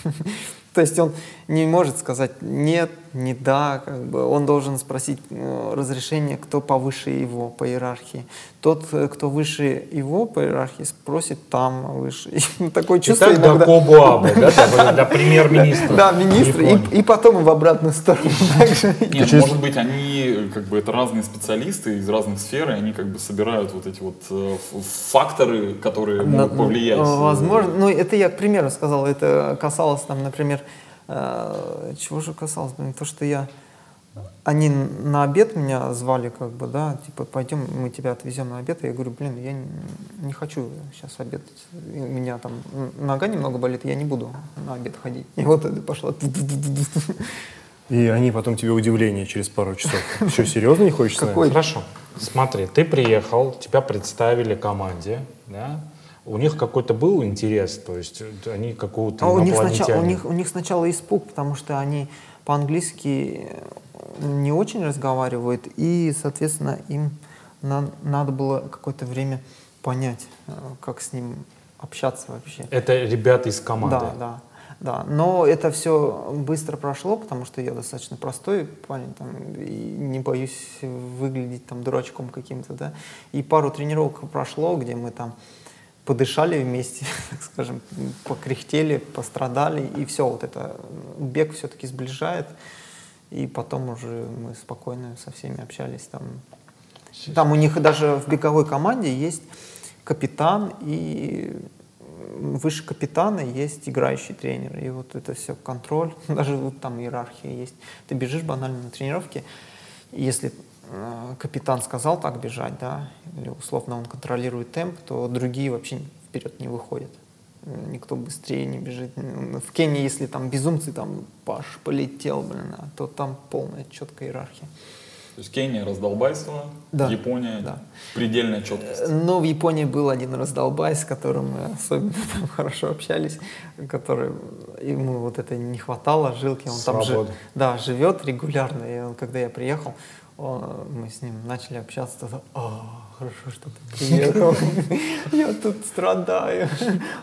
[SPEAKER 3] То есть он не может сказать нет, не да, как бы он должен спросить э, разрешение, кто повыше его по иерархии. Тот, э, кто выше его по иерархии, спросит там выше. И такое чувство
[SPEAKER 2] Итак, до
[SPEAKER 3] иногда.
[SPEAKER 2] Кобуабе, да, до, до премьер-министра.
[SPEAKER 3] Да, министр, и, потом в обратную сторону.
[SPEAKER 5] Нет, может быть, они как бы это разные специалисты из разных сфер, и они как бы собирают вот эти вот э, факторы, которые могут повлиять.
[SPEAKER 3] Возможно. Ну, это я к примеру сказал. Это касалось там, например, чего же касалось? Блин, то, что я... Они на обед меня звали, как бы, да, типа, пойдем, мы тебя отвезем на обед. И я говорю, блин, я не, хочу сейчас обедать. У меня там нога немного болит, я не буду на обед ходить. И вот это пошло.
[SPEAKER 4] И они потом тебе удивление через пару часов. Что, серьезно не хочешь?
[SPEAKER 3] Какой?
[SPEAKER 2] Хорошо. Смотри, ты приехал, тебя представили команде, да? У них какой-то был интерес, то есть э, они какого-то
[SPEAKER 3] А у них, сначала, у, них, у них сначала испуг, потому что они по-английски не очень разговаривают, и, соответственно, им на- надо было какое-то время понять, э, как с ним общаться вообще.
[SPEAKER 2] Это ребята из команды.
[SPEAKER 3] Да, да, да. Но это все быстро прошло, потому что я достаточно простой парень, там, и не боюсь выглядеть там дурачком каким-то, да. И пару тренировок прошло, где мы там подышали вместе, так скажем, покряхтели, пострадали, и все, вот это бег все-таки сближает, и потом уже мы спокойно со всеми общались там. Там у них даже в беговой команде есть капитан и выше капитана есть играющий тренер. И вот это все контроль, даже вот там иерархия есть. Ты бежишь банально на тренировке, если капитан сказал так бежать, да, или условно он контролирует темп, то другие вообще вперед не выходят. Э, Никто быстрее не бежит. В Кении, если там безумцы, там Паш полетел, блин, а то там полная четкая иерархия.
[SPEAKER 5] То есть Кения раздолбайство,
[SPEAKER 3] Да,
[SPEAKER 5] Япония
[SPEAKER 3] да.
[SPEAKER 5] предельная четкость.
[SPEAKER 3] Ну, в Японии был один раздолбай, с которым мы особенно там хорошо общались, который ему вот это не хватало, жилки, он там жи- да, живет регулярно, и он, когда я приехал, он- мы с ним начали общаться, тогда, «А, хорошо, что ты приехал, я тут страдаю,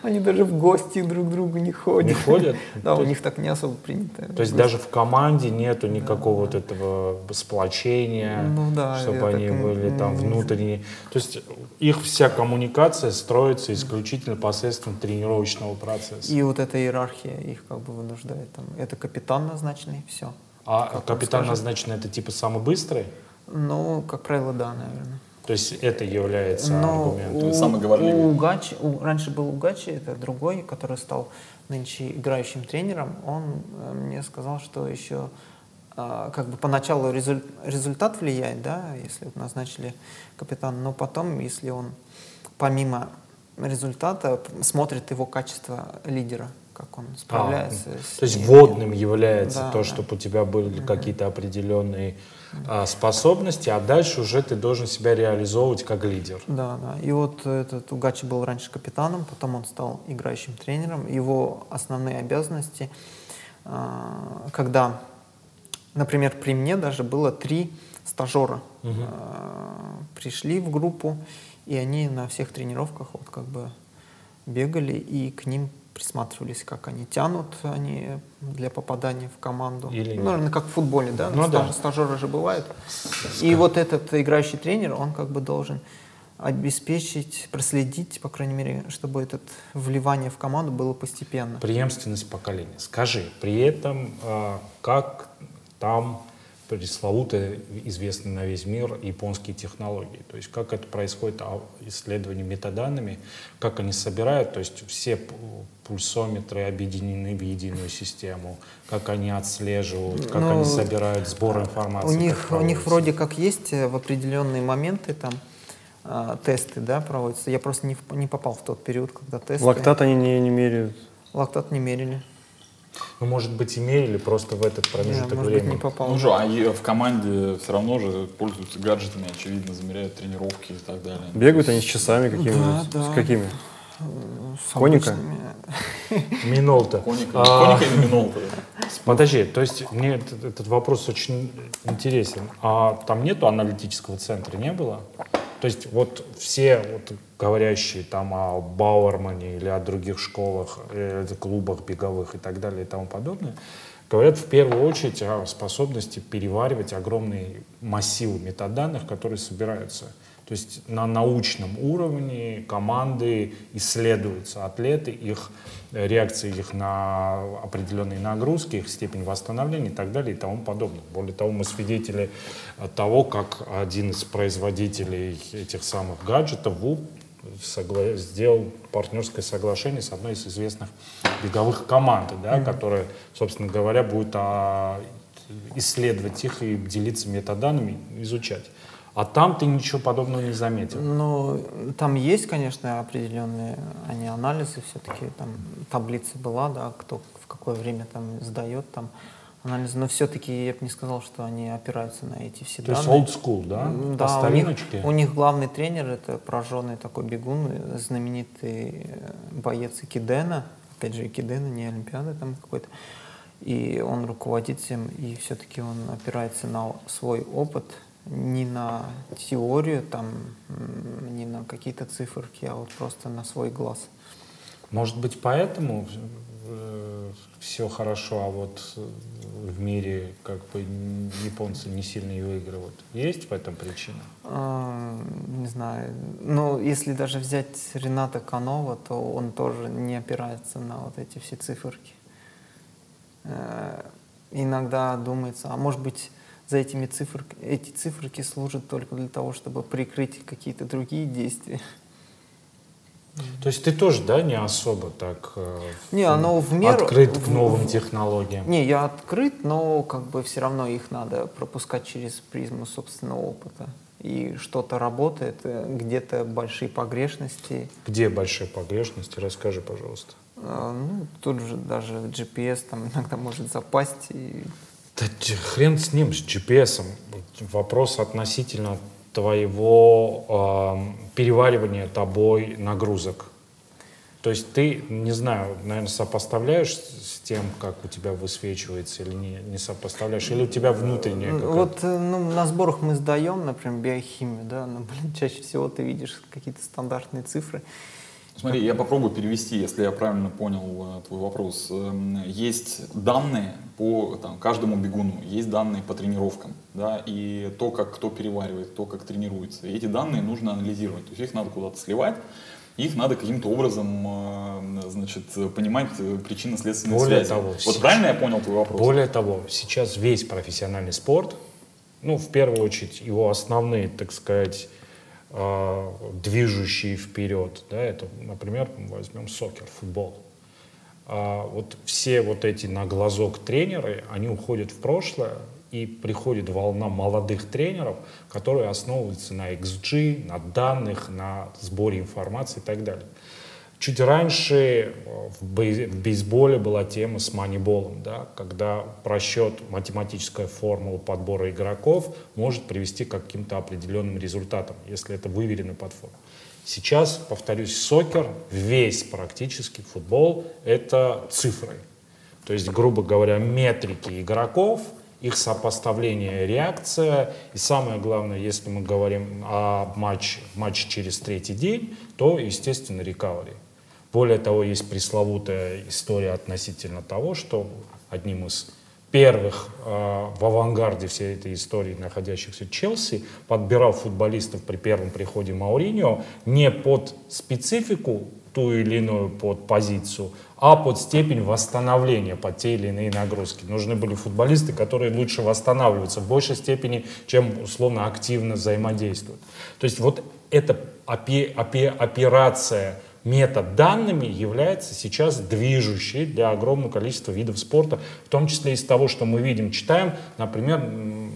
[SPEAKER 3] они даже в гости друг к другу не ходят.
[SPEAKER 2] Не ходят?
[SPEAKER 3] Да, у них так не особо принято.
[SPEAKER 2] То есть даже в команде нету никакого вот этого сплочения,
[SPEAKER 3] Ну
[SPEAKER 2] чтобы они были там внутренние. То есть их вся коммуникация строится исключительно посредством тренировочного процесса.
[SPEAKER 3] И вот эта иерархия их как бы вынуждает. Там, это капитан назначенный, все.
[SPEAKER 2] А
[SPEAKER 3] как
[SPEAKER 2] капитан назначенный это типа самый быстрый?
[SPEAKER 3] Ну, как правило, да, наверное.
[SPEAKER 2] То есть это является
[SPEAKER 3] Но
[SPEAKER 2] аргументом.
[SPEAKER 3] у,
[SPEAKER 5] самый говорливый.
[SPEAKER 3] у Гачи, у- раньше был Угачи, это другой, который стал нынче играющим тренером, он э, мне сказал, что еще а, как бы поначалу резуль- результат влияет, да, если назначили капитана, но потом, если он помимо результата смотрит его качество лидера, как он справляется. с
[SPEAKER 2] А, То есть
[SPEAKER 3] ней.
[SPEAKER 2] вводным является
[SPEAKER 3] Да,
[SPEAKER 2] то,
[SPEAKER 3] да.
[SPEAKER 2] чтобы у тебя были какие-то определенные а, способности, а дальше уже ты должен себя реализовывать как лидер.
[SPEAKER 3] Да, да. И вот этот Угачи был раньше капитаном, потом он стал играющим тренером. Его основные обязанности, а, когда, например, при мне даже было три стажера а, пришли в группу, и они на всех тренировках вот как бы бегали и к ним присматривались, как они тянут они для попадания в команду.
[SPEAKER 2] Или
[SPEAKER 3] ну, наверное, как в футболе, да?
[SPEAKER 2] Ну да.
[SPEAKER 3] Стаж- Стажеры же бывают. И вот этот играющий тренер, он как бы должен обеспечить, проследить, по крайней мере, чтобы это вливание в команду было постепенно.
[SPEAKER 2] Преемственность поколения. Скажи, при этом а, как там пресловутые, известные на весь мир японские технологии. То есть как это происходит, а, исследование метаданными, как они собирают, то есть все пульсометры объединены в единую систему, как они отслеживают, как
[SPEAKER 3] Ну,
[SPEAKER 2] они собирают сбор информации.
[SPEAKER 3] У них, у них вроде как есть э, в определенные моменты там а, тесты, да, проводятся. Я просто не, в- не попал в тот период, когда тесты.
[SPEAKER 4] Лактат они не, не меряют.
[SPEAKER 3] Лактат не мерили.
[SPEAKER 2] Ну, может быть, и мерили просто в этот промежуток
[SPEAKER 3] может быть,
[SPEAKER 2] времени.
[SPEAKER 3] не попал.
[SPEAKER 5] Ну же, а в команде все равно же пользуются гаджетами, очевидно, замеряют тренировки и так далее.
[SPEAKER 4] Бегают они с часами какими-нибудь.
[SPEAKER 3] Да, да.
[SPEAKER 4] С какими?
[SPEAKER 3] С
[SPEAKER 4] коника?
[SPEAKER 2] Минолта.
[SPEAKER 5] Коника,
[SPEAKER 2] А,
[SPEAKER 5] коника или Минолта?
[SPEAKER 2] Подожди, то есть мне этот, этот вопрос очень интересен. А там нету аналитического центра, не было? То есть вот все вот говорящие там о Бауэрмане или о других школах, э, клубах беговых и так далее и тому подобное, говорят в первую очередь о способности переваривать огромные массивы метаданных, которые собираются. То есть на научном уровне команды исследуются атлеты, их реакции их на определенные нагрузки, их степень восстановления и так далее и тому подобное. Более того, мы свидетели того, как один из производителей этих самых гаджетов, ВУП, согла- сделал партнерское соглашение с одной из известных беговых команд, да, которая, собственно говоря, будет а, исследовать их и делиться метаданными, изучать. А там ты ничего подобного не заметил.
[SPEAKER 3] Ну, там есть, конечно, определенные они анализы, все-таки там таблица была, да, кто в какое время там сдает там анализы, но все-таки я бы не сказал, что они опираются на эти все
[SPEAKER 2] То есть
[SPEAKER 3] данные.
[SPEAKER 2] old school, да?
[SPEAKER 3] М,
[SPEAKER 2] По
[SPEAKER 3] Да, у них, у них главный тренер это прожженный такой бегун, э, знаменитый э, боец Икидена, опять же Икидена, не Олимпиада там какой-то. и он руководит всем, и все-таки он опирается на свой опыт, не на теорию, там, не на какие-то циферки, а вот просто на свой глаз.
[SPEAKER 2] Может быть, поэтому все хорошо, а вот э, в мире как бы японцы не сильно и выигрывают. Есть в этом причина?
[SPEAKER 3] А, Не знаю. Но если даже взять Рената Канова, то он тоже не опирается на вот эти все циферки. Э, Иногда думается, а может быть, за этими циферками, эти циферки служат только для того, чтобы прикрыть какие-то другие действия.
[SPEAKER 2] То есть ты тоже, да, не особо так э,
[SPEAKER 3] Не, оно в меру...
[SPEAKER 2] открыт к новым
[SPEAKER 3] в-
[SPEAKER 2] технологиям?
[SPEAKER 3] Не, я открыт, но как бы все равно их надо пропускать через призму собственного опыта. И что-то работает, э, где-то большие погрешности.
[SPEAKER 2] Где большие погрешности? Расскажи, пожалуйста.
[SPEAKER 3] А, Ну, тут же даже GPS там иногда может запасть. И...
[SPEAKER 2] Да хрен с ним, с GPS. -ом. Вопрос относительно твоего эм, переваривания тобой нагрузок. То есть ты, не знаю, наверное, сопоставляешь с тем, как у тебя высвечивается или не, не сопоставляешь, или у тебя внутренняя
[SPEAKER 3] М,
[SPEAKER 2] какая-то?
[SPEAKER 3] Вот э, ну, на сборах мы сдаем, например, биохимию, да, но, блин, чаще всего ты видишь какие-то стандартные цифры.
[SPEAKER 5] Смотри, я попробую перевести, если я правильно понял э, твой вопрос. Эм, Есть данные по там, каждому бегуну, есть данные по тренировкам, да, и то, как кто переваривает, то, как тренируется. И эти данные нужно анализировать, то есть их надо куда-то сливать, их надо каким-то образом, э, значит, понимать э, причинно-следственные
[SPEAKER 2] Более
[SPEAKER 5] связи.
[SPEAKER 2] того,
[SPEAKER 5] вот
[SPEAKER 2] сейчас-
[SPEAKER 5] правильно я понял твой вопрос?
[SPEAKER 2] Более того, сейчас весь профессиональный спорт, ну, в первую очередь, его основные, так сказать, движущие вперед, да, это, например, возьмем сокер, футбол. А вот все вот эти на глазок тренеры, они уходят в прошлое, и приходит волна молодых тренеров, которые основываются на XG, на данных, на сборе информации и так далее. Чуть раньше э, в бей- в бейсболе была тема с маниболом, да, когда просчет, математическая формула подбора игроков может привести к каким-то определенным результатам, если это выверенный подход. Сейчас, повторюсь, сокер, весь практически футбол — это цифры. То есть, грубо говоря, метрики игроков, их сопоставление, реакция. И самое главное, если мы говорим о матче, матче через третий день, то, естественно, рекавери. Более того, есть пресловутая история относительно того, что одним из первых э, в авангарде всей этой истории находящихся Челси подбирал футболистов при первом приходе Мауриньо не под специфику ту или иную под позицию, а под степень восстановления под те или иные нагрузки. Нужны были футболисты, которые лучше восстанавливаются в большей степени, чем условно активно взаимодействуют. То есть вот эта опе- опе- операция метод данными является сейчас движущей для огромного количества видов спорта, в том числе из того, что мы видим, читаем, например, ну,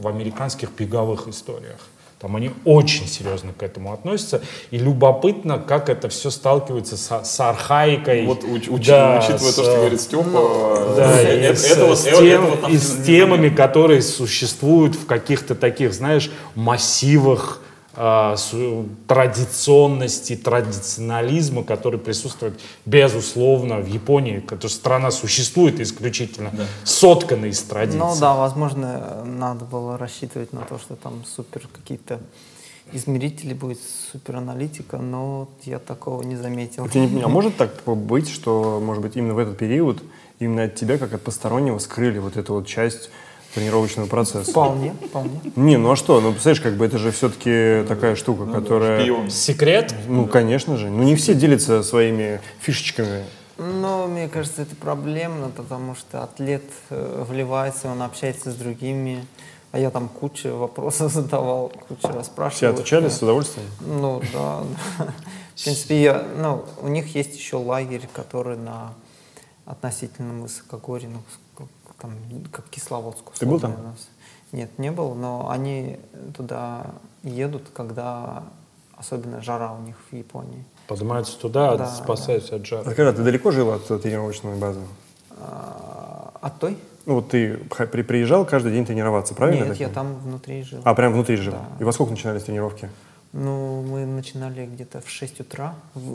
[SPEAKER 2] в американских беговых историях. Там они очень серьезно к этому относятся. И любопытно, как это все сталкивается с, с архаикой.
[SPEAKER 5] Вот уч- уч-
[SPEAKER 2] Да,
[SPEAKER 5] учитывая
[SPEAKER 2] с,
[SPEAKER 5] то, что говорит Степа,
[SPEAKER 2] да, и с, с тем-
[SPEAKER 5] вот там
[SPEAKER 2] и с
[SPEAKER 5] не-
[SPEAKER 2] темами, которые существуют в каких-то таких, знаешь, массивах традиционности, традиционализма, который присутствует, безусловно, в Японии, которая страна существует исключительно сотканной из традиций.
[SPEAKER 3] Ну да, возможно, надо было рассчитывать на то, что там супер какие-то измерители будет, супер аналитика, но я такого не заметил.
[SPEAKER 4] Я не понимаю, а может так быть, что, может быть, именно в этот период именно от тебя, как от постороннего, скрыли вот эту вот часть тренировочного процесса?
[SPEAKER 3] Вполне, вполне.
[SPEAKER 4] Не, ну а что? Ну, представляешь, как бы это же все-таки такая штука, которая...
[SPEAKER 5] шпион.
[SPEAKER 2] Секрет?
[SPEAKER 4] Ну, конечно же. Ну, не все делятся своими фишечками.
[SPEAKER 3] Но мне кажется, это проблемно, потому что атлет э, вливается, он общается с другими, а я там кучу вопросов задавал, кучу расспрашивал.
[SPEAKER 4] Все отвечали с удовольствием?
[SPEAKER 3] Ну да. В принципе, я, ну, у них есть еще лагерь, который на относительном высокогорье, ну, там, как Кисловодск.
[SPEAKER 4] Ты был там?
[SPEAKER 3] у нас. Нет, не был, но они туда едут, когда особенно жара у них в Японии.
[SPEAKER 2] Поднимаются туда,
[SPEAKER 3] Да,
[SPEAKER 2] спасаются от жара.
[SPEAKER 4] Скажи, а ты далеко жил от э, тренировочной базы?
[SPEAKER 3] А, а той?
[SPEAKER 4] Ну, вот ты при- приезжал каждый день тренироваться, правильно?
[SPEAKER 3] Нет, я
[SPEAKER 4] так
[SPEAKER 3] там внутри жил.
[SPEAKER 4] А, прям внутри жил?
[SPEAKER 3] Да.
[SPEAKER 4] И во сколько начинались тренировки?
[SPEAKER 3] Ну, мы начинали где-то в 6 утра.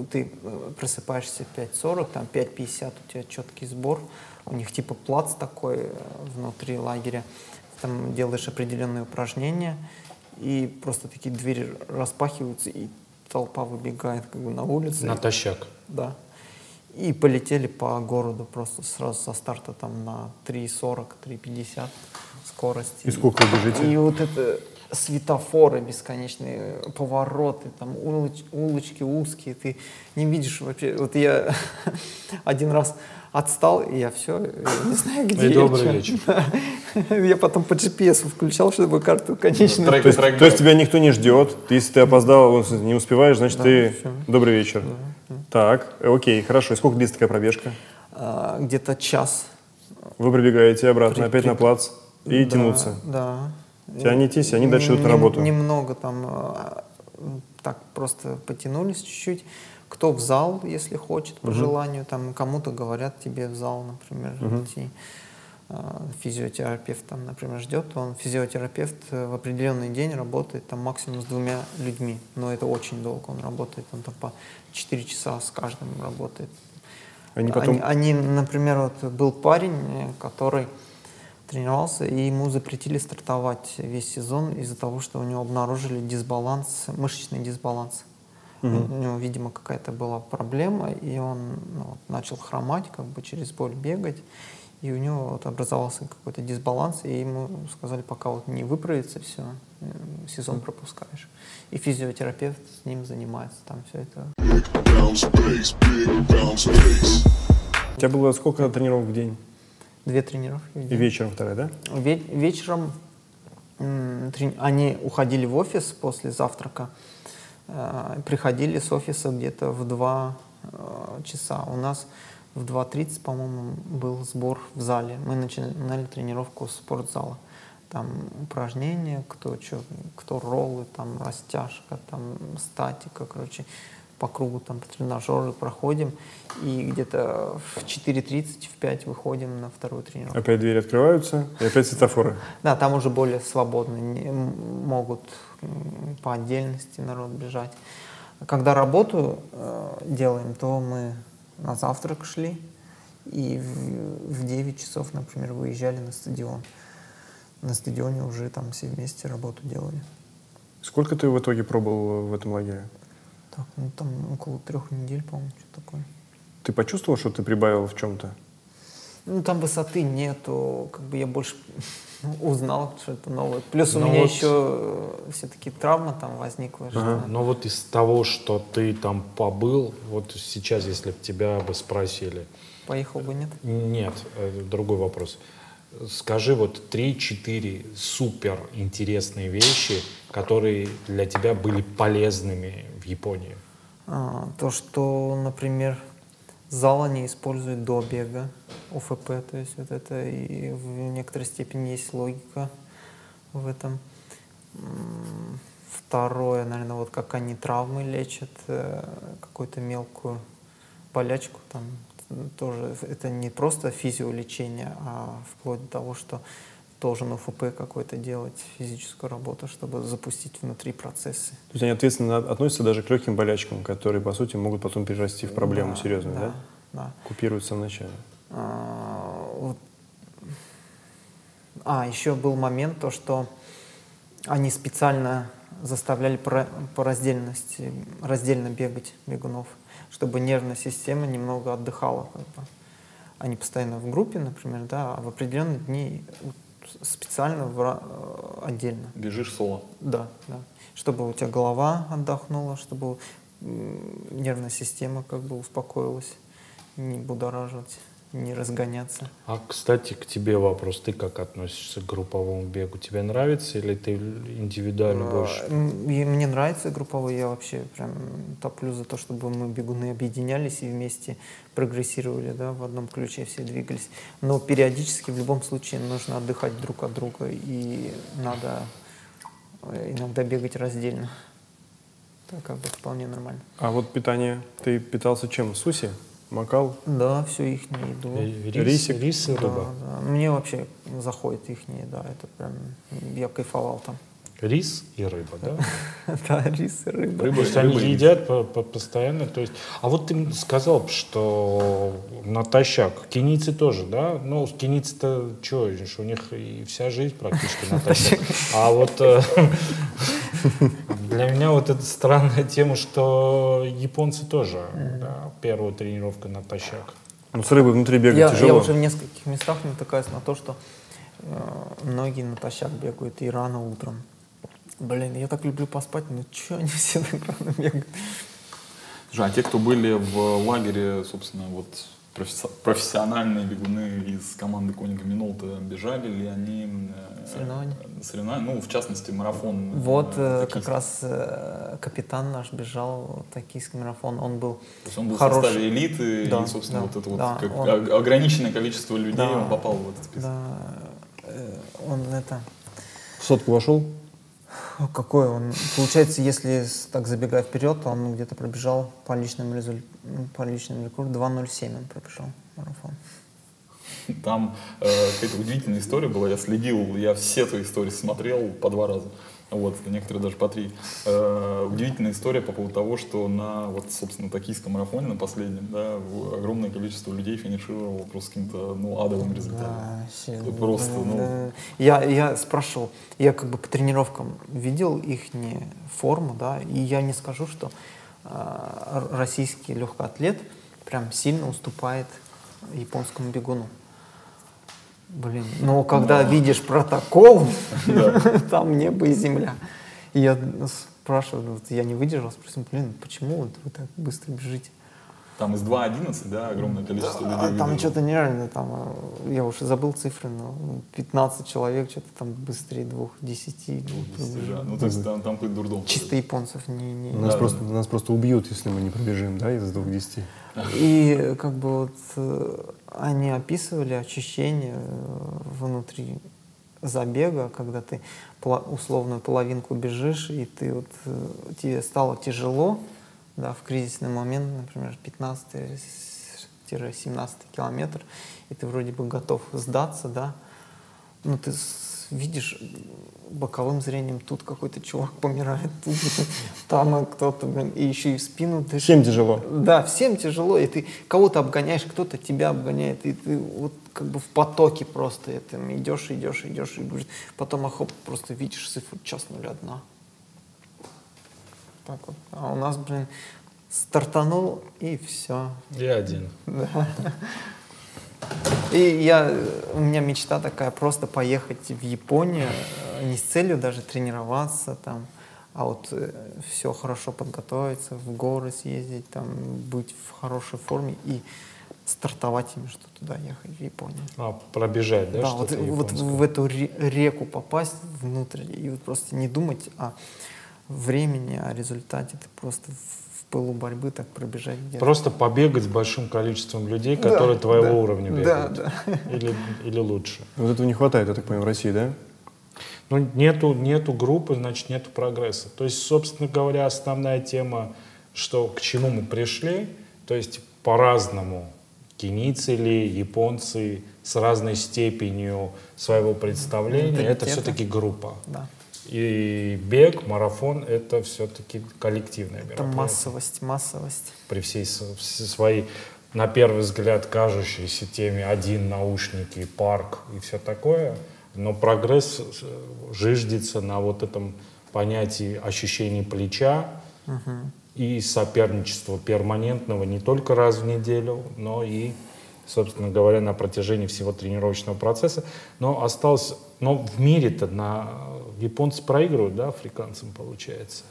[SPEAKER 3] Ты э, просыпаешься в 5.40, там 5.50 у тебя четкий сбор. У них типа плац такой э, внутри лагеря. Там делаешь определенные упражнения, и просто такие двери распахиваются, и толпа выбегает как бы на улицу.
[SPEAKER 2] Натощак.
[SPEAKER 3] Да. И полетели по городу просто сразу со старта там на 3.40, 3.50 скорости.
[SPEAKER 4] И сколько вы бежите?
[SPEAKER 3] И вот это светофоры бесконечные, повороты, там улоч- улочки узкие, ты не видишь вообще. Вот я один раз отстал, и я все, не знаю, где
[SPEAKER 2] И
[SPEAKER 3] я,
[SPEAKER 2] добрый вечер.
[SPEAKER 3] Я потом по GPS включал, чтобы карту конечную.
[SPEAKER 5] Трек-
[SPEAKER 4] То есть,
[SPEAKER 5] трек
[SPEAKER 4] то есть
[SPEAKER 5] был.
[SPEAKER 4] тебя никто не ждет. Ты, Если ты опоздал, не успеваешь, значит
[SPEAKER 3] Да,
[SPEAKER 4] ты... Добрый вечер. Так, э, окей, хорошо. И сколько длится такая пробежка?
[SPEAKER 3] А, Где-то час.
[SPEAKER 4] Вы пробегаете обратно,
[SPEAKER 3] При-
[SPEAKER 4] опять
[SPEAKER 3] при-
[SPEAKER 4] на плац и
[SPEAKER 3] Да,
[SPEAKER 4] тянуться.
[SPEAKER 3] Да.
[SPEAKER 4] Тянетесь, они дальше идут на работу.
[SPEAKER 3] Немного там а, так просто потянулись чуть-чуть. Кто в зал, если хочет, по желанию, там кому-то говорят тебе в зал, например, идти. А, Физиотерапевт там, например, ждет, он физиотерапевт э, в определенный день работает там максимум с двумя людьми, но это очень долго он работает, он там по 4 часа с каждым работает.
[SPEAKER 4] Они потом...
[SPEAKER 3] Они, они, например, вот был парень, э, который тренировался, и ему запретили стартовать весь сезон из-за того, что у него обнаружили дисбаланс, мышечный дисбаланс. У него, видимо, какая-то была проблема, и он ну, вот, начал хромать, как бы через боль бегать, и у него вот образовался какой-то дисбаланс, и ему сказали, пока вот не выправится все, сезон пропускаешь. И физиотерапевт с ним занимается, там все это.
[SPEAKER 4] У тебя было сколько тренировок в день?
[SPEAKER 3] две тренировки в
[SPEAKER 4] И
[SPEAKER 3] день.
[SPEAKER 4] вечером вторая, да?
[SPEAKER 3] Ве- вечером м, трени- они уходили в офис после завтрака, э, приходили с офиса где-то в 2 э, часа. У нас в 2.30, по-моему, был сбор в зале. Мы начинали тренировку с спортзала. Там упражнения, кто что, кто роллы, там растяжка, там статика, короче, по кругу там тренажеры проходим. И где-то в 4.30, в 5 выходим на вторую тренировку.
[SPEAKER 4] Опять двери открываются, и опять светофоры.
[SPEAKER 3] Да, там уже более свободно, могут по отдельности народ бежать. Когда работу э, делаем, то мы на завтрак шли и в, в 9 часов, например, выезжали на стадион. На стадионе уже там все вместе работу делали.
[SPEAKER 4] Сколько ты в итоге пробовал в этом лагере?
[SPEAKER 3] Так, ну там около трех недель, по-моему, что такое.
[SPEAKER 4] Ты почувствовал, что ты прибавил в чем-то?
[SPEAKER 3] Ну, там высоты нету, как бы я больше узнал, что это новое. Плюс у
[SPEAKER 2] Ну
[SPEAKER 3] меня
[SPEAKER 2] вот-
[SPEAKER 3] еще все-таки травма там возникла. что-
[SPEAKER 2] Но вот из того, что ты там побыл, вот сейчас, если бы тебя бы спросили,
[SPEAKER 3] Поехал бы, нет?
[SPEAKER 2] нет, э, другой вопрос. Скажи вот 3-4 супер интересные вещи, которые для тебя были полезными в Японии.
[SPEAKER 3] А, то, что, например, зал они используют до бега, УФП, то есть вот это и в некоторой степени есть логика в этом. Второе, наверное, вот как они травмы лечат, э, какую-то мелкую болячку там тоже. Это не просто физиолечение, а вплоть до того, что должен УФП какой-то делать физическую работу, чтобы запустить внутри процессы.
[SPEAKER 4] То есть они ответственно относятся даже к легким болячкам, которые, по сути, могут потом перерасти в проблему
[SPEAKER 3] Да,
[SPEAKER 4] серьезную, да?
[SPEAKER 3] да, да.
[SPEAKER 4] Купируются вначале.
[SPEAKER 3] А, вот. А, еще был момент, то, что они специально заставляли по, по раздельности, раздельно бегать бегунов, чтобы нервная система немного отдыхала. Как бы. Они постоянно в группе, например, да, а в определенные дни специально в э, отдельно.
[SPEAKER 5] Бежишь соло.
[SPEAKER 3] Да, да. Чтобы у тебя голова отдохнула, чтобы нервная система как бы успокоилась, не будоражить, не разгоняться.
[SPEAKER 2] А, кстати, к тебе вопрос. Ты как относишься к групповому бегу? Тебе нравится или ты индивидуально больше?
[SPEAKER 3] А, и мне нравится групповой, я вообще прям топлю за то, чтобы мы бегуны объединялись и вместе прогрессировали, да, в одном ключе все двигались. Но периодически в любом случае нужно отдыхать друг от друга и надо э, иногда бегать раздельно. Это как бы вполне нормально.
[SPEAKER 4] А вот питание, ты питался чем? Суси? Макал?
[SPEAKER 3] Да, все их еду.
[SPEAKER 2] Э, Рис, рис и
[SPEAKER 3] Да,
[SPEAKER 2] рыба.
[SPEAKER 3] да. Мне вообще заходит их еда, это прям, я кайфовал там.
[SPEAKER 2] Рис и рыба, да?
[SPEAKER 3] Да, рис и рыба.
[SPEAKER 2] То есть они едят по- по- постоянно. То есть... А вот ты мне сказал, что натощак. Кенийцы тоже, да? Ну, кенийцы-то что, у них и вся жизнь практически натощак. А вот э, для меня вот это странная тема, что японцы тоже да, первую тренировку натощак.
[SPEAKER 4] Ну, с рыбой внутри бегать
[SPEAKER 3] Я, я
[SPEAKER 4] тяжело.
[SPEAKER 3] уже в нескольких местах натыкаюсь на то, что э, многие натощак бегают и рано утром. Блин, я так люблю поспать, но что они все так рано бегают?
[SPEAKER 5] Слушай, а те, кто были в лагере, собственно, вот професси- профессиональные бегуны из команды Коника Минолта, бежали ли они э,
[SPEAKER 3] Соревнования?
[SPEAKER 5] соревнования? Ну, в частности, марафон.
[SPEAKER 3] Вот э, как раз э, капитан наш бежал токийский марафон, он был
[SPEAKER 5] То есть он был в
[SPEAKER 3] хороший.
[SPEAKER 5] составе элиты,
[SPEAKER 3] Да,
[SPEAKER 5] и, собственно,
[SPEAKER 3] да,
[SPEAKER 5] вот это вот
[SPEAKER 3] да,
[SPEAKER 5] как
[SPEAKER 3] он-
[SPEAKER 5] ограниченное количество людей,
[SPEAKER 3] Да.
[SPEAKER 5] он попал в этот список.
[SPEAKER 3] Да, э, он это...
[SPEAKER 4] В сотку вошел?
[SPEAKER 3] Какой он? Получается, если так забегая вперед, то он где-то пробежал по личному результату, по личному рекорду 2.07 он пробежал марафон.
[SPEAKER 5] Там э, какая-то удивительная история была. Я следил, я все твои истории смотрел по два раза. Вот, некоторые даже по три. Э, удивительная история по поводу того, что на вот, собственно, токийском марафоне, на последнем, да, огромное количество людей финишировало просто с каким-то, ну, адовым результатом.
[SPEAKER 3] Да,
[SPEAKER 5] Это просто, ну,
[SPEAKER 3] да. Я, я спрашивал, я как бы по тренировкам видел их форму, да, и я не скажу, что р- российский легкоатлет прям сильно уступает японскому бегуну. Блин, но когда видишь протокол, там небо и земля. И я спрашиваю, вот я не выдержал, спросил, блин, почему вот вы так быстро бежите?
[SPEAKER 5] Там из 2.11, да, огромное количество
[SPEAKER 3] А
[SPEAKER 5] людей.
[SPEAKER 3] там
[SPEAKER 5] выбежало.
[SPEAKER 3] что-то нереально, там, э, я уже забыл цифры, но 15 человек что-то там быстрее двух, десяти. двух
[SPEAKER 5] Достижа-
[SPEAKER 3] пробежали.
[SPEAKER 5] Ну, то есть там, там какой-то дурдом.
[SPEAKER 3] Чисто японцев не, не-
[SPEAKER 4] Нас,
[SPEAKER 5] Да,
[SPEAKER 4] просто, нас просто убьют, если мы не пробежим, да, из двух десяти.
[SPEAKER 3] И как бы вот э, они описывали ощущение э, внутри забега, когда ты условную половинку бежишь, и ты вот, тебе стало тяжело, да, в кризисный момент, например, 15-17 километр, и ты вроде бы готов сдаться, да, но ты видишь боковым зрением, тут какой-то чувак помирает, тут там кто-то, блин, и еще и в спину дышит.
[SPEAKER 4] Всем тяжело.
[SPEAKER 3] Да, всем тяжело, и ты кого-то обгоняешь, кто-то тебя обгоняет, и ты вот как бы в потоке просто этим идешь, идешь, идешь, и говорит, потом охоп, просто видишь цифру час нуль одна. Так вот. А у нас, блин, стартанул, и все.
[SPEAKER 2] Я один.
[SPEAKER 3] И я, у меня мечта такая, просто поехать в Японию, э, не с целью даже тренироваться там, а вот все хорошо подготовиться, в горы съездить, там, быть в хорошей форме и стартовать именно, что туда ехать, в Японию.
[SPEAKER 2] А, пробежать, да,
[SPEAKER 3] Да, вот,
[SPEAKER 2] что-то
[SPEAKER 3] вот в эту ре- реку попасть внутрь и вот просто не думать о времени, о результате, ты просто в пылу борьбы так пробежать где-то.
[SPEAKER 2] Просто побегать с большим количеством людей,
[SPEAKER 3] Да,
[SPEAKER 2] которые твоего
[SPEAKER 3] да,
[SPEAKER 2] уровня
[SPEAKER 3] да,
[SPEAKER 2] бегают.
[SPEAKER 3] да.
[SPEAKER 2] Или, или лучше.
[SPEAKER 4] Вот этого не хватает, я так понимаю, в России, да?
[SPEAKER 2] Ну, нету, нету группы, значит, нету прогресса. То есть, собственно говоря, основная тема, что к чему мы пришли, то есть по-разному кенийцы ли, японцы с разной степенью своего представления, это все-таки группа.
[SPEAKER 3] Да.
[SPEAKER 2] И бег, марафон — это все-таки коллективное
[SPEAKER 3] Это массовость, массовость.
[SPEAKER 2] При всей своей, на первый взгляд, кажущейся теме один наушники, парк и все такое, но прогресс э, жиждется на вот этом понятии ощущений плеча и соперничества перманентного не только раз в неделю, но и, собственно говоря, на протяжении всего тренировочного процесса. Но осталось, но в мире-то на японцы проигрывают, да, африканцам получается.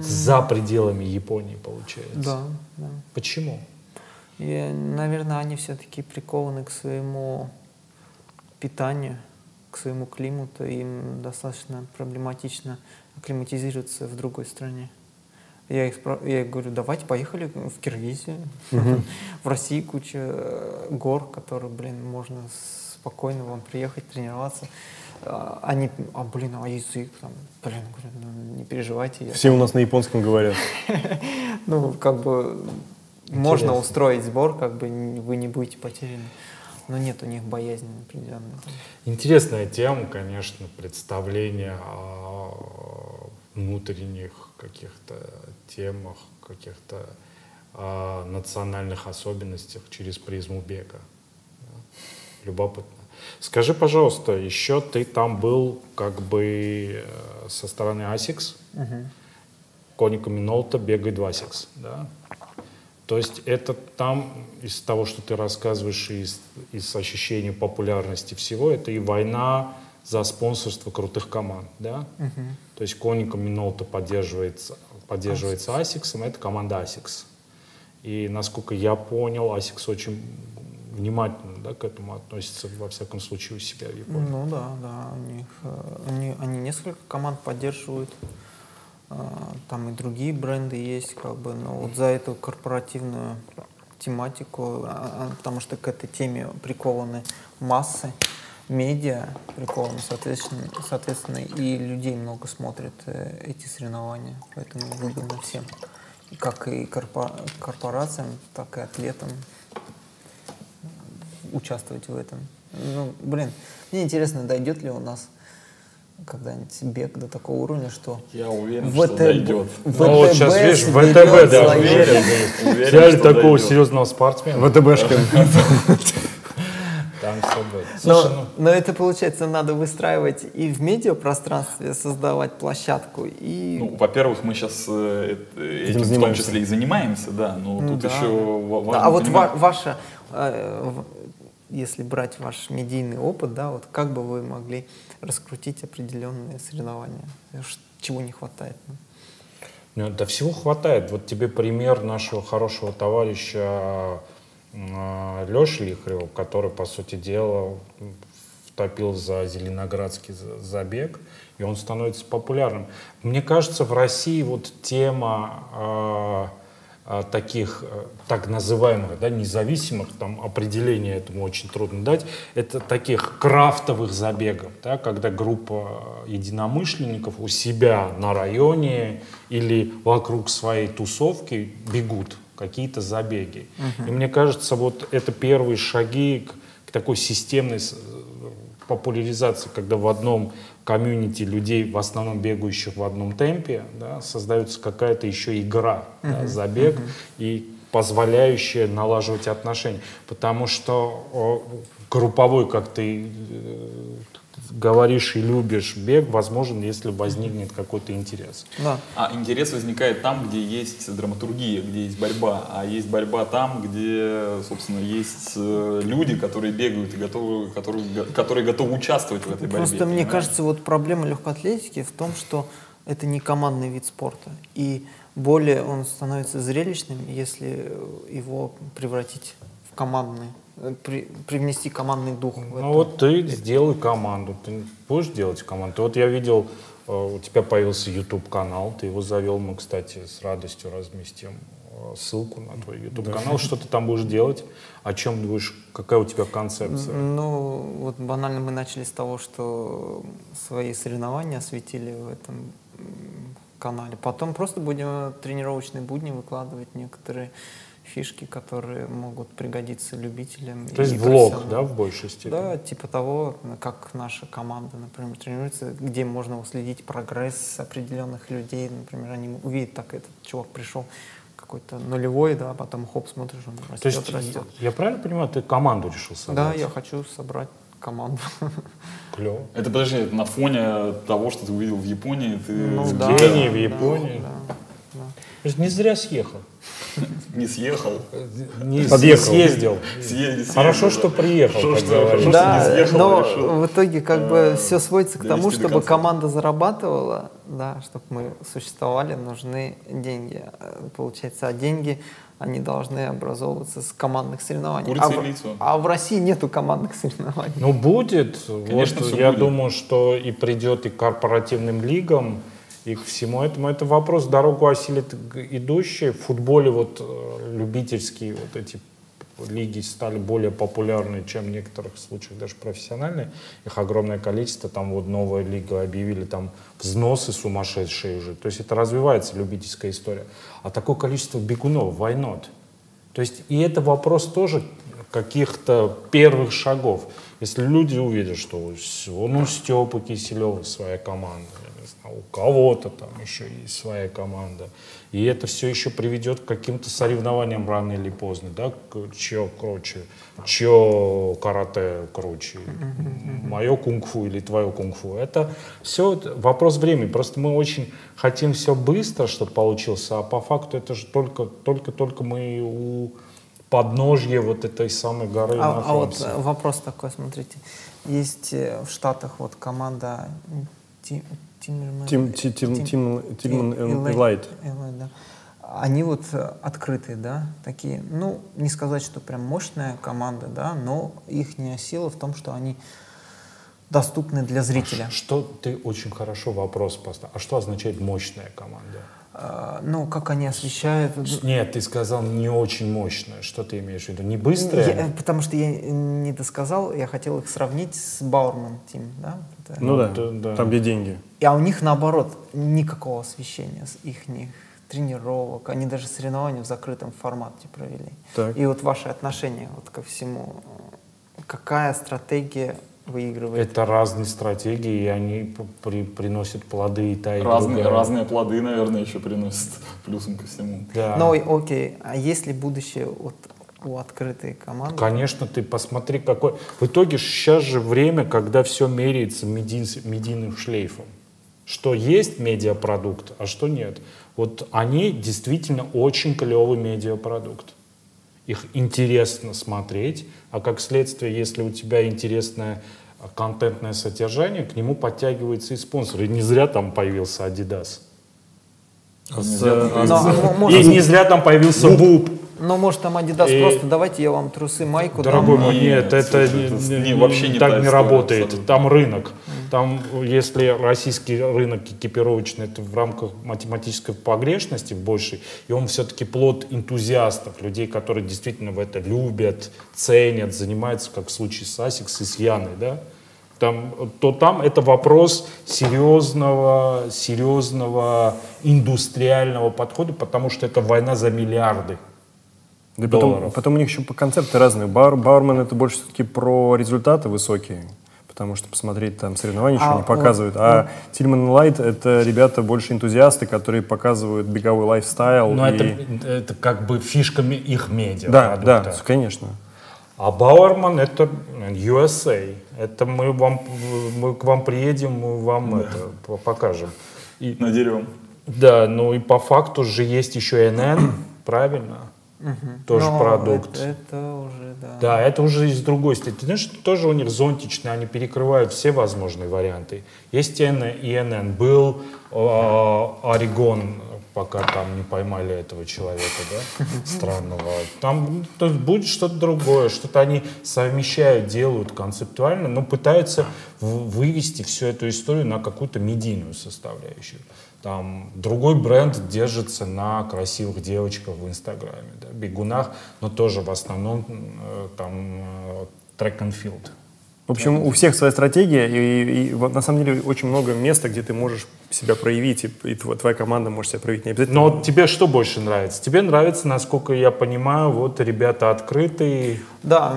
[SPEAKER 2] За пределами Японии получается.
[SPEAKER 3] Да, да.
[SPEAKER 2] Почему?
[SPEAKER 3] И, наверное, они все-таки прикованы к своему питанию, к своему климату. Им достаточно проблематично акклиматизироваться в другой стране. Я их, спра- я говорю, давайте поехали в Киргизию. В России куча э, гор, которые, блин, можно спокойно вам приехать, тренироваться. А, Они, а, блин, а язык там, блин, ну, не переживайте. я
[SPEAKER 4] Все у нас на японском говорят.
[SPEAKER 3] ну, как бы можно устроить сбор, как бы вы не будете потеряны. Но нет у них боязни определенной.
[SPEAKER 2] Интересная тема, конечно, представление о внутренних каких-то темах, каких-то а, национальных особенностях через призму бега. Любопытно. Скажи, пожалуйста, еще ты там был как бы э, со стороны ASICS, Коника Минолта бегает в ASICS, да? То есть это там, из того, что ты рассказываешь, из, из ощущения популярности всего, это и война за спонсорство крутых команд, да? То есть Коника Минолта поддерживается, поддерживается ASICS, это команда ASICS. И насколько я понял, ASICS очень внимательно да, к этому относится, во всяком случае, у себя в Японии.
[SPEAKER 3] Ну да, да, у них, э, они, они несколько команд поддерживают. А, Там и другие бренды есть, как бы, но вот за эту корпоративную тематику, а, а, потому что к этой теме прикованы массы, медиа прикованы, соответственно, соответственно и людей много смотрят э, эти соревнования, поэтому выгодно всем, как и корпо- корпорациям, так и атлетам участвовать в этом. Ну, блин, мне интересно, дойдет ли у нас когда-нибудь бег до такого уровня, что
[SPEAKER 5] Я уверен,
[SPEAKER 3] ВТБ
[SPEAKER 5] что дойдет.
[SPEAKER 3] ВТБ
[SPEAKER 2] Ну вот сейчас, видишь, ВТБ, да, уверен.
[SPEAKER 5] Уверен,
[SPEAKER 2] Взяли такого
[SPEAKER 5] дойдет.
[SPEAKER 2] серьезного спортсмена.
[SPEAKER 4] ВТБшка.
[SPEAKER 2] Там все будет. Слушай,
[SPEAKER 3] Но, но это, получается, надо выстраивать и в медиапространстве, создавать площадку, и...
[SPEAKER 5] Ну, во-первых, мы сейчас этим в том числе и занимаемся, да, но
[SPEAKER 3] Ну
[SPEAKER 5] тут
[SPEAKER 3] да.
[SPEAKER 5] еще
[SPEAKER 3] Да,
[SPEAKER 5] важно
[SPEAKER 3] а вот ва- ваша, э, если брать ваш медийный опыт, да, вот как бы вы могли раскрутить определенные соревнования? Чего не хватает? ну?
[SPEAKER 2] Да всего хватает. Вот тебе пример нашего хорошего товарища Леши Лихарева, который, по сути дела, втопил за Зеленоградский за- забег, и он становится популярным. Мне кажется, в России вот тема а, а, таких э, так называемых, да, независимых, там определение этому очень трудно дать, это таких крафтовых забегов, да, когда группа единомышленников у себя на районе или вокруг своей тусовки бегут какие-то забеги. И мне кажется, вот это первые шаги к, к такой системной с- популяризации, когда в одном комьюнити людей, в основном бегающих в одном темпе, да, создается какая-то еще игра, да, забег, и позволяющая налаживать отношения. Потому что групповой, как ты э, говоришь и любишь бег, возможен, если возникнет какой-то интерес.
[SPEAKER 3] Да.
[SPEAKER 5] А интерес возникает там, где есть драматургия, где есть борьба, а есть борьба там, где, собственно, есть э, люди, которые бегают и готовы, которые, которые готовы участвовать в этой борьбе.
[SPEAKER 3] Просто мне
[SPEAKER 5] понимаешь?
[SPEAKER 3] кажется, вот проблема легкой атлетики в том, что это не командный вид спорта. И более он становится зрелищным, если его превратить в командный, при- привнести командный дух в это.
[SPEAKER 2] Ну вот ты сделай команду, ты будешь делать команду. Вот я видел, э, у тебя появился YouTube канал, ты его завел, мы, кстати, с радостью разместим э, ссылку на твой YouTube канал. Что ты там будешь делать? О чем будешь? Какая у тебя концепция?
[SPEAKER 3] Ну, вот банально мы начали с того, что свои соревнования осветили в этом канале. Потом просто будем тренировочные будни выкладывать некоторые фишки, которые могут пригодиться любителям.
[SPEAKER 2] То есть влог, да, в большей степени?
[SPEAKER 3] Да, типа того, как наша команда, например, тренируется, где можно уследить прогресс определенных людей. Например, они увидят, так этот чувак пришел какой-то нулевой, да, а потом хоп, смотришь, он
[SPEAKER 2] То
[SPEAKER 3] растет,
[SPEAKER 2] есть,
[SPEAKER 3] растет.
[SPEAKER 2] я правильно понимаю, ты команду решил собрать?
[SPEAKER 3] Да, я хочу собрать команду.
[SPEAKER 2] Клево.
[SPEAKER 5] Это, подожди, это на фоне того, что ты увидел в Японии, ты
[SPEAKER 3] Ну
[SPEAKER 2] в
[SPEAKER 3] да,
[SPEAKER 2] Кении, в
[SPEAKER 3] да,
[SPEAKER 2] Японии.
[SPEAKER 3] да, да.
[SPEAKER 2] Не зря съехал.
[SPEAKER 5] Не съехал.
[SPEAKER 2] Не
[SPEAKER 4] Подъехал.
[SPEAKER 2] съездил.
[SPEAKER 5] Съездил,
[SPEAKER 2] Хорошо,
[SPEAKER 5] съездил,
[SPEAKER 2] что приехал,
[SPEAKER 5] Хорошо,
[SPEAKER 2] как
[SPEAKER 5] что- хорошо,
[SPEAKER 3] Да,
[SPEAKER 5] что не съехал,
[SPEAKER 3] но
[SPEAKER 5] а решил.
[SPEAKER 3] в итоге как бы все сводится к тому, чтобы команда зарабатывала, да, чтобы мы существовали, нужны деньги. Э, Получается, а деньги, они должны образовываться с командных соревнований.
[SPEAKER 5] Курица
[SPEAKER 3] а,
[SPEAKER 5] и
[SPEAKER 3] а в России нету командных соревнований.
[SPEAKER 2] Ну, будет.
[SPEAKER 5] Конечно,
[SPEAKER 2] вот я
[SPEAKER 5] будет.
[SPEAKER 2] думаю, что и придет и к корпоративным лигам, и к всему этому. Это вопрос, дорогу осилит идущие. В футболе вот э, любительские вот эти лиги стали более популярны, чем в некоторых случаях даже профессиональные. Их огромное количество. Там вот новая лига объявили, там взносы сумасшедшие уже. То есть это развивается любительская история. А такое количество бегунов, not? То есть и это вопрос тоже каких-то первых шагов. Если люди увидят, что ну, у Степы Киселева своя команда, знаю, у кого-то там еще есть своя команда, и это все еще приведет к каким-то соревнованиям рано или поздно, да, чье круче, чье карате круче, мое кунг-фу или твое кунг-фу. Это все вопрос времени. Просто мы очень хотим все быстро, чтобы получилось, а по факту это же только, только, только мы у подножья вот этой самой горы
[SPEAKER 3] А, а вот
[SPEAKER 2] находимся.
[SPEAKER 3] вопрос такой, смотрите. Есть э, в Штатах вот команда Тиммерман-
[SPEAKER 4] Тим, ти- тим,
[SPEAKER 3] Тим-
[SPEAKER 4] тим, тим.
[SPEAKER 3] Элайт, да. Они вот открытые, да, такие, ну, не сказать, что прям мощная команда, да, но их сила в том, что они доступны для зрителя.
[SPEAKER 2] Что ты очень хорошо вопрос поставил. А что означает мощная команда?
[SPEAKER 3] А, Ну, как они освещают.
[SPEAKER 2] Нет, ты сказал не очень мощная. Что ты имеешь в виду? Не быстрая?
[SPEAKER 3] Я- э, потому что я не досказал, я хотел их сравнить с Баурман Тим, да? Это-
[SPEAKER 4] Ну да,
[SPEAKER 2] да, да.
[SPEAKER 4] там где деньги.
[SPEAKER 3] А у них наоборот никакого освещения с их тренировок, они даже соревнования в закрытом формате провели.
[SPEAKER 4] Так.
[SPEAKER 3] И вот ваши отношения вот ко всему, какая стратегия выигрывает?
[SPEAKER 2] Это разные стратегии, и они при- приносят плоды и та, и
[SPEAKER 5] Разные,
[SPEAKER 2] другая.
[SPEAKER 5] разные плоды, наверное, еще приносят плюсом ко всему.
[SPEAKER 2] Да.
[SPEAKER 3] Ну, и- окей, а есть ли будущее вот у открытой команды?
[SPEAKER 2] Конечно, ты посмотри, какой... В итоге сейчас же время, когда все меряется медин- медийным шлейфом. Что есть медиапродукт, а что нет. Вот они действительно очень клевый медиапродукт. Их интересно смотреть, а как следствие, если у тебя интересное а, контентное содержание, к нему подтягивается и спонсор. И не зря там появился Adidas.
[SPEAKER 4] С, э,
[SPEAKER 3] Но, м-
[SPEAKER 2] И
[SPEAKER 3] может,
[SPEAKER 2] не зря там появился Буб.
[SPEAKER 3] Но может там Adidas
[SPEAKER 2] И-
[SPEAKER 3] просто давайте я вам трусы, майку.
[SPEAKER 2] Дорогой мой,
[SPEAKER 5] Нет,
[SPEAKER 2] это,
[SPEAKER 5] это
[SPEAKER 2] не-
[SPEAKER 5] не- вообще не
[SPEAKER 2] так
[SPEAKER 5] та
[SPEAKER 2] не
[SPEAKER 5] история
[SPEAKER 2] работает.
[SPEAKER 5] абсолютно.
[SPEAKER 2] Там рынок. Там, если российский рынок экипировочный, это в рамках математической погрешности большей, и он все-таки плод энтузиастов, людей, которые действительно в это любят, ценят, занимаются, как в случае с ASICS и с Яной, да, там, то там это вопрос серьезного, серьезного индустриального подхода, потому что это война за миллиарды.
[SPEAKER 4] Да и потом, потом у них еще концепты разные. Бар, Bowerman это больше все-таки про результаты высокие, потому что посмотреть там соревнования еще
[SPEAKER 3] А,
[SPEAKER 4] не показывают. А Tinman Elite это ребята больше энтузиасты, которые показают беговой lifestyle.
[SPEAKER 2] Но
[SPEAKER 4] и-
[SPEAKER 2] это, это как бы фишка ми- их медиа.
[SPEAKER 4] Да, да,
[SPEAKER 2] продукта.
[SPEAKER 4] конечно.
[SPEAKER 2] А Бауэрман это USA. Это мы вам, мы к вам приедем, мы вам это по- покажем. И,
[SPEAKER 5] Надерем.
[SPEAKER 2] да, ну и по факту же есть еще NN, правильно? Тоже
[SPEAKER 3] Но
[SPEAKER 2] продукт.
[SPEAKER 3] Это, это уже, да.
[SPEAKER 2] Да, это уже из другой. Ты знаешь, тоже у них зонтичные, они перекрывают все возможные варианты. Есть ИНН. Был э, Орегон, пока там не поймали этого человека, да, странного. Там то есть будет что-то другое, что-то они совмещают, делают концептуально, но пытаются вывести всю эту историю на какую-то медийную составляющую. Там другой бренд держится на красивых девочках в Инстаграме, да, бегунах, но тоже в основном э, там трек and field.
[SPEAKER 4] В общем, у всех своя стратегия, и, и вот на самом деле очень много места, где ты можешь себя проявить, и, и тво- твоя команда может себя проявить. Не обязательно.
[SPEAKER 2] Но тебе что больше нравится? Тебе нравится, насколько я понимаю, вот ребята открытые.
[SPEAKER 3] Да,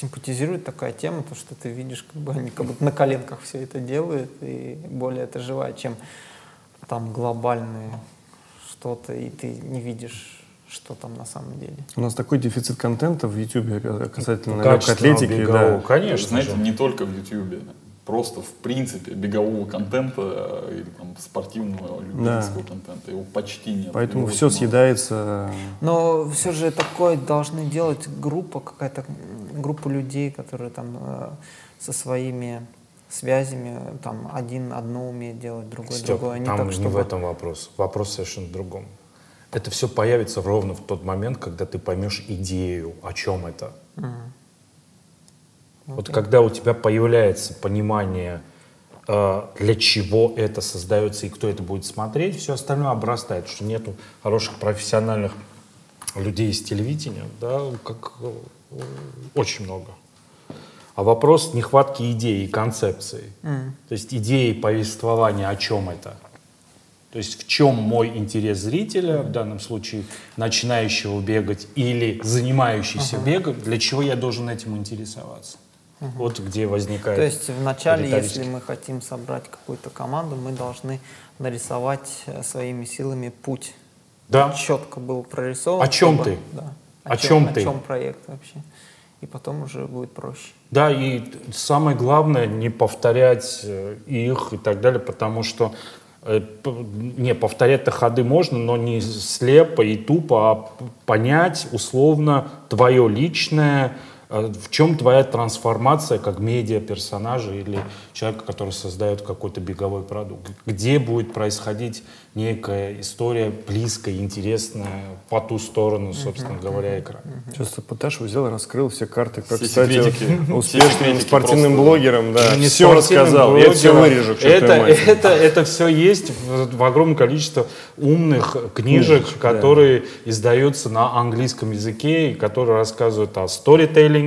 [SPEAKER 3] симпатизирует такая тема, то, что ты видишь, как бы они как будто на коленках все это делают, и более это живая, чем там глобальные что-то, и ты не видишь, что там на самом деле.
[SPEAKER 4] У нас такой дефицит контента в YouTube касательно легкоатлетики.
[SPEAKER 2] бегового.
[SPEAKER 4] Да.
[SPEAKER 2] Конечно
[SPEAKER 5] Знаете,
[SPEAKER 2] же.
[SPEAKER 5] не только в YouTube, просто в принципе бегового контента э, или там спортивного любительского контента его почти нет.
[SPEAKER 4] Поэтому все
[SPEAKER 5] мало.
[SPEAKER 4] съедается.
[SPEAKER 3] Но все же такое должны делать группа, какая-то группа людей, которые там э, со своими связями, там один одно умеет делать, другой
[SPEAKER 2] Степ,
[SPEAKER 3] другое. Не
[SPEAKER 2] там
[SPEAKER 3] так,
[SPEAKER 2] не
[SPEAKER 3] чтобы...
[SPEAKER 2] в этом вопрос. Вопрос совершенно в другом. Это все появится ровно в тот момент, когда ты поймешь идею, о чем это. Вот когда у тебя появляется понимание, э, для чего это создается и кто это будет смотреть, все остальное обрастает, что нету хороших профессиональных людей из телевидения, да, как э, очень много. А вопрос нехватки идеи и концепции. То есть идеи повествования, о чем это. То есть в чем мой интерес зрителя, в данном случае начинающего бегать или занимающийся бегом, для чего я должен этим интересоваться? Вот где возникает.
[SPEAKER 3] То есть вначале, если мы хотим собрать какую-то команду, мы должны нарисовать э, своими силами путь.
[SPEAKER 2] Да.
[SPEAKER 3] Четко был прорисован.
[SPEAKER 2] О чем
[SPEAKER 3] чтобы-
[SPEAKER 2] ты?
[SPEAKER 3] Да.
[SPEAKER 2] О чем
[SPEAKER 3] о
[SPEAKER 2] ты?
[SPEAKER 3] чем проект вообще. И потом уже будет проще.
[SPEAKER 2] Да, и самое главное не повторять э, их и так далее, потому что э, не повторять-то ходы можно, но не слепо и тупо, а понять условно твое личное, в чем твоя трансформация как медиа персонажа или человека, который создает какой-то беговой продукт. Где будет происходить некая история близкая, интересная, по ту сторону, собственно говоря, экрана.
[SPEAKER 4] Сейчас Поташев взял и раскрыл все карты, как
[SPEAKER 5] Все
[SPEAKER 4] стать успешным спортивным
[SPEAKER 5] просто.
[SPEAKER 4] блогером. Да,
[SPEAKER 2] Ну, не
[SPEAKER 4] все рассказал. Я все
[SPEAKER 2] блогером.
[SPEAKER 4] вырежу.
[SPEAKER 2] Это, это, это все есть в, в огромном количестве умных книжек,
[SPEAKER 4] Книжечек, да.
[SPEAKER 2] которые издаются на английском языке и которые рассказывают о сторителлинге,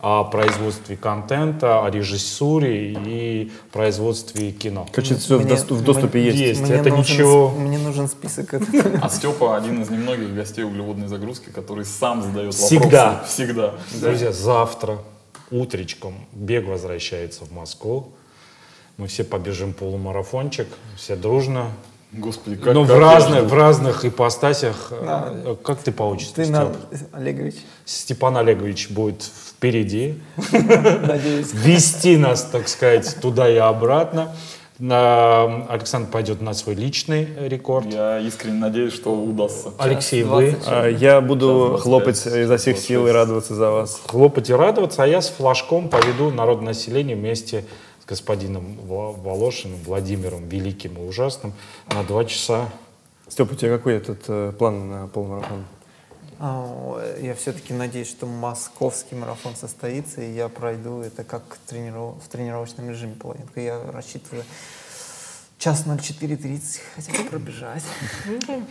[SPEAKER 2] о производстве контента, о режиссуре и производстве кино.
[SPEAKER 4] Короче, все в,
[SPEAKER 3] Мне-
[SPEAKER 4] доступ- в доступе есть.
[SPEAKER 2] Есть.
[SPEAKER 3] Мне
[SPEAKER 2] это
[SPEAKER 3] нужен
[SPEAKER 2] ничего-
[SPEAKER 3] Мне нужен список. этого.
[SPEAKER 5] А Степа один из немногих гостей углеводной загрузки, который сам задает
[SPEAKER 2] Всегда.
[SPEAKER 5] вопросы. Всегда.
[SPEAKER 2] Друзья, завтра утречком бег возвращается в Москву. Мы все побежим полумарафончик, все дружно.
[SPEAKER 5] Господи, как
[SPEAKER 2] Но в
[SPEAKER 5] как я
[SPEAKER 2] разных, в разных ипостасях. э, Как ты по отчеству,
[SPEAKER 3] Ты
[SPEAKER 2] Степ?
[SPEAKER 3] Олегович,
[SPEAKER 2] Степан Олегович будет впереди,
[SPEAKER 3] надеюсь.
[SPEAKER 2] вести нас, так сказать, туда и обратно. Александр пойдет на свой личный рекорд.
[SPEAKER 5] Я искренне надеюсь, что удастся.
[SPEAKER 2] Алексей, вы
[SPEAKER 3] 20.
[SPEAKER 4] А, Я буду хлопать
[SPEAKER 5] 25,
[SPEAKER 4] изо всех сил и
[SPEAKER 5] 26.
[SPEAKER 4] радоваться за вас.
[SPEAKER 2] хлопать и радоваться, а я с флажком поведу народное население вместе с господином Волошиным, Владимиром Великим и Ужасным на два часа.
[SPEAKER 4] Степ, у тебя какой этот э, план на полмарафон?
[SPEAKER 3] А, Я все-таки надеюсь, что московский марафон состоится, и я пройду это как трениров- в тренировочном режиме половинку. Я рассчитываю час 04.30 хотя бы пробежать.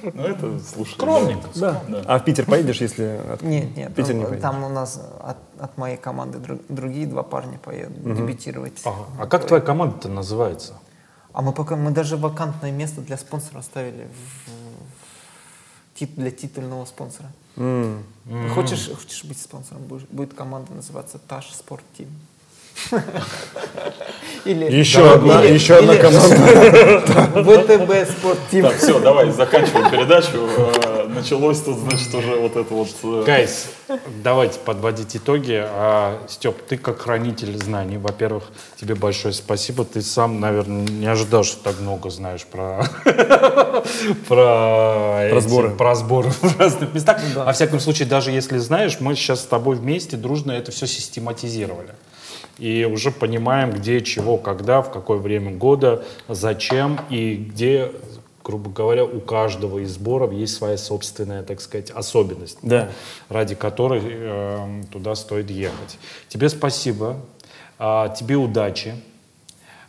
[SPEAKER 5] Ну, это, слушай.
[SPEAKER 2] Скромненько.
[SPEAKER 5] Да.
[SPEAKER 4] А в Питер поедешь, если... от-
[SPEAKER 3] Нет, нет,
[SPEAKER 4] В Питер не
[SPEAKER 3] там,
[SPEAKER 4] поедешь?
[SPEAKER 3] там у нас от, от моей команды друг- другие два парня поедут дебютировать.
[SPEAKER 2] Ага. А как твоя команда-то называется?
[SPEAKER 3] А мы пока мы даже вакантное место для спонсора оставили в- тит- для титульного спонсора.
[SPEAKER 4] М.
[SPEAKER 3] Хочешь, хочешь быть спонсором? Будет команда называться Таш Спорт Тим. Или
[SPEAKER 4] Еще одна,
[SPEAKER 3] или-
[SPEAKER 4] еще одна
[SPEAKER 3] или
[SPEAKER 4] команда.
[SPEAKER 3] ВТБ Спорт Тим.
[SPEAKER 5] Так, все, давай, заканчиваем передачу. Э, Началось тут, значит, уже вот это вот... э,
[SPEAKER 2] Гайс, давайте подводить итоги. А, Степ, ты как хранитель знаний, во-первых, тебе большое спасибо. Ты сам, наверное, не ожидал, что так много знаешь про про эти-
[SPEAKER 4] сборы.
[SPEAKER 2] про сборы в разных местах. Во всяком случае, даже если знаешь, мы сейчас с тобой вместе дружно это все систематизировали. И уже понимаем, где, чего, когда, в какое время года, зачем и где, грубо говоря, у каждого из сборов есть своя собственная, так сказать, особенность
[SPEAKER 4] Да.
[SPEAKER 2] ради которой э, туда стоит ехать. Тебе спасибо, а, тебе удачи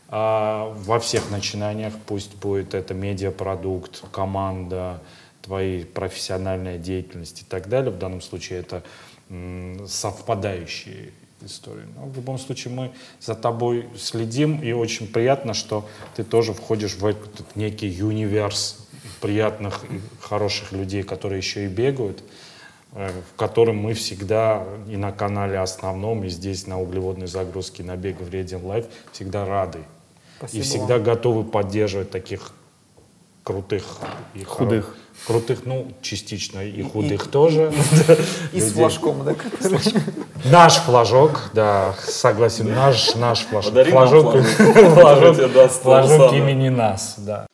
[SPEAKER 2] а, во всех начинаниях, пусть будет это медиапродукт, команда, твои профессиональная деятельность и так далее. В данном случае это совпадающие истории. Но в любом случае мы за тобой следим, и очень приятно, что ты тоже входишь в этот некий универс приятных и хороших людей, которые еще и бегают, э, в котором мы всегда и на канале основном, и здесь на углеводной загрузке на Бега в Radiant Life всегда рады.
[SPEAKER 3] Спасибо
[SPEAKER 2] и всегда готовы поддерживать таких крутых и хоро-
[SPEAKER 4] Худых.
[SPEAKER 2] Крутых, ну, частично и худых тоже.
[SPEAKER 3] И с флажком, да?
[SPEAKER 2] Наш флажок, да, согласен, наш, наш флажок. Флажок,
[SPEAKER 5] флажок,
[SPEAKER 2] флажок, имени нас, да.